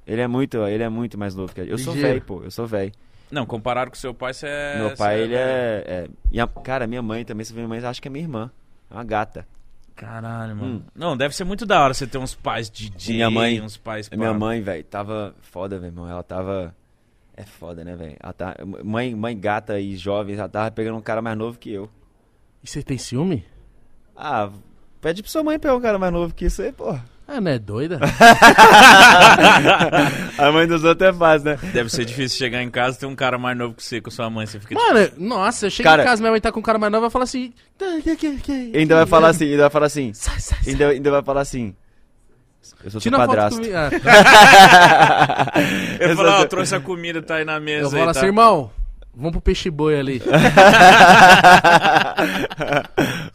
Ele é muito, ele é muito mais novo que a gente. Eu sou velho, pô, eu sou velho. Não, comparado com seu pai, você é... Meu pai, é ele velho. é, é- minha- Cara, minha mãe também, você vê minha mãe, acha que é minha irmã. É uma gata. Caralho, mano. Hum. Não, deve ser muito da hora você ter uns pais DJ, Minha mãe- uns pais... Minha mãe, velho, tava foda, meu irmão. Ela tava. É foda, né, velho? Ela tá... Mãe, mãe gata e jovem, ela tava pegando um cara mais novo que eu. E você tem ciúme? Ah, pede pra sua mãe pegar um cara mais novo que isso aí, porra. Ah, não é doida? [laughs] A mãe dos outros é fácil, né? Deve ser difícil chegar em casa e ter um cara mais novo que você, com sua mãe. Você fica Mano, nossa, eu chego Cara- em casa, minha mãe tá com um cara mais novo, vai falar assim... "Tá, Ainda vai falar assim, ainda vai falar assim. Sai, sai, sai. Ainda, ainda vai falar assim. Eu sou seu Tira uma foto padrasto. comigo. Ah, [laughs] Eu falo, ó, trouxe a comida, tá aí na mesa eu vou aí, falar tá? assim, irmão, vamos pro peixe boi ali. [laughs]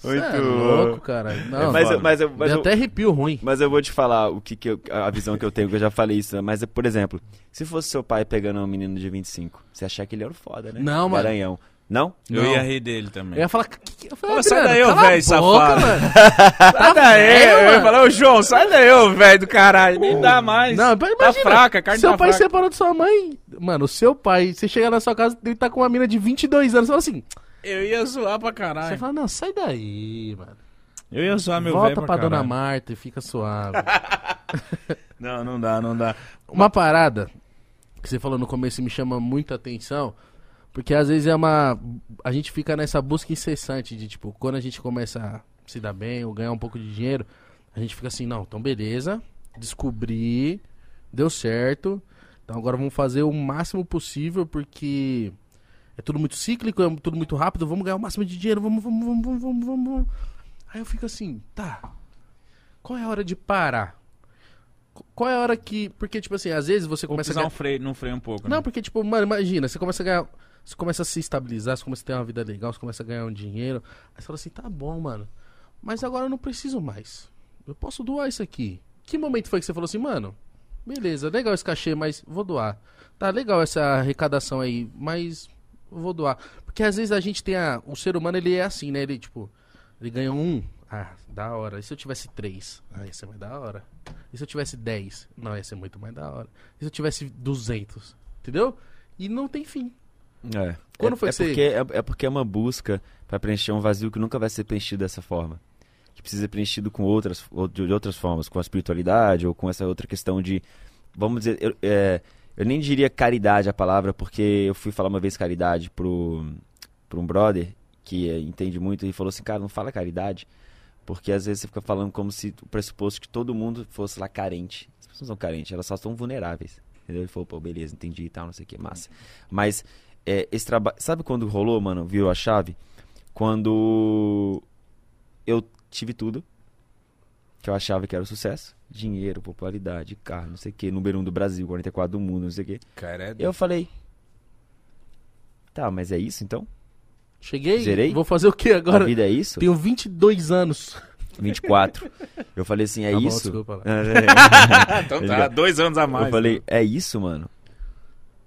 Muito é louco, cara. Não, mas, eu, mas, eu, mas, eu, até arrepio ruim. mas eu vou te falar o que, que eu- a visão que eu tenho, que eu já falei isso. né? Mas, por exemplo, se fosse seu pai pegando um menino de 25, você achar que ele era o foda, né? Não, mano. Garanhão. Não? Eu Não. ia rir dele também. Eu ia falar... que- que- Eu falei, Pô, sai Adriano, daí, ô velho safado. mano. [laughs] Sai daí, velho, eu ia falar, ô João, sai daí, ô velho do caralho. Nem dá mais. Não, tá imagina, fraca, a carne Seu tá pai fraca. separou de sua mãe. Mano, o seu pai, você chega na sua casa, ele tá com uma mina de 22 anos. Você fala assim, Eu ia zoar pra você caralho. fala, não, sai daí, mano. Eu ia zoar meu velho Volta pra, pra dona. Marta e fica suave. [laughs] Não, não dá, não dá. uma parada que você falou no começo e me chama muita atenção, porque às vezes é uma. A gente fica nessa busca incessante de, tipo, quando a gente começa a se dar bem ou ganhar um pouco de dinheiro, a gente fica assim, não, então beleza, descobri, deu certo. Então agora vamos fazer o máximo possível, porque é tudo muito cíclico, é tudo muito rápido, vamos ganhar o máximo de dinheiro, vamos, vamos, vamos, vamos, vamos, vamos. Aí eu fico assim, tá. Qual é a hora de parar? Qu- Qual é a hora que. Porque, tipo assim, às vezes você começa a pisar ganhar. um freio, num freio um pouco, né? Não, porque, tipo, mano, imagina, você começa a ganhar. Você começa a se estabilizar, você começa a ter uma vida legal, você começa a ganhar um dinheiro. Aí você fala assim, tá bom, mano. Mas agora eu não preciso mais. Eu posso doar isso aqui. Que momento foi que você falou assim, mano? Beleza, legal esse cachê, mas vou doar. Tá legal essa arrecadação aí, mas vou doar. Porque às vezes a gente tem a. O ser humano, ele é assim, né? Ele, tipo, ele ganha um. Ah, da hora. E se eu tivesse três? Ah, ia ser mais da hora. E se eu tivesse dez? Não, ia ser muito mais da hora. E se eu tivesse duzentos? Entendeu? E não tem fim. É. Quando é, foi é que porque é, é porque é uma busca pra preencher um vazio que nunca vai ser preenchido dessa forma. Que precisa ser preenchido com outras, ou de de outras formas, com a espiritualidade ou com essa outra questão de, vamos dizer, eu, é, eu nem diria caridade a palavra, porque eu fui falar uma vez caridade pro, pro um brother que é, entende muito e falou assim, cara, não fala caridade, porque às vezes você fica falando como se o pressuposto que todo mundo fosse lá carente. As pessoas não são carentes, elas só são vulneráveis. Entendeu? Ele falou, pô, beleza, entendi e tal, não sei o que, massa. Mas é, esse trabalho. Sabe quando rolou, mano? Virou a chave? Quando eu tive tudo que eu achava que era o sucesso: dinheiro, popularidade, carro, não sei o que, número um do Brasil, 44 do mundo, não sei o que. Cara, é... Eu falei: tá, mas é isso então? Cheguei, Zerei? vou fazer o quê agora? A vida é isso? Tenho 22 anos. 24. Eu falei assim: é Tá bom, isso? desculpa lá. [laughs] [laughs] então tá, dois anos a mais. Eu falei, é isso, mano?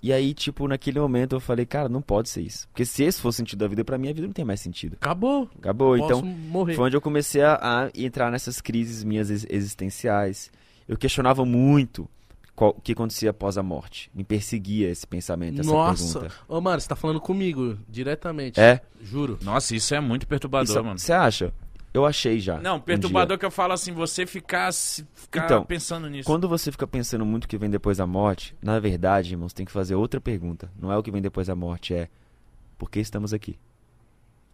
E aí, tipo, naquele momento eu falei, cara, não pode ser isso. Porque se esse for o sentido da vida, pra mim a vida não tem mais sentido. Acabou. Acabou, Posso então morrer. foi onde eu comecei a, a entrar nessas crises minhas ex- existenciais. Eu questionava muito qual- o que acontecia após a morte. Me perseguia esse pensamento, essa Nossa. pergunta. Ô, mano, você tá falando comigo diretamente. É? Juro. Nossa, isso é muito perturbador, mano. Você acha? Eu achei já. Não, um perturbador dia. que eu falo assim, você ficar, ficar Então, pensando nisso. Quando você fica pensando muito o que vem depois da morte, na verdade, irmãos, tem que fazer outra pergunta. Não é o que vem depois da morte, é por que estamos aqui?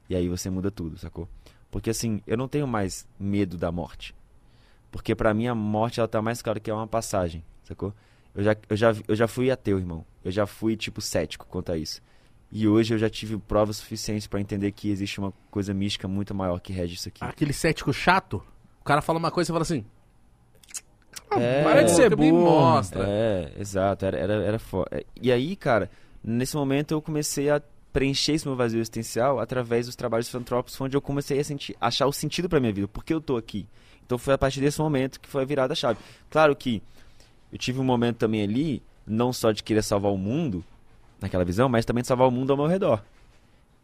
E aí você muda tudo, sacou? Porque assim, eu não tenho mais medo da morte. Porque pra mim a morte ela tá mais clara que é uma passagem, sacou? Eu já, eu, já, eu já fui ateu, irmão. Eu já fui, tipo, cético quanto a isso. E hoje eu já tive provas suficientes pra entender que existe uma coisa mística muito maior que rege isso aqui. Aquele cético chato, o cara fala uma coisa e você fala assim. É, para de ser burro. mostra. É, exato, era, era, era fo- é, E aí, cara, nesse momento eu comecei a preencher esse meu vazio existencial através dos trabalhos filantrópicos, onde eu comecei a sentir, achar o sentido pra minha vida, por que eu tô aqui. Então foi a partir desse momento que foi a virada a chave. Claro que eu tive um momento também ali, não só de querer salvar o mundo, naquela visão, mas também de salvar o mundo ao meu redor,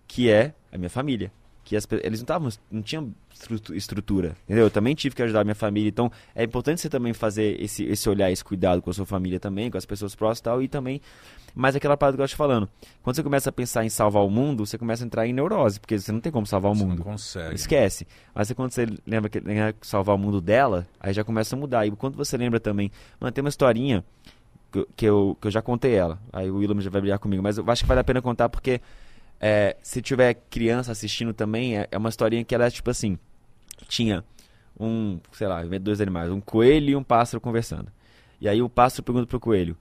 que é a minha família. Que as, eles não não tinham estrutu- estrutura, entendeu? Eu também tive que ajudar a minha família, então é importante você também fazer esse, esse olhar, esse cuidado com a sua família também, com as pessoas próximas e tal, e também, mas aquela parada que eu estou falando, quando você começa a pensar em salvar o mundo, você começa a entrar em neurose, porque você não tem como salvar o Você não mundo. consegue. Esquece. Mas quando você lembra que lembra que salvar o mundo dela, aí já começa a mudar. E quando você lembra também, mano, tem uma historinha que, que eu, que eu já contei ela. Aí o William já vai brigar comigo, mas eu acho que vale a pena contar porque é, se tiver criança assistindo também, é, é uma historinha que ela é tipo assim: tinha um, sei lá, dois animais, um coelho e um pássaro conversando. E aí o pássaro pergunta pro coelho: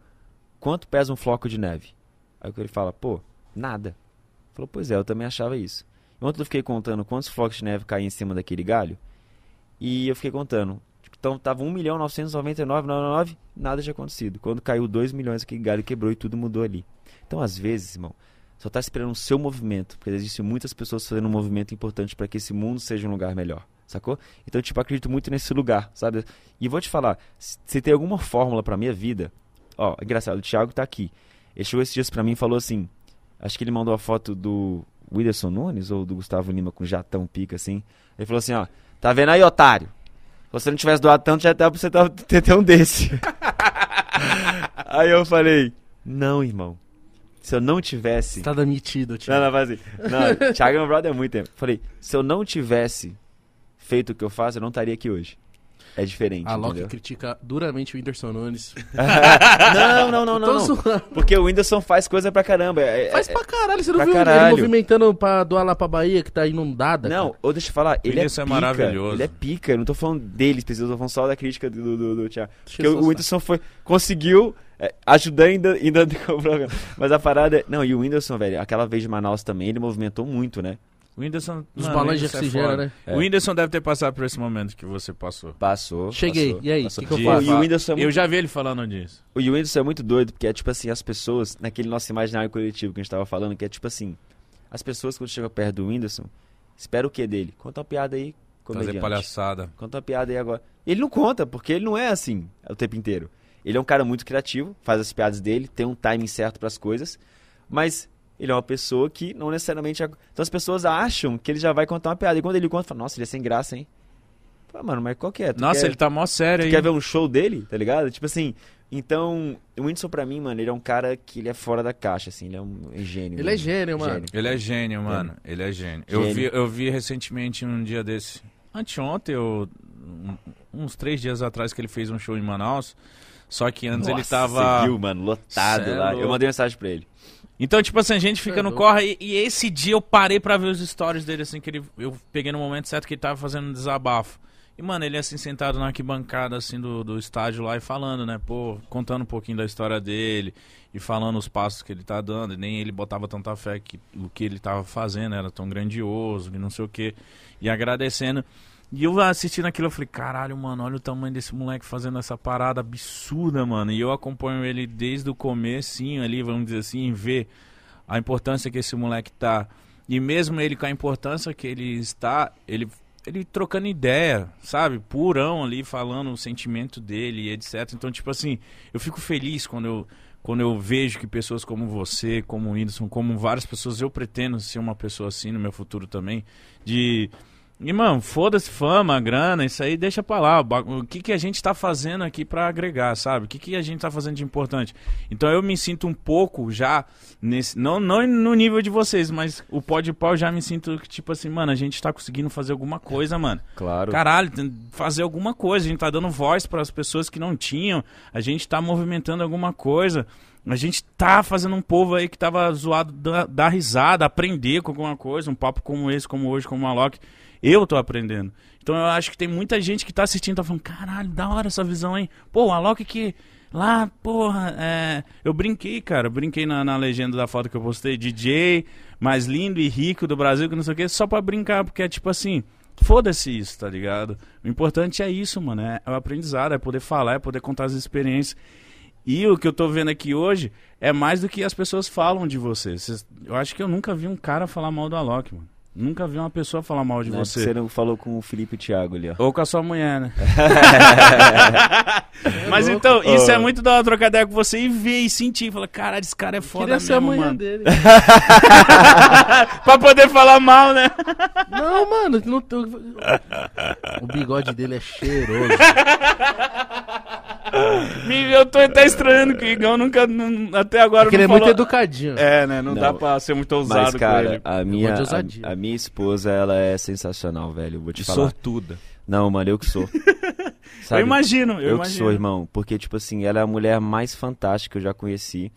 quanto pesa um floco de neve? Aí o coelho fala: pô, nada. Falou: pois é, eu também achava isso. Ontem eu fiquei contando quantos flocos de neve caíam em cima daquele galho. E eu fiquei contando. Então tava 1 milhão 999,99, nada tinha acontecido. Quando caiu 2 milhões, aquele galho quebrou e tudo mudou ali. Então, às vezes, irmão, só tá esperando o seu movimento, porque existem muitas pessoas fazendo um movimento importante para que esse mundo seja um lugar melhor, sacou? Então, tipo, acredito muito nesse lugar, sabe? E vou te falar, se tem alguma fórmula pra minha vida, ó, engraçado, o Thiago tá aqui. Ele chegou esses dias pra mim e falou assim, acho que ele mandou a foto do Whindersson Nunes ou do Gustavo Lima com jatão pica assim. Ele falou assim, ó, tá vendo aí, otário? Se você não tivesse doado tanto, já dá pra você [laughs] ter ter um desse. [laughs] aí eu falei, não, irmão. Se eu não tivesse. Você tá demitido, tio. Não, não, faz assim. Não, [laughs] Thiago é meu brother há muito tempo. Falei, se eu não tivesse feito o que eu faço, eu não estaria aqui hoje. É diferente, A Loki entendeu? critica duramente o Whindersson Nunes. [laughs] não, não, não, não, não. Porque o Whindersson faz coisa pra caramba. é- é- Faz pra caralho, você não viu caralho. ele movimentando pra doar lá pra Bahia, que tá inundada? Não, cara? ou deixa eu falar, ele é Whindersson é pica. maravilhoso. Ele é pica, eu não tô falando dele, eu tô falando só da crítica do, do, do, do Thiago. Deixa Porque o Whindersson foi, conseguiu é, ajudar ainda, ainda [laughs] com o programa. Mas a parada é... Não, e o Whindersson, velho, aquela vez de Manaus também, ele movimentou muito, né? O Whindersson. Os balões de é oxigênio, né? É. O Whindersson deve ter passado por esse momento que você passou. Passou. Cheguei, passou, e aí, passou. que que eu faço? E o Whindersson é muito Eu já vi ele falando disso. O Whindersson é muito doido, porque é tipo assim, as pessoas, naquele nosso imaginário coletivo que a gente tava falando, que é tipo assim, as pessoas quando chegam perto do Whindersson, espera o que dele? Conta uma piada aí, Fazer comediante. palhaçada. Conta uma piada aí agora. Ele não conta, porque ele não é assim o tempo inteiro. Ele é um cara muito criativo, faz as piadas dele, tem um timing certo pras coisas, mas ele é uma pessoa que não necessariamente... Então as pessoas acham que ele já vai contar uma piada, e quando ele conta, fala, nossa, ele é sem graça, hein? Pô, mano, mas qual que é? Tu Nossa, quer- ele tá mó sério Tu aí. quer ver um show dele, tá ligado? Tipo assim, então, o Whindersson pra mim, mano, ele é um cara que ele é fora da caixa, assim, ele é um gênio. Ele é gênio, mano. Ele é gênio, mano. Ele é gênio. Eu Gênio. vi, eu vi recentemente um dia desse. Anteontem, eu, um- uns três dias atrás, que ele fez um show em Manaus. Só que antes ele Nossa, tava. Você viu, mano, lotado Cê é lá. Eu louco. mandei mensagem pra ele. Então, tipo assim, a gente fica no corre. E, e esse dia eu parei pra ver os stories dele, assim, que ele, eu peguei no momento certo que ele tava fazendo um desabafo. E, mano, ele assim, sentado na arquibancada, assim, do, do estádio lá e falando, né, pô, contando um pouquinho da história dele e falando os passos que ele tá dando. E nem ele botava tanta fé que o que ele tava fazendo era tão grandioso e não sei o quê. E agradecendo. E eu assistindo aquilo, eu falei, caralho, mano, olha o tamanho desse moleque fazendo essa parada absurda, mano. E eu acompanho ele desde o comecinho ali, vamos dizer assim, ver a importância que esse moleque tá. E mesmo ele com a importância que ele está, ele, ele trocando ideia, sabe? Purão ali, falando o sentimento dele e etc. Então, tipo assim, eu fico feliz quando eu, quando eu vejo que pessoas como você, como o Whindersson, como várias pessoas, eu pretendo ser uma pessoa assim no meu futuro também, de... E, mano, foda-se fama, grana, isso aí deixa pra lá. O que, que a gente tá fazendo aqui pra agregar, sabe? O que, que a gente tá fazendo de importante? Então eu me sinto um pouco já nesse. Não, não no nível de vocês, mas o pó de pau já me sinto que, tipo assim, mano, a gente tá conseguindo fazer alguma coisa, mano. [laughs] Claro. Caralho, fazer alguma coisa. A gente tá dando voz para as pessoas que não tinham. A gente tá movimentando alguma coisa. A gente tá fazendo um povo aí que tava zoado dar, dar risada, aprender com alguma coisa. Um papo como esse, como hoje, como o Malok. Eu tô aprendendo. Então eu acho que tem muita gente que tá assistindo, tá falando, caralho, da hora essa visão aí. Pô, o Alok que. Lá, porra, é... eu brinquei, cara. Brinquei na, na legenda da foto que eu postei. DJ mais lindo e rico do Brasil, que não sei o que, só pra brincar, porque é tipo assim. Foda-se isso, tá ligado? O importante é isso, mano. É, é o aprendizado, é poder falar, é poder contar as experiências. E o que eu tô vendo aqui hoje é mais do que as pessoas falam de você. Cês- eu acho que eu nunca vi um cara falar mal do Alok, mano. Nunca vi uma pessoa falar mal de Né, você. Você não falou com o Felipe e o Thiago ali, ó. Ou com a sua mulher, né? [laughs] Mas então, isso é muito da hora trocar ideia com você e ver e sentir. Falar, caralho, esse cara é foda Queria ser a mesmo, manhã mano. dele. [laughs] pra poder falar mal, né? Não, mano, não tô... [laughs] o bigode dele é cheiroso. Eu tô até estranhando que o Igão nunca, não- até agora Porque ele é não muito falou... educadinho. É, né? Não, Não. dá pra ser muito ousado Mas, com cara, ele. a minha, de ousadia. a, a minha esposa, ela é sensacional, velho. eu Vou te Que falar. sortuda. Não, mano, eu que sou. [laughs] Sabe? Eu imagino, eu, Eu, que imagino. sou, irmão. Porque, tipo assim, ela é a mulher mais fantástica que eu já conheci.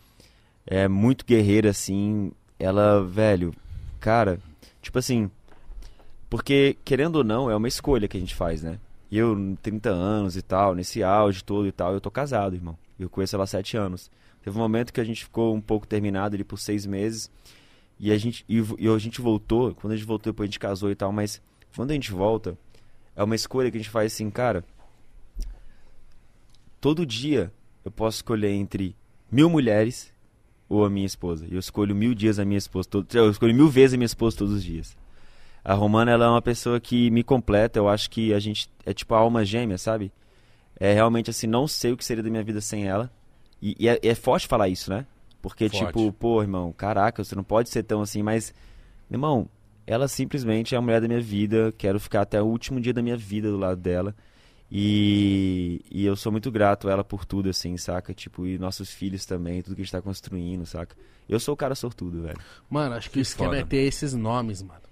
É muito guerreira, assim. Ela, velho, cara, tipo assim. Porque, querendo ou não, é uma escolha que a gente faz, né? E eu, 30 anos e tal, nesse auge todo e tal, eu tô casado, irmão. Eu conheço ela há 7 anos. Teve um momento que a gente ficou um pouco terminado ali por seis meses. E a gente, e, e a gente voltou. Quando a gente voltou, depois a gente casou e tal. Mas quando a gente volta, é uma escolha que a gente faz assim, cara todo dia eu posso escolher entre mil mulheres ou a minha esposa. E eu escolho mil dias a minha esposa. Todo, eu escolho mil vezes a minha esposa todos os dias. A Romana, ela é uma pessoa que me completa. Eu acho que a gente é tipo a alma gêmea, sabe? É realmente assim, não sei o que seria da minha vida sem ela. E, e é, é forte falar isso, né? Porque, Forte. tipo, pô, irmão, caraca, você não pode ser tão assim, mas, irmão, ela simplesmente é a mulher da minha vida. Quero ficar até o último dia da minha vida do lado dela. E, e eu sou muito grato a ela por tudo, assim, saca? Tipo, e nossos filhos também, tudo que a gente tá construindo, saca? Eu sou o cara sortudo, velho. Mano, acho que, o esquema foda. é ter esses nomes, mano.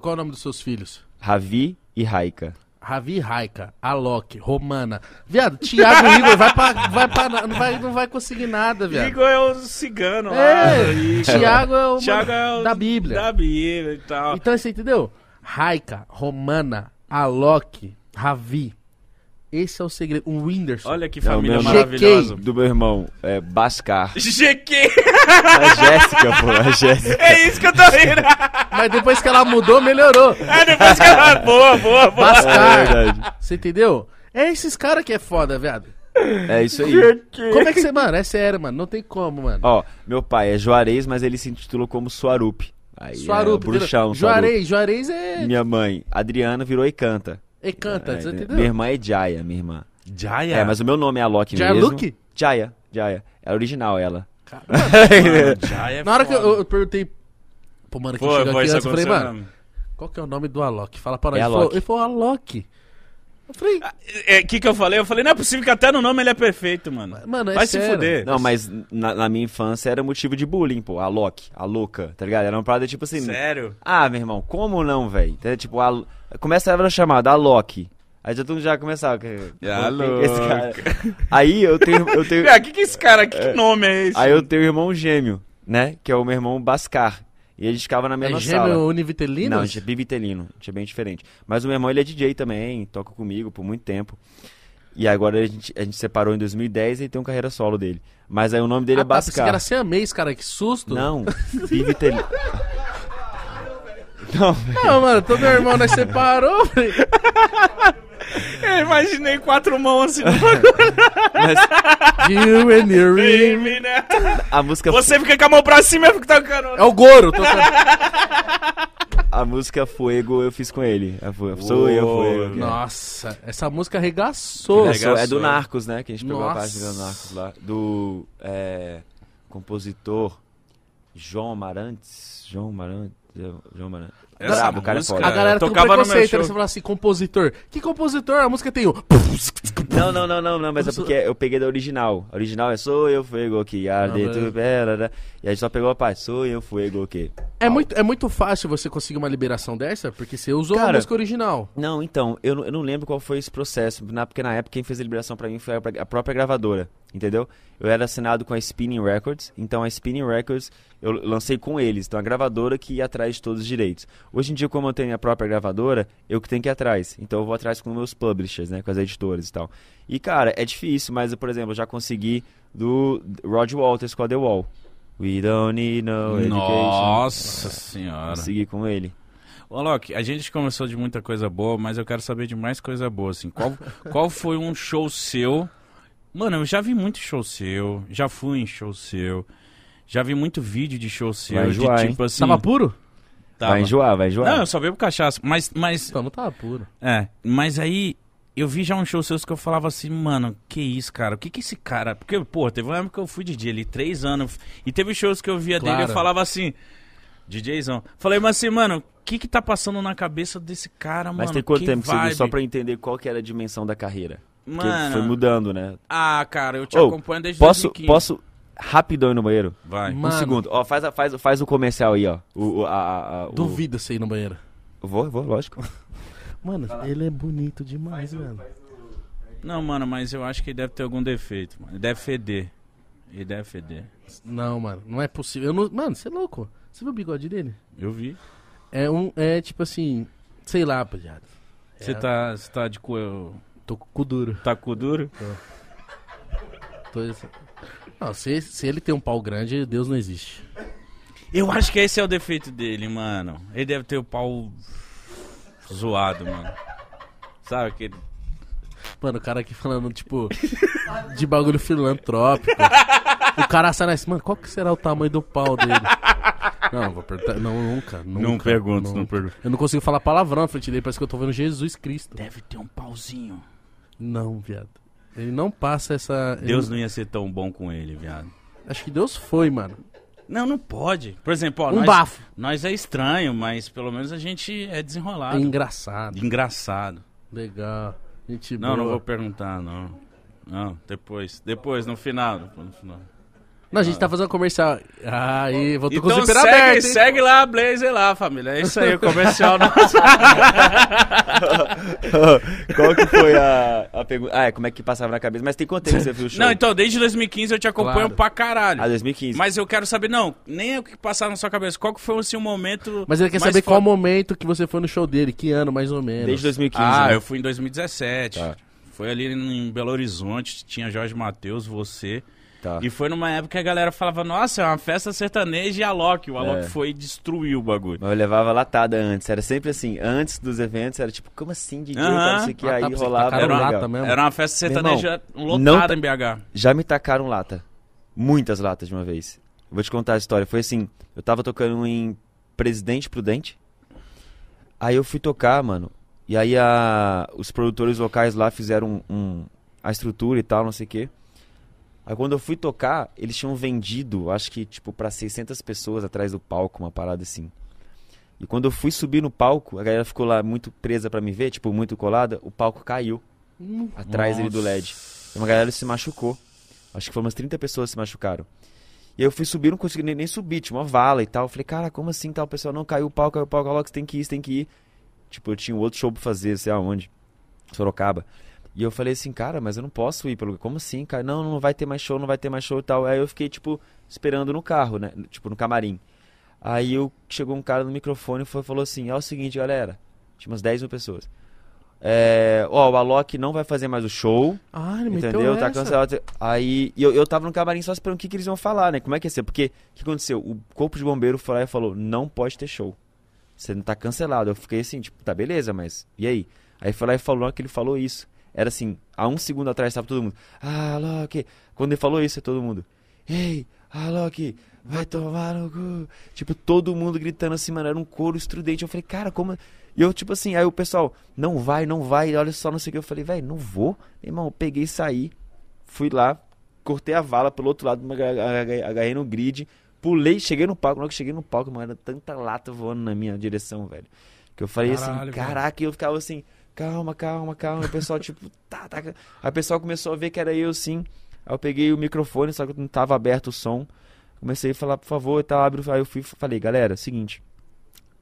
Qual é o nome dos seus filhos? Ravi e Raika. Ravi Raika, Alok, Romana. Viado, Thiago Igor vai pra. Vai pra não, vai, não vai conseguir nada, viado. Igor é o cigano lá. É, Igor. Thiago é o. Thiago é o da Bíblia. Da Bíblia e tal. Então você entendeu? Raika, Romana, Alok, Ravi. Esse é o segredo. O Whindersson. Olha que Não, família maravilhosa. Do meu irmão, é Bascar. GQ! A Jéssica, pô, a Jéssica. É isso que eu tô rindo. Mas depois que ela mudou, melhorou. É, depois que ela... [laughs] Boa, boa, boa. É Bascar. verdade. Você entendeu? É esses caras que é foda, viado. É isso aí. Como é que você, mano? É sério, mano. Não tem como, mano. Ó, meu pai é Juarez, mas ele se intitulou como Suarup. Aí Suarup, é, bruxão? Suarup. Juarez, Juarez é. Minha mãe, Adriana, virou e canta. E canta, É, você minha entendeu? irmã é Jaya, minha irmã. Jaya. É, mas o meu nome é Alok Jaya mesmo. Luke? Jaya, Jaya. É original ela. Mano, [laughs] Jaya é Na hora que eu, foda. eu perguntei pro mano que Foi, chegou foi, aqui antes, eu falei, mano, qual que é o nome do Alok? Fala pra nós. É ele, falou, ele falou Alok. Eu falei, É, que que eu falei? Eu falei, não é possível que até no nome ele é perfeito, mano. mano, é Vai se sério. fuder. Não, mas na, na minha infância era motivo de bullying, pô. Alok, a louca, tá ligado? Era uma parada tipo assim. Sério? Ah, meu irmão, como não, velho? Então, Tipo, a, começa a chamada Alok. Aí já todo mundo já começava. que- Alok. esse cara. Aí eu tenho. Eu [laughs] tenho Cara, que que esse cara, que nome é esse? aí eu tenho um irmão gêmeo, né? Que é o meu irmão Bascar. E a gente ficava na É mesma gêmeo sala. univitelino? Não, a gente é bivitelino, a gente é bem diferente. Mas o meu irmão, ele é DJ também, toca comigo por muito tempo. E agora a gente, a gente separou em 2010 e ele tem uma carreira solo dele. Mas aí o nome dele ah, é tá, pensei que Bascar. era Siamês, cara, que susto. Não, bivitelino. [laughs] Não, Não, mano, todo meu irmão nós separou. Eu imaginei quatro mãos assim [laughs] mas You and your ring. né? a música, Você fica com a mão pra cima e eu fico tocando. É o Goro. Tô... [laughs] a música Fuego eu fiz com ele. A Fu- Sou eu, Fuego. que é. Nossa, essa música arregaçou. É, só- é do Arregaçou. Narcos, né? Que a gente pegou a Nossa. parte do Narcos lá. Do é, compositor João Amarantes. João Amarantes. João Amarantes. Essa Brabo, o cara é música- foda. A galera tem um Tocava no meu preconceito, show. aí você fala assim, compositor. Que compositor? A música tem o... Não, não, não, não, não, mas é porque eu peguei da original. A original é Sou eu fuego que arde Ah, tu bela. E a gente só pegou a parte Sou eu fuego que. É muito, é muito fácil você conseguir uma liberação dessa, porque você usou a Cara, música original. Não, então, eu, não- eu não lembro qual foi esse processo, na, porque na época quem fez a liberação pra mim foi a, a própria gravadora, entendeu? Eu era assinado com a Spinning Records, então a Spinning Records eu lancei com eles, então a gravadora que ia atrás de todos os direitos. Hoje em dia, como eu tenho a própria gravadora, eu que tenho que ir atrás, então eu vou atrás com meus publishers, né, com as editoras e tal. E cara, é difícil, mas por exemplo, eu já consegui do Roger Walters com a The Wall. We don't need no education. Nossa senhora. Consegui com ele. Ô, Loki, a gente começou de muita coisa boa, mas eu quero saber de mais coisa boa, assim. Qual, [laughs] qual foi um show seu? Mano, eu já vi muito show seu, já fui em show seu, já vi muito vídeo de show seu, Vai enjoar, de hein? tipo assim... Tava puro? tava. Vai enjoar, vai enjoar. Não, eu só bebo cachaça, mas, mas, Então, não tava puro. é, mas aí eu vi já um show seus que eu falava assim, mano, que isso, cara, o que que esse cara... Porque, pô, teve uma época que eu fui DJ ali, três anos, e teve shows que eu via dele e Claro. eu falava assim... DJzão. Falei, mas assim, mano, o que que tá passando na cabeça desse cara, mano? Mas tem quanto Que tempo que você viu vibe. só pra entender qual que era a dimensão da carreira? Porque Mano, foi mudando, né? ah, cara, eu te Ô, acompanho desde Posso, 2015. posso rapidão ir no banheiro? Vai. Mano. Um segundo. Ó, faz, a- faz, faz o comercial aí, ó. O, o- a, a- a- o- Duvido você ir no banheiro. Eu Vou, vou, lógico. Mano, ele é bonito demais, mano. Não, mano, mas eu acho que ele deve ter algum defeito, mano. Ele deve feder. Ele deve feder. Não, mano, não é possível. Eu não... Mano, você é louco. Você viu o bigode dele? Eu vi. É um. É tipo assim. Sei lá, rapaziada. Você É. tá, você tá de cu... Tô com o cu duro. Tá com o duro? Tô... Não, se, se ele tem um pau grande, Deus não existe. Eu acho que esse é o defeito dele, mano. Ele deve ter o pau zoado, mano. Sabe aquele... Mano, o cara aqui falando, tipo, de bagulho filantrópico. O cara sai assim, mano, qual que será o tamanho do pau dele? Não, vou perguntar. Não, nunca, nunca. Não pergunto, não pergunto. Eu não consigo falar palavrão na frente dele, parece que eu tô vendo Jesus Cristo. Deve ter um pauzinho. Não, viado. Ele não passa essa. ele- Deus não ia ser tão bom com ele, viado. Acho que Deus foi, mano. Não, não pode. Por exemplo, ó, Um nós, bafo. nós é estranho, mas pelo menos a gente é É desenrolado. engraçado. Engraçado. Legal. Gente Não, não boa. vou perguntar, não. Não, depois. Depois, no final. depois no final. Não, a gente tá fazendo comercial. Aí, vou tô com o Então zíper segue, aberto, hein? segue lá a Blazer lá, família. É isso aí, o comercial [laughs] nosso. [laughs] Qual que foi a, a pergunta? Ah, é, como é que passava na cabeça? Mas tem quanto tempo que você viu o show? Não, então, desde 2015 eu te acompanho Claro. pra caralho. Ah, 2015. Mas eu quero saber, não, nem é o que passar na sua cabeça. Qual que foi assim, o momento. Mas ele quer saber qual momento que você foi no show dele, que ano mais ou menos. Desde 2015. Ah, né? eu fui em 2017. Tá. Foi ali em Belo Horizonte, tinha Jorge Matheus, você. Tá. E foi numa época que a galera falava, nossa, é uma festa sertaneja e a Loki. O Alok É. foi e destruiu o bagulho. Mas eu levava latada antes. Era sempre assim. Antes dos eventos, era tipo, como assim, DJ? Aham. Cara, não sei o que. Ah, tá, Aí pra você rolava. Era lata mesmo. Era uma festa sertaneja não lotada tá- em BH. Já me tacaram lata. Muitas latas de uma vez. Vou te contar a história. Foi assim, eu tava tocando em Presidente Prudente. Aí eu fui tocar, mano. E aí a, os produtores locais lá fizeram um, um- a estrutura e tal, não sei o quê. Aí quando eu fui tocar, eles tinham vendido, acho que tipo pra 600 pessoas atrás do palco, uma parada assim. E quando eu fui subir no palco, a galera ficou lá muito presa pra me ver, tipo muito colada, o palco caiu atrás ali do LED. E uma galera se machucou. Acho que foi umas 30 pessoas que se machucaram. E aí eu fui subir, não consegui nem, nem subir, tinha uma vala e tal. Eu falei, cara, como assim tal? O pessoal, não, caiu o pau, caiu o pau, coloca, você tem que ir, você tem que ir. Tipo, eu tinha um outro show pra fazer, sei aonde. Sorocaba. E eu falei assim, cara, mas eu não posso ir pelo. Como assim, cara? Não, não vai ter mais show, não vai ter mais show e tal. Aí eu fiquei, tipo, esperando no carro, né? Tipo, no camarim. Aí eu, chegou um cara no microfone e foi, falou assim: é o seguinte, galera. Tinha umas 10 mil pessoas. É, ó, o Alok não vai fazer mais o show. Ah, ele Entendeu? Tá cancelado. Aí eu, eu tava no camarim só esperando o que, que eles iam falar, né? Como é que ia ser? Porque o que aconteceu? O corpo de bombeiro foi lá e falou: não pode ter show. Você não tá cancelado. Eu fiquei assim, tipo, tá beleza, mas e aí? Aí foi lá e falou que ele falou isso. Era assim, há um segundo atrás tava todo mundo. Ah, Alok. Quando ele falou isso, é todo mundo. Ei, Alok, vai tomar no cu. Tipo, todo mundo gritando assim, mano, era um coro estridente. Eu falei, cara, como. E eu, tipo assim, aí o pessoal, não vai, não vai, olha só, não sei o que. Eu falei, velho, não vou. Irmão, eu peguei e saí, fui lá, cortei a vala pelo outro lado, aga- aga- agarrei no grid, pulei, cheguei no palco. Na hora que cheguei no palco, mano, era tanta lata voando na minha direção, velho. Que eu falei Caralho, assim, caraca, e eu ficava assim, calma, calma, calma. O pessoal, tipo, [laughs] tá, tá. Aí o pessoal começou a ver que era eu, sim. Aí eu peguei o microfone, só que não tava aberto o som. Comecei a falar, por favor, tal, abre. Aí eu fui falei, galera, seguinte,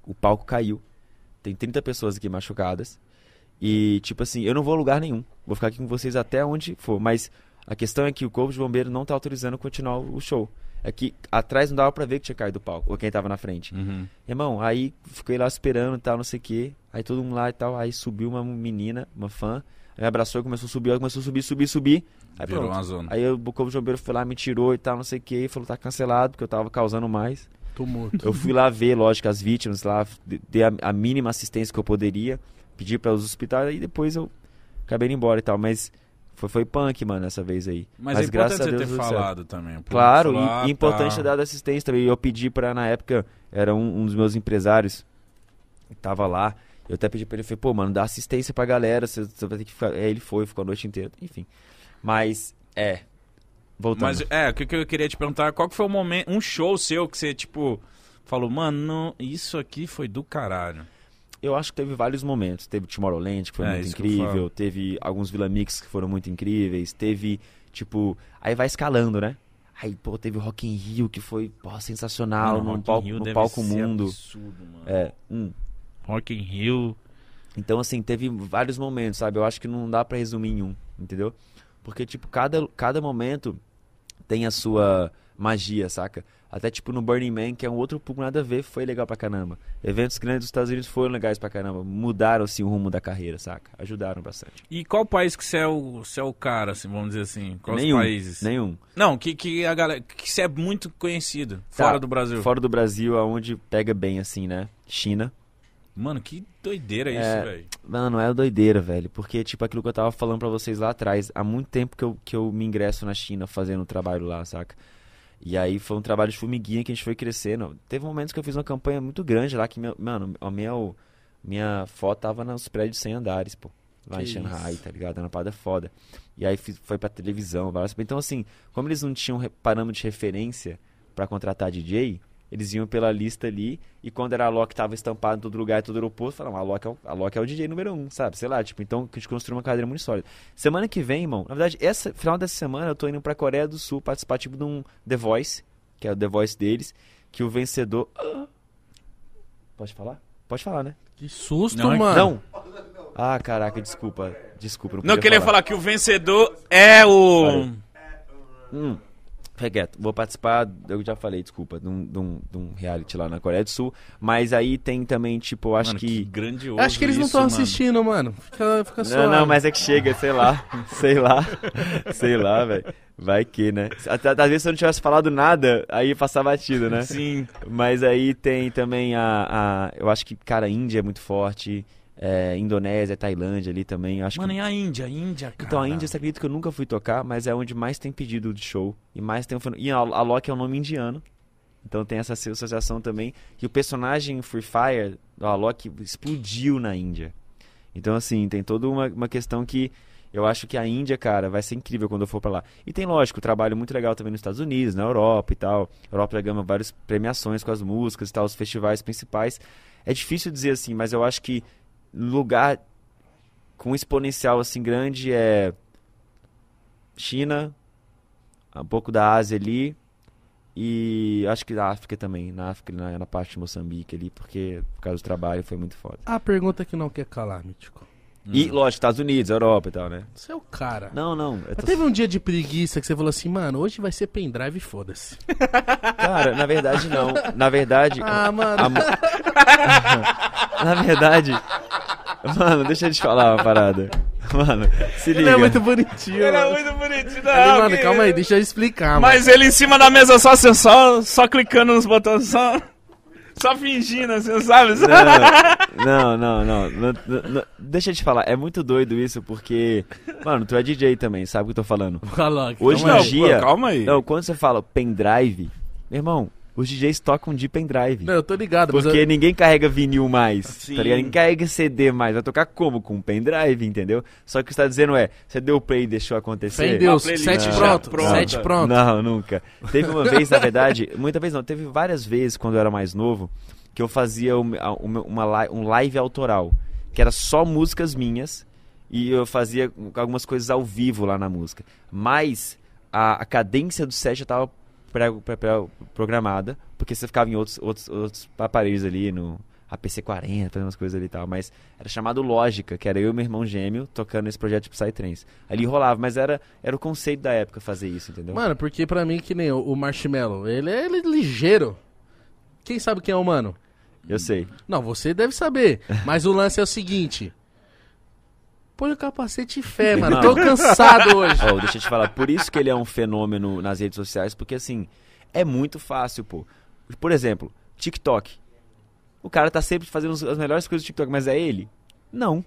o palco caiu. Tem 30 pessoas aqui machucadas. E, tipo assim, eu não vou a lugar nenhum. Vou ficar aqui com vocês até onde for. Mas a questão é que o Corpo de Bombeiro não tá autorizando continuar o show. É que atrás não dava pra ver que tinha caído do palco, ou quem tava na frente. Uhum. Irmão, aí fiquei lá esperando e tal, não sei o quê. Aí todo mundo lá e tal. Aí subiu uma menina, uma fã. Aí me abraçou e começou a subir. Ela começou a subir, subir, subir. Aí Virou pronto. uma zona. Aí o Corpo de Bombeiro foi lá, me tirou e tal, não sei o quê. E falou, tá cancelado, porque eu tava causando mais. Tumulto. Eu fui lá ver, lógico, as vítimas lá, de- dei a, a mínima assistência que eu poderia, pedi para os hospitais, e depois eu acabei indo embora e tal. Mas foi, foi punk, mano, essa vez aí. Mas, é graças importante a você Deus ter deu certo. falado também. Claro, falou, e, ah, e importante tá. é dar assistência também. Eu pedi pra, na época, era um, um dos meus empresários, tava lá. Eu até pedi pra ele, falei, pô, mano, dá assistência pra galera, você, você vai ter que ficar. É, ele foi, ficou a noite inteira, enfim. Mas, é. Voltando. Mas é, o que, que eu queria te perguntar, qual que foi o momento, um show seu que você, tipo, falou, mano, isso aqui foi do caralho. Eu acho que teve vários momentos. Teve Tomorrowland, que foi É, muito incrível. Teve alguns Villa Mix que foram muito incríveis. Teve, tipo... Aí vai escalando, né? Aí, pô, teve o Rock in Rio, que foi, pô, sensacional. Mano, no palco, no palco mundo. absurdo, mano. É, hum. Rock in Rio. Então, assim, teve vários momentos, sabe? Eu acho que não dá pra resumir em um, entendeu? Porque, tipo, cada, cada momento tem a sua magia, saca? Até, tipo, no Burning Man, que é um outro público nada a ver, foi legal pra caramba. Eventos grandes dos Estados Unidos foram legais pra caramba. Mudaram, assim, o rumo da carreira, saca? Ajudaram bastante. E qual país que você é o, você é o cara, assim, vamos dizer assim? Quais nenhum, países? nenhum. Não, que, que a galera. Que você é muito conhecido Tá, fora do Brasil. Fora do Brasil, aonde pega bem, assim, né? China. Mano, que doideira É. isso, velho. Mano, é doideira, velho. Porque, tipo, aquilo que eu tava falando pra vocês lá atrás, há muito tempo que eu, que eu me ingresso na China fazendo trabalho lá, saca? E aí foi um trabalho de formiguinha que a gente foi crescendo. Teve momentos que eu fiz uma campanha muito grande lá, que, meu, mano, a minha, minha foto tava nos prédios sem andares, pô. Lá em Que Shanghai, isso. tá ligado? Era uma parada foda. E aí fiz- foi pra televisão, várias... Então, assim, como eles não tinham parâmetro de referência pra contratar DJ, eles iam pela lista ali, e quando era a Loki tava estampado em todo lugar, em todo aeroporto, falavam, a Loki é o, a Loki é o DJ número um, sabe? Sei lá, tipo, então a gente construiu uma cadeira muito sólida. Semana que vem, irmão, na verdade, essa final dessa semana eu tô indo pra Coreia do Sul participar, tipo, de um The Voice, que é o The Voice deles, que o vencedor... [gasps] Pode falar? Pode falar, né? Que susto, Não, é mano. Não! Ah, caraca, desculpa. Desculpa, não Não, queria falar que o vencedor é o. Hum, fica quieto. Vou participar, eu já falei, desculpa, de um, de um- de um reality lá na Coreia do Sul. Mas aí tem também, tipo, eu acho Mano, que. grandioso Acho que eles não isso, estão mano. assistindo, mano. Fica, fica Não, suave. não, mas é que chega, sei lá. [laughs] sei lá. sei lá, velho. Vai que, né? Até- Às vezes se eu não tivesse falado nada, aí ia passar batido, né? Sim. Mas aí tem também a, a. Eu acho que, cara, a Índia é muito forte. É, Indonésia, Tailândia ali também. Acho Mano, que... e a Índia? A Índia, cara. Então, a Índia, você acredita que eu nunca fui tocar, mas é onde mais tem pedido de show. E mais tem um E a, Loki é um nome indiano. Então tem essa associação também. E o personagem Free Fire, do Alok, explodiu na Índia. Então, assim, tem toda uma, uma questão que eu acho que a Índia, cara, vai ser incrível quando eu for pra lá. E tem, lógico, trabalho muito legal também nos Estados Unidos, na Europa e tal. A Europa já ganha várias premiações com as músicas e tal, os festivais principais. É difícil dizer assim, mas eu acho que lugar com exponencial assim grande é China, um pouco da Ásia ali e acho que da África também, na África, na, na parte de Moçambique ali, porque por causa do trabalho foi muito foda. A pergunta que não quer calar, Mítico. E, lógico, Estados Unidos, Europa e tal, né? Você é o cara. Não, não. Tô... teve um dia de preguiça que você falou assim, mano, hoje vai ser pendrive, foda-se. [laughs] Cara, na verdade não. Na verdade. Ah, mano. a [laughs] na verdade. Mano, deixa eu te falar uma parada. Mano, se liga. Ele é muito bonitinho. Ele é mano. muito bonitinho, não, Ele, mano, que- calma aí, deixa eu explicar, Mas ele em cima da mesa só, assim, só, só clicando nos botões, só, só fingindo, assim, sabe? Não, não, não, não, não, não. Deixa eu te falar, é muito doido isso porque. Mano, tu é DJ também, sabe o que eu tô falando? Hoje calma em aí. dia. calma aí. Não, quando você fala pendrive, meu irmão, os DJs tocam de pendrive. Não, eu tô ligado, mas Porque eu- ninguém carrega vinil mais, Sim. tá ligado? Ninguém carrega CD mais, vai tocar como? Com pendrive, entendeu? Só que o que você tá dizendo é, você deu play e deixou acontecer. fé em Deus, sete pronto, pronta. sete pronto. Não, nunca. Teve uma vez, na verdade, [laughs] muita vez não, teve várias vezes quando eu era mais novo, que eu fazia um, uma- uma um live autoral, que era só músicas minhas, e eu fazia algumas coisas ao vivo lá na música. Mas a, a cadência do set já tava pré- pré- pré- programada, porque você ficava em outros, outros, outros aparelhos ali, no APC-40, fazendo umas coisas ali e tal, mas era chamado Lógica, que era eu e meu irmão gêmeo tocando esse projeto de Psytrance. Ali rolava, mas era, era o conceito da época fazer isso, entendeu? Mano, porque pra mim, que nem o, Marshmallow, ele é, ele é ligeiro. Quem sabe quem é o mano? Eu sei. Não, você deve saber. Mas o lance é o seguinte. Põe o capacete e fé, mano. Não. [laughs] Tô cansado hoje. Ó, deixa eu te falar, por isso que ele é um fenômeno nas redes sociais, porque assim, é muito fácil, pô. Por exemplo, TikTok. O cara tá sempre fazendo as melhores coisas do TikTok, mas é ele? Não.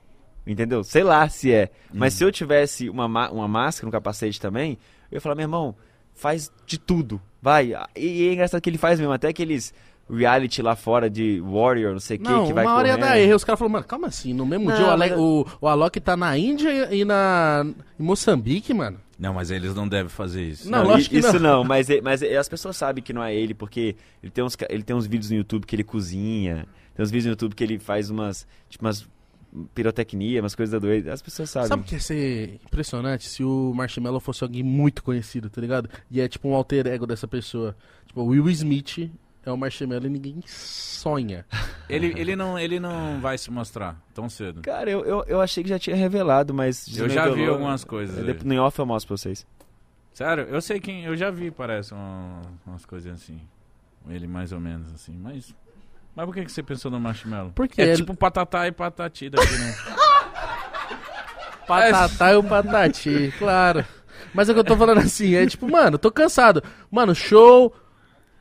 Entendeu? Sei lá se é. Mas se eu tivesse uma, ma- uma máscara, um capacete também, eu ia falar, meu irmão, faz de tudo. Vai. E, e é engraçado que ele faz mesmo, até aqueles reality lá fora de Warrior, não sei o que, Não, que vai uma hora ia correndo. dar erro. Os caras falaram, mano, calma assim. No mesmo Não, dia o, Ale- mas- o, o Alok tá na Índia e na em Moçambique, mano. Não, mas eles não devem fazer isso. Não, Não, lógico i- que isso não. não, mas, mas as pessoas sabem que não é ele, porque ele tem, uns, ca- ele tem uns vídeos no YouTube que ele cozinha, tem uns vídeos no YouTube que ele faz umas, tipo, umas pirotecnia, umas coisas doidas. As pessoas sabem. Sabe o que ia ser impressionante se o Marshmallow fosse alguém muito conhecido, tá ligado? E é tipo um alter ego dessa pessoa. Tipo, o Will Smith é o Marshmallow e ninguém sonha. Ele, ele, não, ele não vai se mostrar tão cedo. Cara, eu, eu, eu achei que já tinha revelado, mas... Eu já vi algumas coisas É, depois- No off eu mostro pra vocês. Sério, eu sei quem. Eu já vi, parece, um- umas coisas assim. Ele mais ou menos assim. Mas. Mas por que, que você pensou no marshmallow? Porque é ele- tipo patatá e patati daqui, né? [laughs] Patatá e o patati, claro. Mas é o que eu tô falando assim, é tipo, mano, tô cansado. Mano, show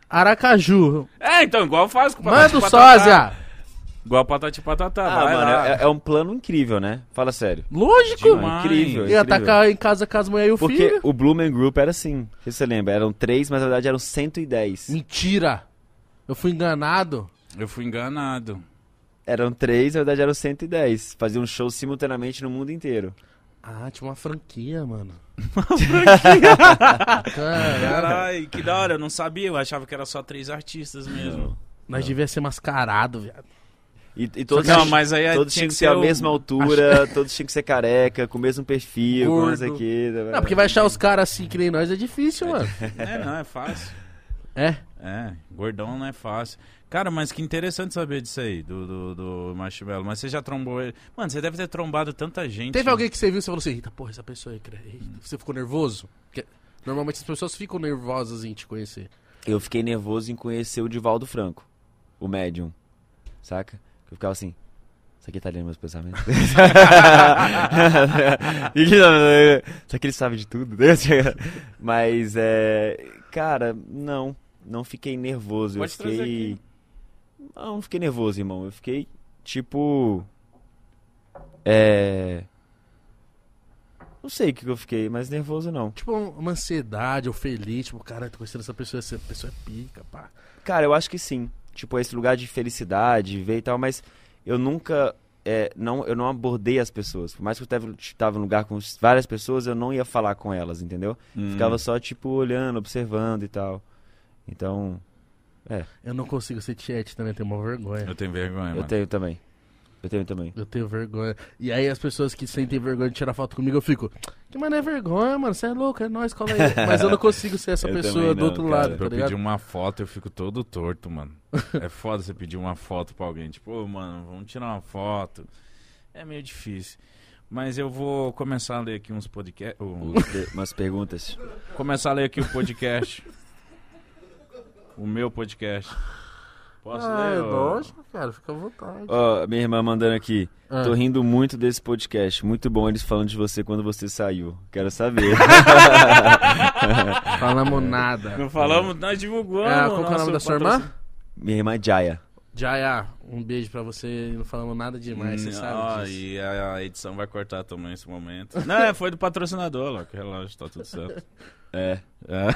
Aracaju. é, então, igual faz com patati Manda o patatá. sósia. Igual patati patatá. Ah, vai mano, lá. é, é um plano incrível, né? Fala sério. Lógico. Demais. incrível, Ia incrível. atacar em casa com as mulheres e o Porque filho. o Blumen Group era assim, não sei se você lembra, eram três, mas na verdade eram 110. Mentira. Eu fui enganado. Eu fui enganado. Eram três, na verdade eram 110. Faziam um show simultaneamente no mundo inteiro. Ah, tinha uma franquia, mano. [laughs] Caralho. Caralho, que da hora, eu não sabia, eu achava que era só três artistas mesmo. Nós devia ser mascarado, viado. E, e todos, Não, mas aí todos tinha tinham que ser a o- mesma altura, todos tinham que ser careca, com o mesmo perfil, com Gordo. isso aqui. tá Não, porque vai achar os caras assim que nem nós é difícil, mano. É, não, é fácil. É. É, gordão não é fácil. Cara, mas que interessante saber disso aí, do, do, do Marshmallow. Mas você já trombou ele. Mano, você deve ter trombado tanta gente. Teve alguém que você viu e você falou assim, eita porra, essa pessoa aí, cara, eita, você ficou nervoso? Porque normalmente as pessoas ficam nervosas em te conhecer. Eu fiquei nervoso em conhecer o Divaldo Franco, o médium, saca? Eu ficava assim, isso aqui tá lendo meus pensamentos? Será [laughs] que ele sabe de tudo? [laughs] Mas, é... Cara, não, não fiquei nervoso. Pode eu fiquei... Não, não fiquei nervoso, irmão. Eu fiquei, tipo... É... Não sei o que eu fiquei, mas nervoso não. Tipo, uma ansiedade ou feliz, tipo, cara, tô conhecendo essa pessoa, essa pessoa é pica, pá. Cara, eu acho que sim. Tipo, esse lugar de felicidade, ver e tal, mas eu nunca. é, não, eu não abordei as pessoas. Por mais que eu estava num lugar com várias pessoas, eu não ia falar com elas, entendeu? Hum. Ficava só, tipo, olhando, observando e tal. Então, Eu não consigo ser chat também, eu tenho uma vergonha. Eu tenho vergonha, eu mano. tenho também. Eu tenho também. Eu tenho vergonha. E aí as pessoas que sentem vergonha de tirar foto comigo, eu fico, que mano é vergonha, mano, você é louco, é nóis, cola aí. [laughs] Mas eu não consigo ser essa Eu pessoa também do não, outro cara. lado, Pra tá eu pedir uma foto, eu fico todo torto, mano. [laughs] É foda você pedir uma foto pra alguém. Tipo, ô, mano, vamos tirar uma foto. É meio difícil. Mas eu vou começar a ler aqui uns podcasts. Pe- Umas perguntas. Começar a ler aqui o podcast. [laughs] o meu podcast. Posso Ah, ler? é lógico, cara, fica à vontade. Ó, minha irmã mandando aqui. Ah. Tô rindo muito desse podcast. Muito bom eles falando de você quando você saiu. Quero saber. [laughs] Falamos nada. Não falamos, nós divulgamos. Ah, qual que é o nome da sua irmã? minha irmã Jaya. Jaya, um beijo pra você. Não falamos nada demais, você Hum, sabe ó, disso. E a, edição vai cortar também esse momento. Não, é, foi do patrocinador, Loki. Relaxa, tá tudo certo. [laughs] É. É.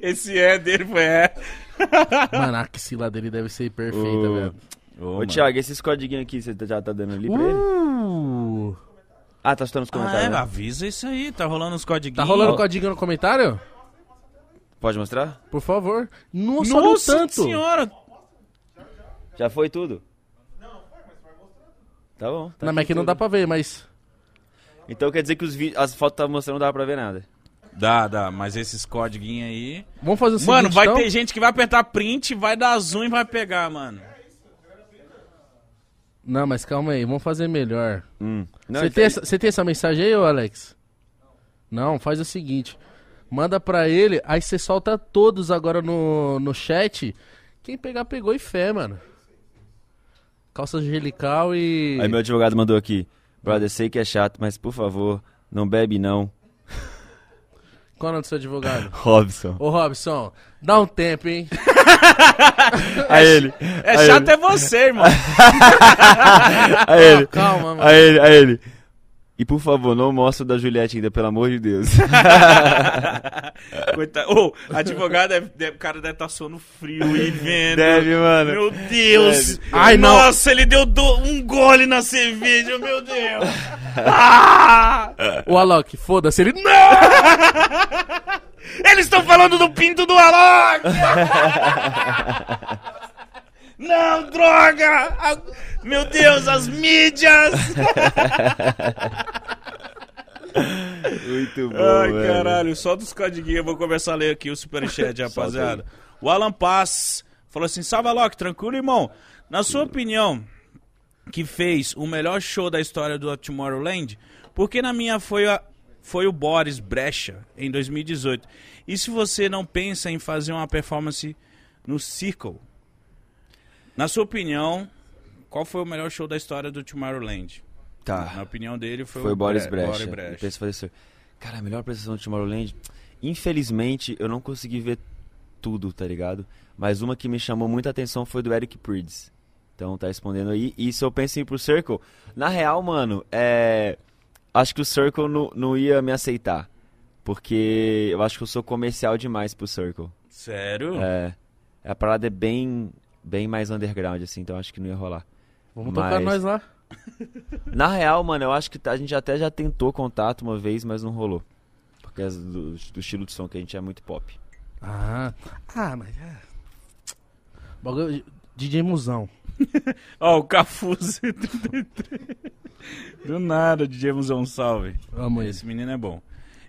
[laughs] Esse é dele foi é. [laughs] Mano, a axila dele deve ser perfeita, Ô, velho. Ô, Ô. Thiago, esses codiguinhos aqui, você já tá dando ali pra ele? Uh, Ah, tá escutando os Ah, comentários. é, né? avisa isso aí, tá rolando os códigos. tá rolando código no comentário? Pode mostrar? Por favor. Nossa, o Nossa tanto. senhora! Já foi tudo? Tá bom. Tá Não, mas aqui não dá pra ver, mas... Então quer dizer que os vi- as fotos que tava mostrando não dava pra ver nada. Dá, dá, mas esses códigos aí. Vamos fazer o seguinte, Mano, vai então? ter gente que vai apertar print, vai dar zoom e vai pegar, mano. Não, mas calma aí, vamos fazer melhor. Hum. Não, Você tem, essa- você tem essa mensagem aí, ô Alex? Não, faz o seguinte. Manda pra ele, aí você solta todos agora no, no chat. Quem pegar, pegou e fé, mano. Calça angelical e... Aí meu advogado mandou aqui. Brother, sei que é chato, mas por favor, não bebe não. Qual é o nome do seu advogado? [laughs] Robson. Ô, Robson, dá um tempo, hein? [laughs] Aí ele. É aí chato ele, é você, irmão. [laughs] Aí ele. Calma, mano. Aí ele, aí ele. E por favor, não mostra o da Juliette ainda, pelo amor de Deus. [laughs] Coitado. Ô, advogado, deve, deve- o cara deve estar suando frio e vendo. Deve, mano. Meu Deus! Deve. Ai, não. Nossa, ele deu do- um gole na cerveja, meu Deus! Ah! O Alok, foda-se, ele... Não! Eles estão falando do pinto do Alok! [laughs] Não, droga! Meu Deus, as mídias! Muito bom, Ai, velho. caralho, só dos codiguinhos eu vou começar a ler aqui o superchat, [laughs] rapaziada. O Alan Paz falou assim: Salve, Alok, tranquilo, irmão? Na sua opinião, que fez o melhor show da história do Tomorrowland, porque na minha foi, a- foi o Boris Brecha, em 2018. E se você não pensa em fazer uma performance no Circle? Na sua opinião, qual foi o melhor show da história do Tomorrowland? Na Tá. opinião dele, foi, Foi o Boris Bre- Brecha. Boris Brecha. Cara, a melhor apresentação do Tomorrowland. Infelizmente, eu não consegui ver tudo, tá ligado? Mas uma que me chamou muita atenção foi do Eric Prydz. Então tá respondendo aí. E se eu penso em ir pro Circle, na real, mano, é. Acho que o Circle não, não ia me aceitar. Porque eu acho que eu sou comercial demais pro Circle. Sério? É. A parada é bem, bem mais underground, assim, então acho que não ia rolar. Vamos Mas- tocar nós lá. [laughs] Na real, mano, eu acho que a gente até já tentou contato uma vez, mas não rolou. Por causa do, do estilo de som que a gente é muito pop. Ah, ah mas é. Bagulho- DJ Musão. [laughs] Ó, o Cafu 73. Do nada, DJ Musão, salve. Amo Esse esse. menino é bom.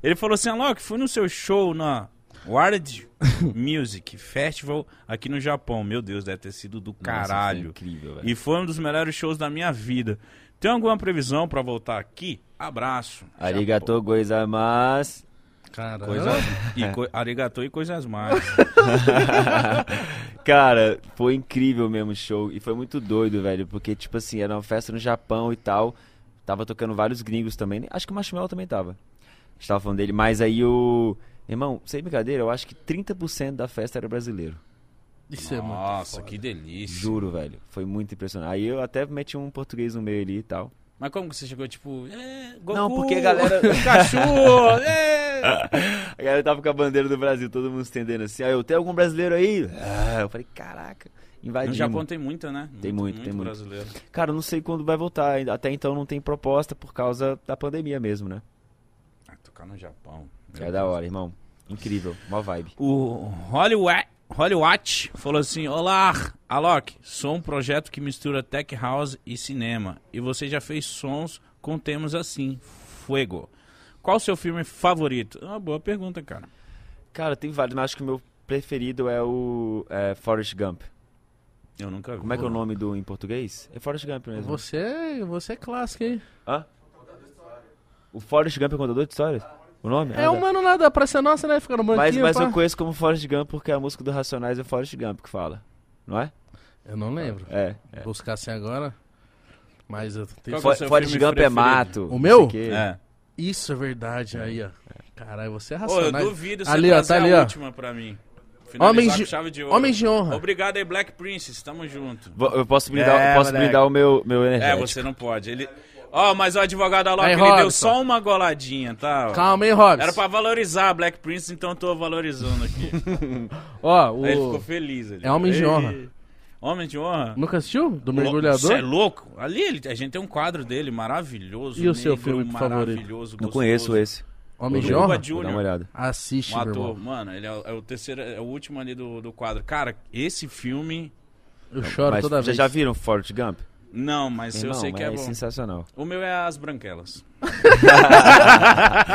Ele falou assim, Alok, fui no seu show na World [laughs] Music Festival aqui no Japão. Meu Deus, deve ter sido do Nossa, caralho. foi incrível, velho. E foi um dos melhores shows da minha vida. Tem alguma previsão pra voltar aqui? Abraço. Arigato gozaimasu. Cara, Coisa, [laughs] e co, arigato e coisas mais. [laughs] Cara, foi incrível mesmo o show. E foi muito doido, velho. Porque, tipo assim, era uma festa no Japão e tal. Tava tocando vários gringos também. Acho que o Marshmallow também tava. A gente tava falando dele. Mas aí o. Irmão, sem brincadeira, eu acho que 30% da festa era brasileiro. Isso é muito Nossa, que delícia. Juro, velho. Foi muito impressionante. Aí eu até meti um português no meio ali e tal. Mas como que você chegou, tipo... É, Goku, Não, porque a galera- [laughs] Cachorro! é. [laughs] A galera tava com a bandeira do Brasil, todo mundo estendendo assim. Aí eu, tem algum brasileiro aí? Ah, eu falei, caraca, No invadimos. Japão tem muita, né? Tem muito, tem muito. brasileiro. Cara, eu não sei quando vai voltar. ainda- Até então não tem proposta por causa da pandemia mesmo, né? Ah, tocar no Japão. Meu É da hora, irmão. Incrível, mó vibe. O Hollywood, Hollywood falou assim: Olá, Alok, sou um projeto que mistura tech house e cinema. E você já fez sons com temas assim, Fuego. Qual o seu filme favorito? É uma boa pergunta, cara. Cara, tem vários, mas acho que o meu preferido é o é, Forrest Gump. Eu nunca vi. Como é que é o nome do em português? É Forrest Gump mesmo. Você, você é clássico, hein? Hã? O Forrest Gump é contador de histórias? O nome? É Ah, um mano lá da Praça Nossa, né? Fica no Mas, banquinho, mas pá. eu conheço como Forrest Gump porque a música do Racionais é Forrest Gump que fala. Não é? Eu não lembro. É. é. Buscar assim agora. Mas eu tenho... Qual que é o For- seu Forrest filme Gump é preferido? mato. O meu? É. Isso é verdade, aí, ó. Caralho, você é Pô, eu racional. duvido você Ali, ó, tá ali, a ó. última pra mim. Homens de, chave de ouro. homens de honra. Obrigado aí, Black Princess. Tamo junto. Eu posso brindar, É, eu posso moleque. brindar o meu, meu É, energético. você não pode. Ele... Ó, mas o advogado Alok, Aí, ele deu Robson. só uma goladinha, tá? Calma aí, Robson. Era pra valorizar a Black Princess, então eu tô valorizando aqui. [laughs] Ó, o... Aí ele ficou feliz. Ali. É Homens de. Honra. Homens de honra? Nunca assistiu? Do Você é mergulhador? louco? Ali ele- a gente tem um quadro dele maravilhoso. E o seu negro, filme favorito? maravilhoso, Não gostoso. conheço esse. Homem de honra? Dar uma olhada. Assiste, Um meu ator, irmão. mano, ele é, o- é o terceiro, é o último ali do, do quadro. Cara, esse filme. Eu choro Mas toda vocês vez. já viram Forrest Gump? Não, mas eu Irmão, sei que é, é bom. sensacional. O meu é as branquelas.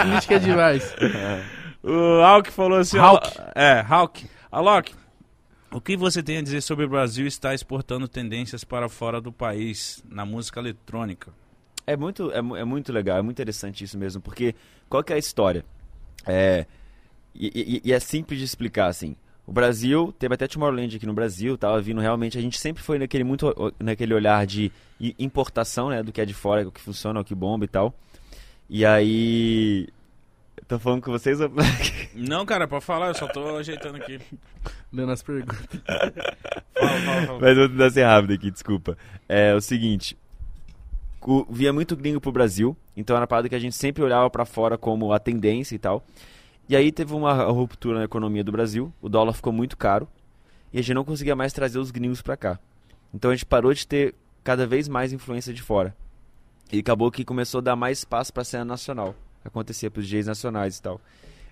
Política é demais. [laughs] O Hulk falou assim. Hulk. Al- É, Hulk. Alok, o que você tem a dizer sobre o Brasil estar exportando tendências para fora do país na música eletrônica? É muito, é, é muito legal, é muito interessante isso mesmo, porque qual que é a história? É, e, e- e é simples de explicar, assim. O Brasil, teve até Tomorrowland aqui no Brasil, tava vindo realmente, a gente sempre foi naquele, muito, naquele olhar de importação, né, do que é de fora, o que funciona, o que bomba e tal. E aí... Tô falando com vocês? ou- [laughs] Não, cara, pode falar, eu só tô ajeitando aqui. Lendo as perguntas. [laughs] Fala, fala, fala. Mas vou tentar ser rápido aqui, desculpa. É o seguinte. o- via muito gringo pro Brasil, então era uma parada que a gente sempre olhava pra fora como a tendência e tal. E aí teve uma ruptura na economia do Brasil, o dólar ficou muito caro e a gente não conseguia mais trazer os gringos pra cá. Então a gente parou de ter cada vez mais influência de fora. E acabou que começou a dar mais espaço pra cena nacional. Acontecia pros DJs nacionais e tal.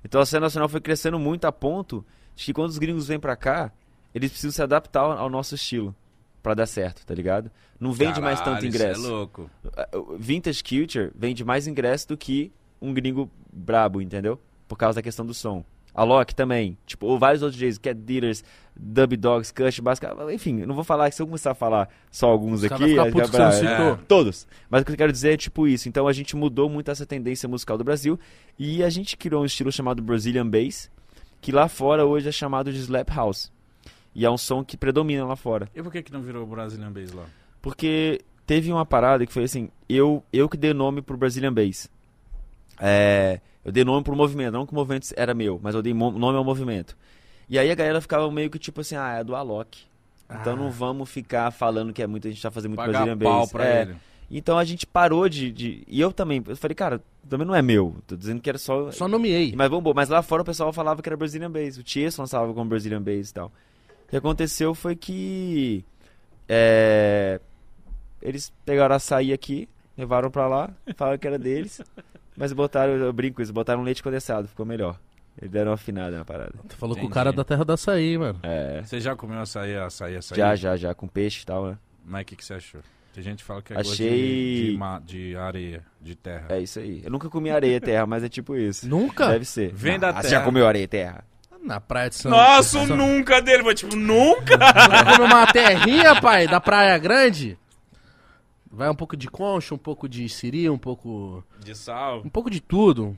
Então a cena nacional foi crescendo muito a ponto de que quando os gringos vêm pra cá, eles precisam se adaptar ao nosso estilo pra dar certo, tá ligado? Não vende mais tanto Caralho, ingresso. Isso é louco. Vintage Culture vende mais ingresso do que um gringo brabo, entendeu? Por causa da questão do som. A Loki também, tipo, ou vários outros DJs, Cat Dealers, Dub Dogs, Cush, Basca, enfim, eu não vou falar, se eu começar a falar só alguns Os aqui, ficam aí putos fica que você bravo. não É, citou. todos. Mas o que eu quero dizer é tipo isso, então a gente mudou muito essa tendência musical do Brasil e a gente criou um estilo chamado Brazilian Bass, que lá fora hoje é chamado de Slap House. E é um som que predomina lá fora. E por que, que não virou Brazilian Bass lá? Porque teve uma parada que foi assim, eu, eu que dei nome pro Brazilian Bass. É, eu dei nome pro movimento, não que o movimento era meu, mas eu dei nome ao movimento. E aí a galera ficava meio que tipo assim, ah, é do Alok. Então Ah. não vamos ficar falando que é muito, a gente tá fazendo muito Pagar Brazilian pau Bass. pra É, ele. Então a gente parou de, de- E eu também, eu falei, cara, também não é meu. Tô dizendo que era só. Só nomeei. Mas vamos, mas lá fora o pessoal falava que era Brazilian Bass. O Tiesto lançava como Brazilian Bass e tal. O que aconteceu foi que. É, eles pegaram açaí aqui, levaram pra lá, falaram que era deles, mas botaram, eu brinco isso, botaram leite condensado, ficou melhor. Eles deram uma afinada na parada. Tu falou com o cara da terra da açaí, mano. É. Você já comeu açaí, açaí, açaí? Já, já, já, com peixe e tal, né? Mas o que, que você achou? Tem gente que fala que é Achei- gosto de, de, ma- de areia, de terra. É isso aí. Eu nunca comi areia e terra, mas é tipo isso. Nunca? Deve ser. Vem da Ah, Você terra. já comeu areia e terra? Na praia de São Nossa, São... nunca dele, mas tipo, nunca? Vai comer uma terrinha, pai, da Praia Grande? Vai um pouco de concha, um pouco de siri, um pouco... De sal. Um pouco de tudo.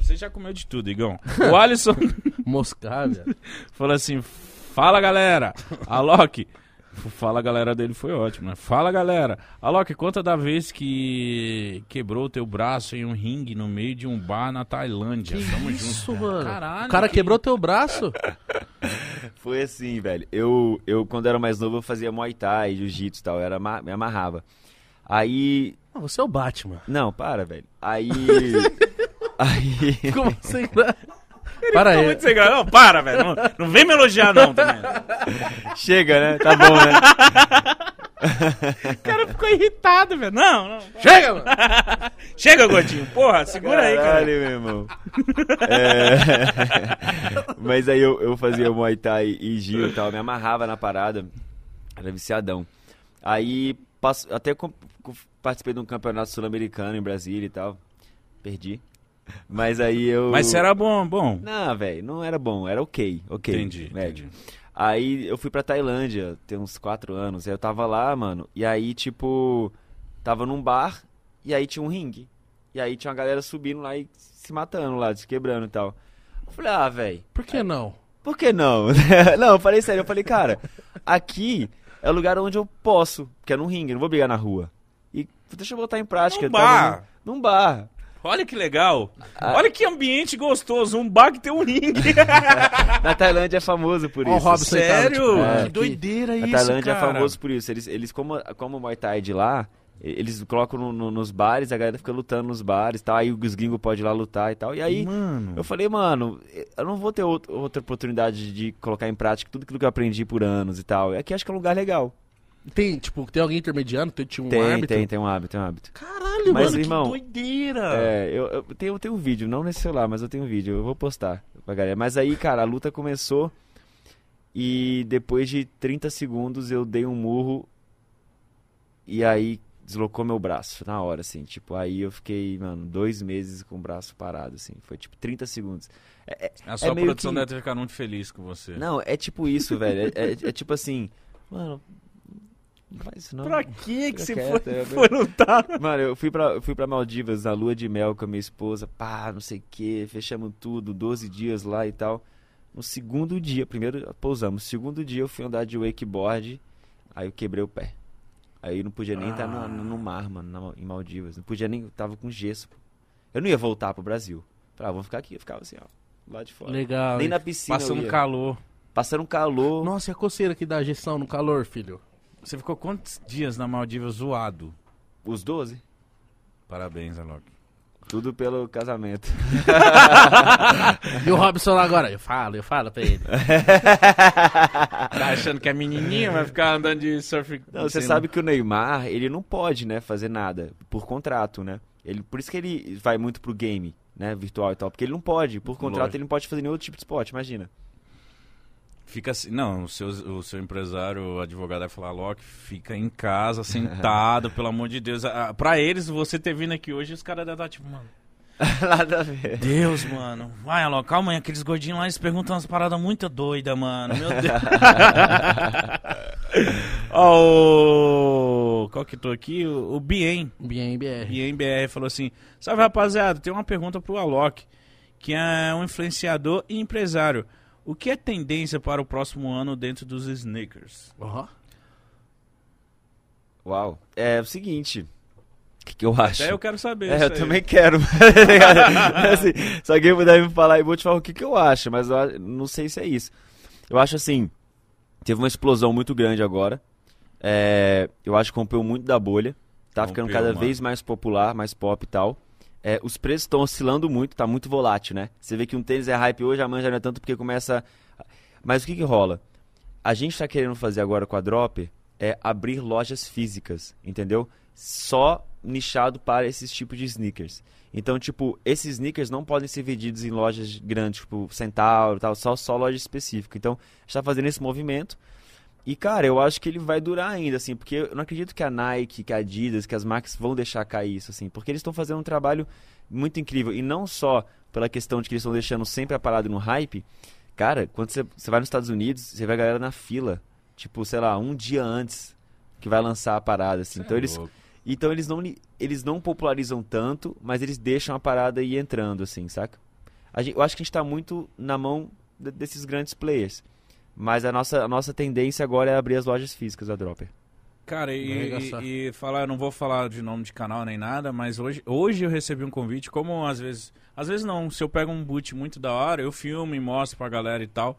Você já comeu de tudo, Igão. O Alisson [laughs] Moscada. falou assim: Fala galera, a Loki. Fala galera dele foi ótimo, né? Fala galera, a Loki, conta da vez que quebrou o teu braço em um ringue no meio de um bar na Tailândia. Tamo Isso, junto. mano. Caralho, o cara que- quebrou teu braço? Foi assim, velho. Eu, eu quando era mais novo, eu fazia Muay Thai, Jiu-Jitsu e tal. Eu era, me amarrava. Aí. Ah, você é o Batman. Não, para, velho. Aí. [laughs] aí. Como assim? Para Tá aí. muito sem graça. Não, para, velho. Não, não vem me elogiar, não, também. [laughs] Chega, né? Tá bom, né? O cara ficou irritado, velho. Não, não. Chega, mano. [laughs] Chega, Gotinho. Porra, segura aí, cara. Caralho, meu irmão. É... [laughs] Mas aí eu, eu fazia Muay Thai e Gil e tal, me amarrava na parada. Era viciadão. Aí passo- até com- com- participei de um campeonato sul-americano em Brasília e tal. Perdi. Mas aí eu. Mas você era bom, bom. Não, velho, não era bom, era ok, ok. Entendi, médio. entendi. Aí eu fui pra Tailândia, tem uns quatro anos. Aí eu tava lá, mano. E aí, tipo, tava num bar e aí tinha um ringue. E aí tinha uma galera subindo lá e se matando lá, se quebrando e tal. Eu falei, ah, velho, Por que não? por que não? [laughs] não, eu falei sério, eu falei, cara, aqui é o lugar onde eu posso, que é num ringue, eu não vou brigar na rua. E deixa eu botar em prática. Num bar. Num, num bar. Olha que legal. Ah. Olha que ambiente gostoso. Um bar que tem um ringue. [laughs] Na Tailândia é famoso por isso. Robson aí, cara, Sério? tipo, É. que doideira A isso, Tailândia cara. é famoso por isso. Eles, eles como, como o Muay Thai é de lá, e- eles colocam no- no- nos bares, a galera fica lutando nos bares, tá? Aí os gringos podem ir lá lutar e tal. E aí Mano. eu falei, mano, eu não vou ter out- outra oportunidade de colocar em prática tudo aquilo que eu aprendi por anos e tal. Aqui acho que é um lugar legal. Tem, tipo, tem alguém intermediando? Tem, tinha um tem, árbitro? tem, tem um hábito, tem um hábito. Caralho, Mas, mano. irmão, Que doideira. É, eu, eu tenho, eu tenho um vídeo, não nesse celular, mas eu tenho um vídeo, eu vou postar pra galera. Mas aí, cara, a luta começou e depois de 30 segundos eu dei um murro e aí deslocou meu braço na hora, assim. Tipo, aí eu fiquei, mano, dois meses com o braço parado, assim. Foi tipo 30 segundos. É- é- A sua meio produção que- deve ter ficado muito feliz com você. não, é tipo isso, velho. É, é- é tipo assim, mano, não faz isso não. Pra que que você quieto, foi, foi lutar? Mano, eu fui pra, eu fui pra Maldivas na lua de mel com a minha esposa, pá, não sei o que, fechamos tudo, 12 dias lá e tal. No segundo dia, primeiro pousamos, segundo dia eu fui andar de wakeboard, aí eu quebrei o pé. Aí eu não podia nem estar no, no mar, mano, na- em Maldivas. Não podia nem, tava com gesso. pô. Eu não ia voltar pro Brasil. Falei, ah, vamos ficar aqui. Eu ficava assim, ó, lá de fora. Legal. Nem na piscina Passando calor. Passando calor. Nossa, e a coceira que dá gestão no calor, filho? Você ficou quantos dias na Maldivas zoado? Os 12. Parabéns, Alok. Tudo pelo casamento. [laughs] E o Robson lá agora? Eu falo, eu falo pra ele. [laughs] Tá achando que a menininha vai ficar andando de surf? Não, você sabe que o Neymar, ele não pode, né, fazer nada por contrato, né? Ele, por isso que ele vai muito pro game, né, virtual e tal, porque ele não pode, por contrato Lógico. ele não pode fazer nenhum outro tipo de esporte, imagina. Fica assim, não, o seu, o seu empresário, o advogado vai falar, Loki, fica em casa, sentado, [laughs] pelo amor de Deus. Ah, Pra eles, você ter vindo aqui hoje, os caras devem estar tipo, mano. [laughs] Nada a ver. Deus, mano. Vai, Alok, calma aí. Aqueles gordinhos lá, eles perguntam umas paradas muito doidas, mano. Meu Deus. [laughs] Ó, o... Qual que tô aqui? O, o Bien. Bien, BR. Bien BR falou assim: Salve rapaziada, tem uma pergunta pro Alok, que é um influenciador e empresário. O que é tendência para o próximo ano dentro dos sneakers? Ó. Uau. É o seguinte, o que, que eu acho? Até eu quero saber. É, isso eu aí. também quero. [laughs] tá assim, se alguém puder me falar, eu vou te falar o que, que eu acho, mas eu não sei se é isso. Eu acho assim, teve uma explosão muito grande agora. É, eu acho que rompeu muito da bolha. Tá ficando Rompeu, cada mano. vez mais popular, mais pop e tal. É, os preços estão oscilando muito, tá muito volátil, né? Você vê que um tênis é hype hoje, amanhã já não é tanto porque começa. Mas o que que rola? A gente tá querendo fazer agora com a Drop é abrir lojas físicas, entendeu? Só nichado para esses tipos de sneakers. Então, tipo, esses sneakers não podem ser vendidos em lojas grandes, tipo Centauro tal, só, só loja específica. Então, a gente tá fazendo esse movimento. E, cara, eu acho que ele vai durar ainda, assim, porque eu não acredito que a Nike, que a Adidas, que as marcas vão deixar cair isso, assim, porque eles estão fazendo um trabalho muito incrível. E não só pela questão de que eles estão deixando sempre a parada no hype. Cara, quando você, você vai nos Estados Unidos, você vê a galera na fila, tipo, sei lá, um dia antes que vai lançar a parada, assim. Então eles, então eles não, eles não popularizam tanto, mas eles deixam a parada ir entrando, assim, saca? Gente- eu acho que a gente tá muito na mão de- desses grandes players. Mas a nossa, a nossa tendência agora é abrir as lojas físicas da Dropper. Cara, e, e, e falar, eu não vou falar de nome de canal nem nada, mas hoje, hoje eu recebi um convite, como às vezes. Às vezes não, se eu pego um boot muito da hora, eu filmo e mostro pra galera e tal.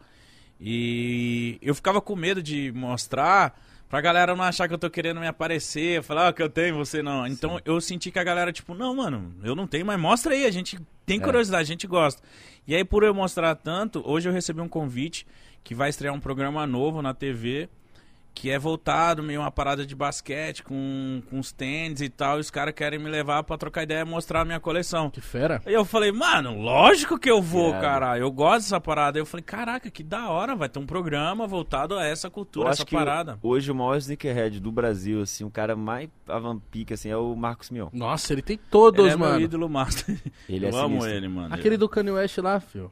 E eu ficava com medo de mostrar pra galera não achar que eu tô querendo me aparecer, falar ah, que eu tenho, você não. Então eu senti que a galera, tipo, não, mano, eu não tenho, mas mostra aí, a gente tem É. curiosidade, a gente gosta. E aí, por eu mostrar tanto, hoje eu recebi um convite que vai estrear um programa novo na TV que é voltado meio uma parada de basquete com, com os tênis e tal, e os caras querem me levar pra trocar ideia e mostrar a minha coleção. Que fera. Aí eu falei, mano, lógico que eu vou, cara. Eu gosto dessa parada. Aí eu falei, caraca, que da hora, vai ter um programa voltado a essa Eu cultura, essa parada. hoje o maior sneakerhead do Brasil, assim, o cara mais avampica, assim, é o Marcos Mion. Nossa, ele tem todos, Ele é mano. meu ídolo master. Ele é eu amo sinistro. ele, mano. Aquele do Kanye West lá, fio.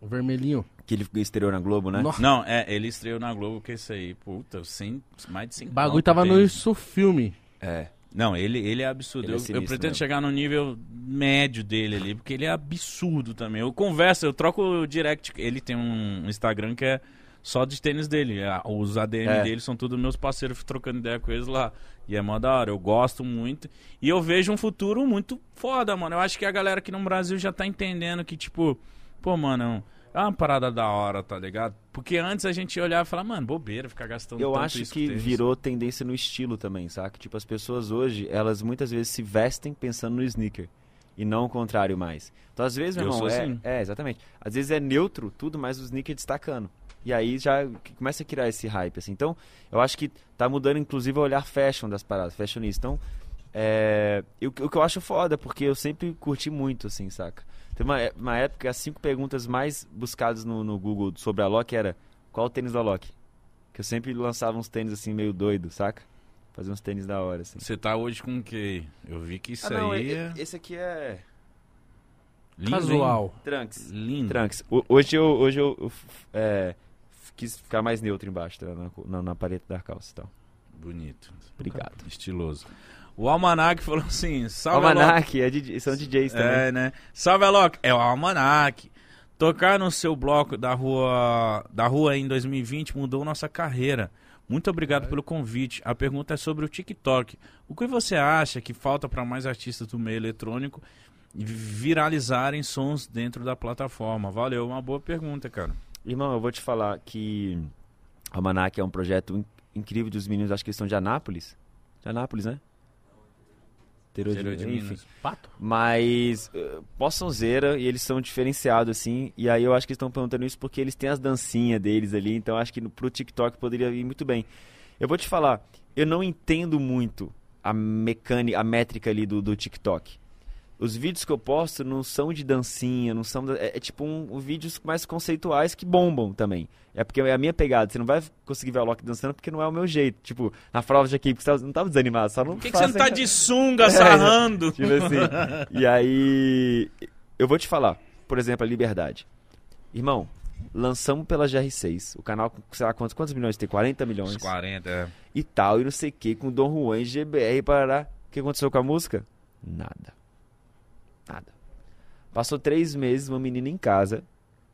O vermelhinho. Que ele estreou na Globo, né? Nossa, Não, é, ele estreou na Globo que esse aí, puta, sem, mais de 100 o bagulho tava tem. no isso filme. É. Não, ele, ele é absurdo. Ele é eu, eu pretendo mesmo. chegar no nível médio dele ali, porque ele é absurdo também. Eu converso, eu troco o direct. Ele tem um Instagram que é só de tênis dele. A- Os ADM É. dele são todos meus parceiros, trocando ideia com eles lá. E é mó da hora, eu gosto muito. E eu vejo um futuro muito foda, mano. Eu acho que a galera aqui no Brasil já tá entendendo que, tipo, pô, mano, é uma parada da hora, tá ligado? Porque antes a gente olhava e falava, mano, bobeira ficar gastando Eu acho que virou tendência no estilo também, saca? Tipo, as pessoas hoje, elas muitas vezes se vestem pensando no sneaker. E não o contrário mais. Então, às vezes, meu Eu irmão, é, assim. é, exatamente. Às vezes é neutro tudo, mas o sneaker destacando. E aí já começa a criar esse hype, assim. Então, eu acho que tá mudando, inclusive, o olhar fashion das paradas, fashionista. Então, é, eu- o que eu acho foda, porque eu sempre curti muito, assim, saca? Teve uma, é- uma época, as cinco perguntas mais buscadas no, no Google sobre a Loki era qual o tênis da Loki? Que eu sempre lançava uns tênis assim meio doido, saca? Fazia uns tênis da hora, assim. Você tá hoje com o quê? Eu vi que isso ah, não, aí é... esse aqui é lindo, Casual. Trunks. hein? Lindo. Trunks. O- Hoje eu, hoje eu, eu, é, quis ficar mais neutro embaixo, tá? na, na, na paleta da calça e tal. Bonito. Obrigado. Estiloso. O Almanac falou assim: salve. Almanac, é DJ, são DJs também. É, né? Salve Alok. É o Almanac. Tocar no seu bloco da rua, da rua em 2020 mudou nossa carreira. Muito obrigado pelo convite. A pergunta é sobre o TikTok. O que você acha que falta para mais artistas do meio eletrônico viralizarem sons dentro da plataforma? Valeu, uma boa pergunta, cara. Irmão, eu vou te falar que Almanac é um projeto in- incrível dos meninos, acho que eles são de Anápolis. De Anápolis, né? Interior de- Interior de enfim. Minas. Pato? Mas uh, Poçãozeira, e eles são diferenciados, assim. E aí eu acho que eles estão perguntando isso porque eles têm as dancinhas deles ali. Então acho que no, pro TikTok poderia ir muito bem. Eu vou te falar, eu não entendo muito a mecânica, a métrica ali do, do TikTok. Os vídeos que eu posto não são de dancinha, não são. É, é tipo um, um vídeos mais conceituais que bombam também. É porque é a minha pegada. Você não vai conseguir ver a Loki dançando porque não é o meu jeito. Tipo, na prova de equipe, você tava- não tava desanimado, só não Por que, que você não tá de sunga [laughs] É, sarrando? Tipo assim. e aí. Eu vou te falar, por exemplo, a Liberdade. Irmão, lançamos pela GR6. O canal, sei lá quantos, quantos milhões tem? 40 milhões. Uns 40, é. E tal, e não sei o que, com Dom Juan e GBR parará. O que aconteceu com a música? Nada. Nada. Passou três meses, uma menina em casa,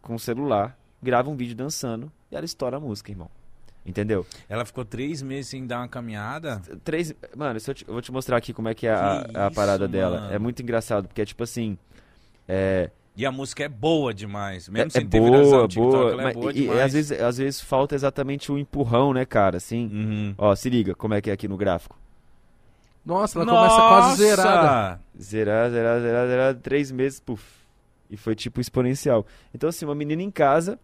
com o celular, grava um vídeo dançando e ela estoura a música, irmão. Entendeu? Ela ficou três meses sem dar uma caminhada. Três. Mano, eu, te- eu vou te mostrar aqui como é que é a, Que a parada isso, dela. mano. É muito engraçado, porque é tipo assim. É, E a música é boa demais. Mesmo é, sem é ter boa, TikTok, boa. ela é boa e, e às, vezes, às vezes falta exatamente o empurrão, né, cara? Assim. Uhum. Ó, se liga como é que é aqui no gráfico. Nossa, ela começa quase zerada. Zerar, zerar, zerar, zerar, três meses, puf. E foi tipo exponencial. Então, assim, uma menina em casa,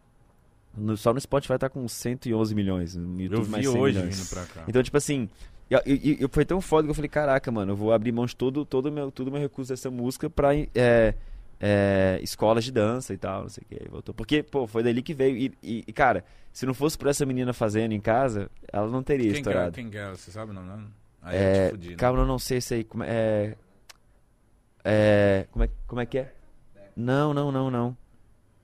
No- só no Spotify tá com 111 milhões. No YouTube Eu mais vi 100 hoje milhões. vindo pra cá. Então, tipo assim, e, e- e foi tão foda que eu falei, caraca, mano, eu vou abrir mão de todo, todo meu, todo meu recurso dessa música pra é, é, escolas de dança e tal, não sei o que. Aí voltou. Porque, pô, foi dali que veio. E, e- e, cara, se não fosse por essa menina fazendo em casa, ela não teria Quem que é? estourado. Quem que é? Você sabe o nome? dela? Aí eu É, te fudi, né? calma, eu não sei se aí. Como é, é, é, como é. Como é que é? Não, não, não, não.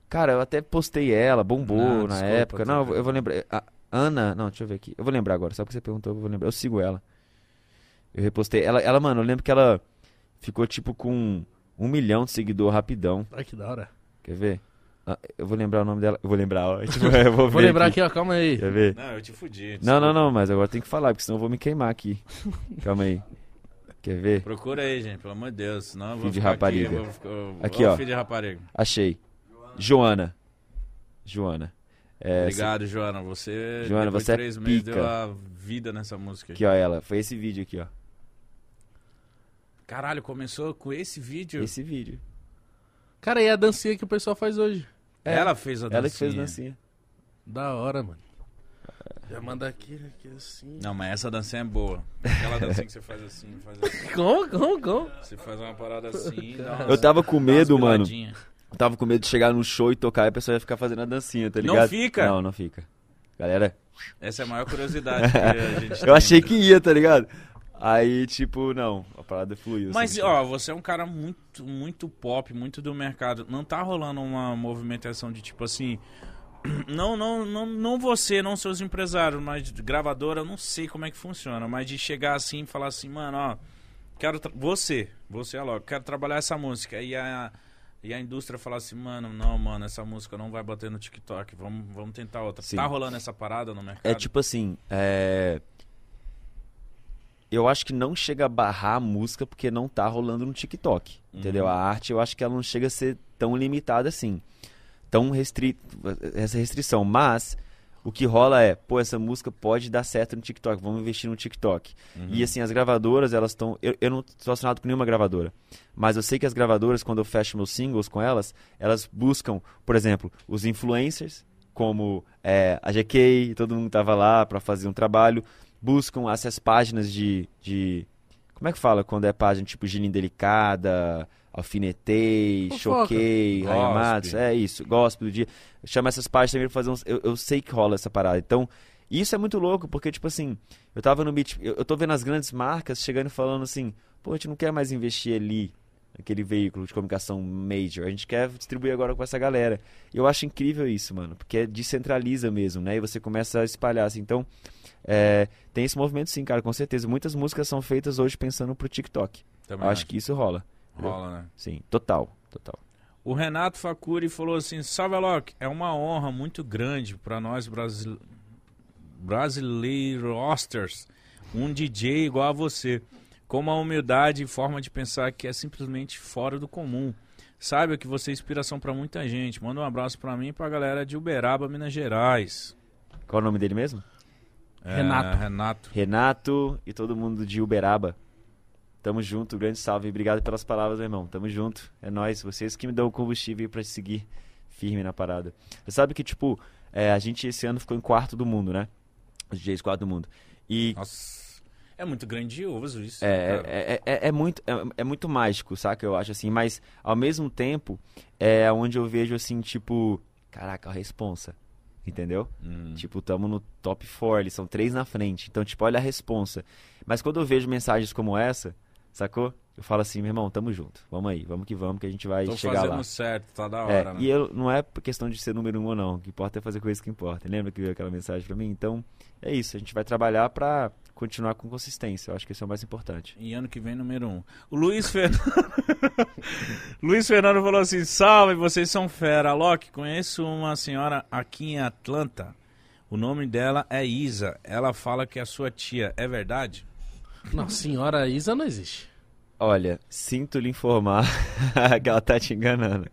Cara, eu até postei ela, bombou Não, na desculpa, época. Não, eu vou- eu vou lembrar. A Ana, não, deixa eu ver aqui. Eu vou lembrar agora, só porque você perguntou, eu vou lembrar. Eu sigo ela. Eu repostei. Ela, ela, mano, eu lembro que ela ficou tipo com um milhão de seguidor rapidão. Ai, que da hora. Quer ver? Ah, eu vou lembrar o nome dela. Eu vou lembrar, ó. [laughs] Tipo, eu vou, Vou lembrar aqui, ó, calma aí. Quer ver? Não, eu te fudi. Não, não, não, mas agora tem que falar, porque senão eu vou me queimar aqui. Calma aí. Quer ver? Procura aí, gente, pelo amor de Deus. Senão eu vou Filho de rapariga. Aqui, eu vou eu- Aqui, ó. Filho de rapariga. Achei. Joana. Joana. É, Obrigado, Joana. Você, Joana, você de é três meses, pica. deu a vida nessa música. Aqui, ó, ela. Foi esse vídeo aqui, ó. Caralho, começou com esse vídeo? Esse vídeo. Cara, e a dancinha que o pessoal faz hoje? Ela fez a dancinha. Ela que fez dancinha. Da hora, mano. Já manda aqui, aqui assim. Não, mas essa dancinha é boa. Aquela dancinha que você faz assim, faz assim. [laughs] Como, como, como? Você faz uma parada assim, dá umas- Eu tava com medo, mano. Eu tava com medo de chegar no show e tocar e a pessoa ia ficar fazendo a dancinha, tá Não ligado? fica? Não, não fica. Galera, Essa é a maior curiosidade que a [laughs] gente tem. eu achei que ia, tá ligado? Aí, tipo, não, a parada fluiu. Mas, assim, ó, você é um cara muito, muito pop, muito do mercado. Não tá rolando uma movimentação de tipo assim. [clears throat] Não, não, não, não você, não seus empresários, mas gravadora, eu não sei como é que funciona. Mas de chegar assim e falar assim, mano, ó, quero. Você, você é logo, quero trabalhar essa música. E a, e a indústria falar assim, mano, não, mano, essa música não vai bater no TikTok, vamos, vamos tentar outra. Sim. Tá rolando essa parada no mercado? É tipo assim, é... Eu acho que não chega a barrar a música porque não tá rolando no TikTok, entendeu? Uhum. A arte, eu acho que ela não chega a ser tão limitada assim, tão restrito, essa restrição. Mas o que rola é, pô, essa música pode dar certo no TikTok, vamos investir no TikTok. Uhum. E assim, as gravadoras, elas estão. Eu, eu não estou assinado com nenhuma gravadora. Mas eu sei que as gravadoras, quando eu fecho meus singles com elas, elas buscam, por exemplo, os influencers, como é, a GK, todo mundo tava lá para fazer um trabalho. Buscam essas páginas de, de. Como é que fala quando é página tipo Gina Indelicada, Alfinetei, Fofoca. Choquei. Raia Matos? É isso, gospel do dia. Chama essas páginas também pra fazer uns. Eu, eu sei que rola essa parada. Então, isso é muito louco, porque, tipo assim, eu tava no beat. Eu, eu tô vendo as grandes marcas chegando e falando assim, pô, a gente não quer mais investir ali naquele veículo de comunicação major. A gente quer distribuir agora com essa galera. E eu acho incrível isso, mano, porque descentraliza mesmo, né? E você começa a espalhar assim. Então, é, tem esse movimento sim, cara, com certeza. Muitas músicas são feitas hoje pensando pro TikTok. Também acho que isso rola. rola, né? Sim, total, total. O Renato Facuri falou assim: Salve Alok, é uma honra muito grande para nós brasil... brasileiros, um DJ igual a você, com uma humildade e forma de pensar que é simplesmente fora do comum. Saiba que você é inspiração para muita gente. Manda um abraço para mim e pra galera de Uberaba, Minas Gerais. Qual é o nome dele mesmo? É, Renato. Renato. Renato e todo mundo de Uberaba. Tamo junto, grande salve. Obrigado pelas palavras, meu irmão. Tamo junto. É nóis. Vocês que me dão o combustível pra seguir firme na parada. Você sabe que, tipo, é, a gente esse ano ficou em quarto do mundo, né? Os DJs quarto do mundo. E Nossa, é muito grandioso isso. é, é, é, é muito, é, é muito mágico, saca? Eu acho assim. Mas, ao mesmo tempo, é onde eu vejo, assim, tipo... Caraca, a responsa. Entendeu? Hum. Tipo, tamo no top 4, eles são três na frente. Então, tipo, olha a responsa. Mas quando eu vejo mensagens como essa, sacou? Eu falo assim, meu irmão, tamo junto. Vamos aí, vamos que vamos, que a gente vai Tô chegar fazendo lá. certo, tá da É, hora, né? E eu, não é questão de ser número um ou não. O que importa é fazer coisas que importam. Lembra que veio aquela mensagem pra mim? Então, é isso. A gente vai trabalhar pra continuar com consistência. Eu acho que isso é o mais importante. E ano que vem, número um. O Luiz Fernando. [laughs] Luiz Fernando falou assim: Salve, vocês são fera. Loki, conheço uma senhora aqui em Atlanta. O nome dela é Isa. Ela fala que é sua tia. É verdade? Não, senhora Isa não existe. Olha, sinto lhe informar [laughs] que ela tá te enganando.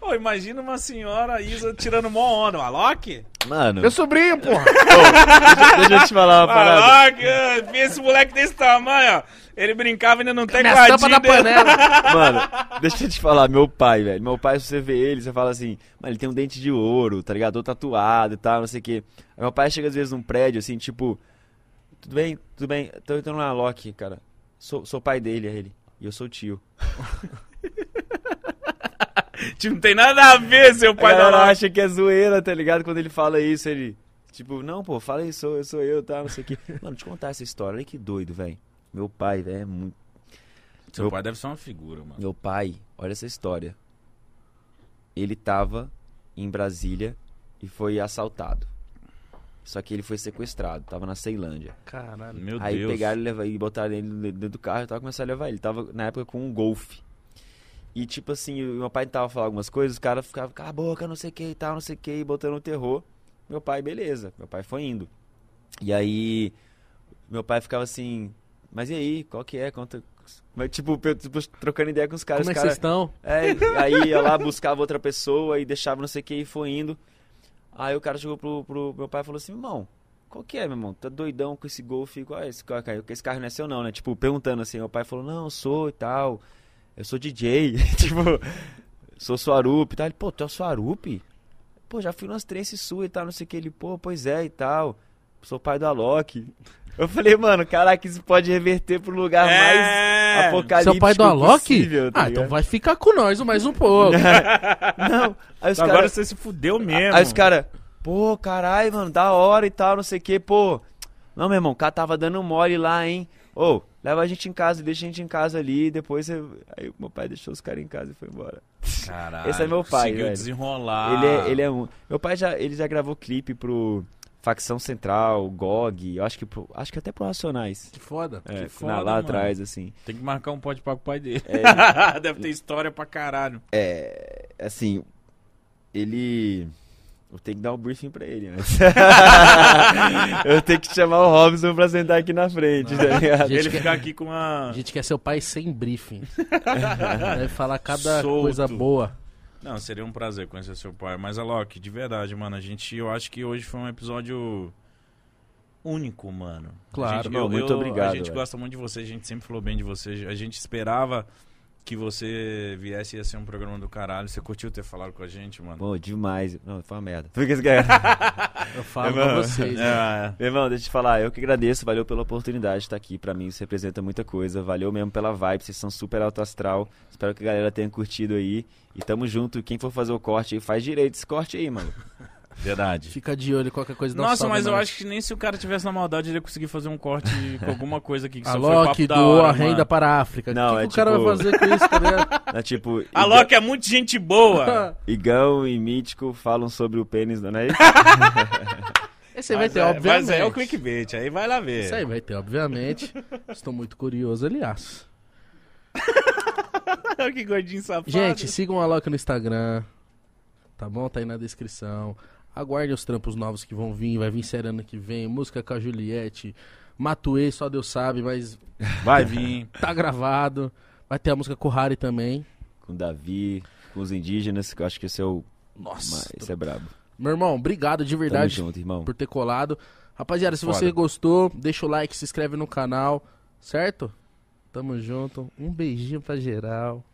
Ô, imagina uma senhora Isa tirando mó onda. O Alok? Mano, Meu sobrinho, porra! deixa, deixa eu te falar uma parada. Alok, vi esse moleque desse tamanho, ó. Ele brincava ainda não tem Minha tampa da panela. [laughs] Mano, deixa eu te falar, meu pai, velho. Meu pai, se você vê ele, você fala assim, mano, ele tem um dente de ouro, tá ligado? Todo tatuado e tal, não sei o quê. Aí meu pai chega às vezes num prédio, assim, tipo, tudo bem, tudo bem, tô entrando na Loki, cara. Sou, sou pai dele, é ele. E eu sou tio. [laughs] [laughs] Tipo, não tem nada a ver, seu pai Alok. acha que é zoeira, tá ligado? Quando ele fala isso, ele. Tipo, não, pô, fala isso, sou, eu sou eu, tá, não sei o quê. [laughs] Mano, te contar essa história, olha que doido, velho. Meu pai, velho, é muito. Seu pai deve ser uma figura, mano. Meu pai, olha essa história. Ele tava em Brasília e foi assaltado. Só que ele foi sequestrado, tava na Ceilândia. Caralho. Meu Aí Deus. pegaram e, levaram, e botaram ele dentro do carro e tava começando a levar ele. Tava na época com um Golf. E tipo assim, meu pai tava falando algumas coisas, os caras ficavam, cala a boca, não sei o que e tal, não sei o que, e botando um terror. Meu pai, beleza. Meu pai foi indo. E aí, meu pai ficava assim, mas e aí, qual que é? Conta. Mas, tipo, eu, tipo, trocando ideia com os caras. Como é que vocês estão? é, aí ia lá, buscava outra pessoa e deixava não sei o que e foi indo. Aí o cara chegou pro, pro meu pai e falou assim, irmão, qual que é, meu irmão? Tá doidão com esse Golf? Qual é esse carro? Esse carro não é seu não, né? Tipo, perguntando assim, meu pai falou, não, eu sou e tal, eu sou DJ, [laughs] tipo, sou Suarup e tal. Ele, pô, tu é o Suarup? Pô, já fui nas três sua e tal, não sei o que. Ele, pô, pois é e tal, sou pai do Alok. Eu falei, mano, caraca, isso pode reverter pro lugar mais É. apocalíptico Seu pai do Alok? possível, tá ah, então vai ficar com nós mais um pouco. [laughs] Não, aí os Agora caras... você se fudeu mesmo. Aí os caras, pô, caralho, mano, da hora e tal, não sei o que, pô. Não, meu irmão, o cara tava dando mole lá, hein? Ô, leva a gente em casa, deixa a gente em casa ali, depois você... Aí meu pai deixou os caras em casa e foi embora. Caralho, Esse é meu pai, conseguiu velho. desenrolar. Ele, é, ele é um... Meu pai já, ele já gravou clipe pro Facção Central, GOG, eu acho que, pro, acho que até pro Racionais. Que foda. É, Que foda, na- lá mano. atrás, assim. Tem que marcar um pode para com o pai dele. É, [laughs] Deve ter história pra caralho. é, assim, ele... Eu tenho que dar um briefing pra ele, mas... [laughs] eu tenho que chamar o Robson pra sentar aqui na frente, tá ligado? Gente, Ele quer- ficar aqui com uma... A gente quer seu pai sem briefing. [laughs] Deve falar cada Solto. coisa boa. Não, seria um prazer conhecer seu pai. Mas, Alok, de verdade, mano, a gente... Eu acho que hoje foi um episódio único, mano. Claro. A gente, Não, muito obrigado, A gente velho. gosta muito de você, a gente sempre falou bem de você. A gente esperava que você viesse e ia ser um programa do caralho. Você curtiu ter falado com a gente, mano? Pô, demais. Não, foi uma merda. Você quer? [laughs] Eu falo É, pra vocês. né? É, Meu irmão, deixa eu te falar, eu que agradeço, valeu pela oportunidade de estar aqui. Pra mim isso representa muita coisa. Valeu mesmo pela vibe, vocês são super alto astral. Espero que a galera tenha curtido aí. E tamo junto. Quem for fazer o corte aí, faz direito esse corte aí, mano. Verdade. Fica de olho, qualquer coisa um Nossa, mas eu acho que nem se o cara tivesse na maldade ele ia conseguir fazer um corte com alguma coisa aqui. Que A Loki doou hora, a renda mano. para a África. Não, o que, é que o cara tipo- vai fazer com isso, tá ligado? [laughs] É tipo, A Loki é muito gente boa. [laughs] Igão e Mítico falam sobre o pênis, não é isso? [laughs] Esse aí vai ter, é- obviamente. Mas é o clickbait, aí vai lá ver. Isso aí vai ter, obviamente. Estou muito curioso, aliás. que gordinho safado. Gente, sigam a Loki no Instagram. Tá bom? Tá aí na descrição. Aguardem os trampos novos que vão vir. Vai vir série ano que vem. Música com a Juliette. Matuê, só Deus sabe, mas vai vir. [laughs] tá gravado. Vai ter a música com o Harry também. com o Davi, com os indígenas, que eu acho que esse é o... Nossa. Esse é brabo. Meu irmão, obrigado de verdade junto, irmão. por ter colado. Rapaziada, se Foda. você gostou, deixa o like, se inscreve no canal, certo? Tamo junto. Um beijinho pra geral.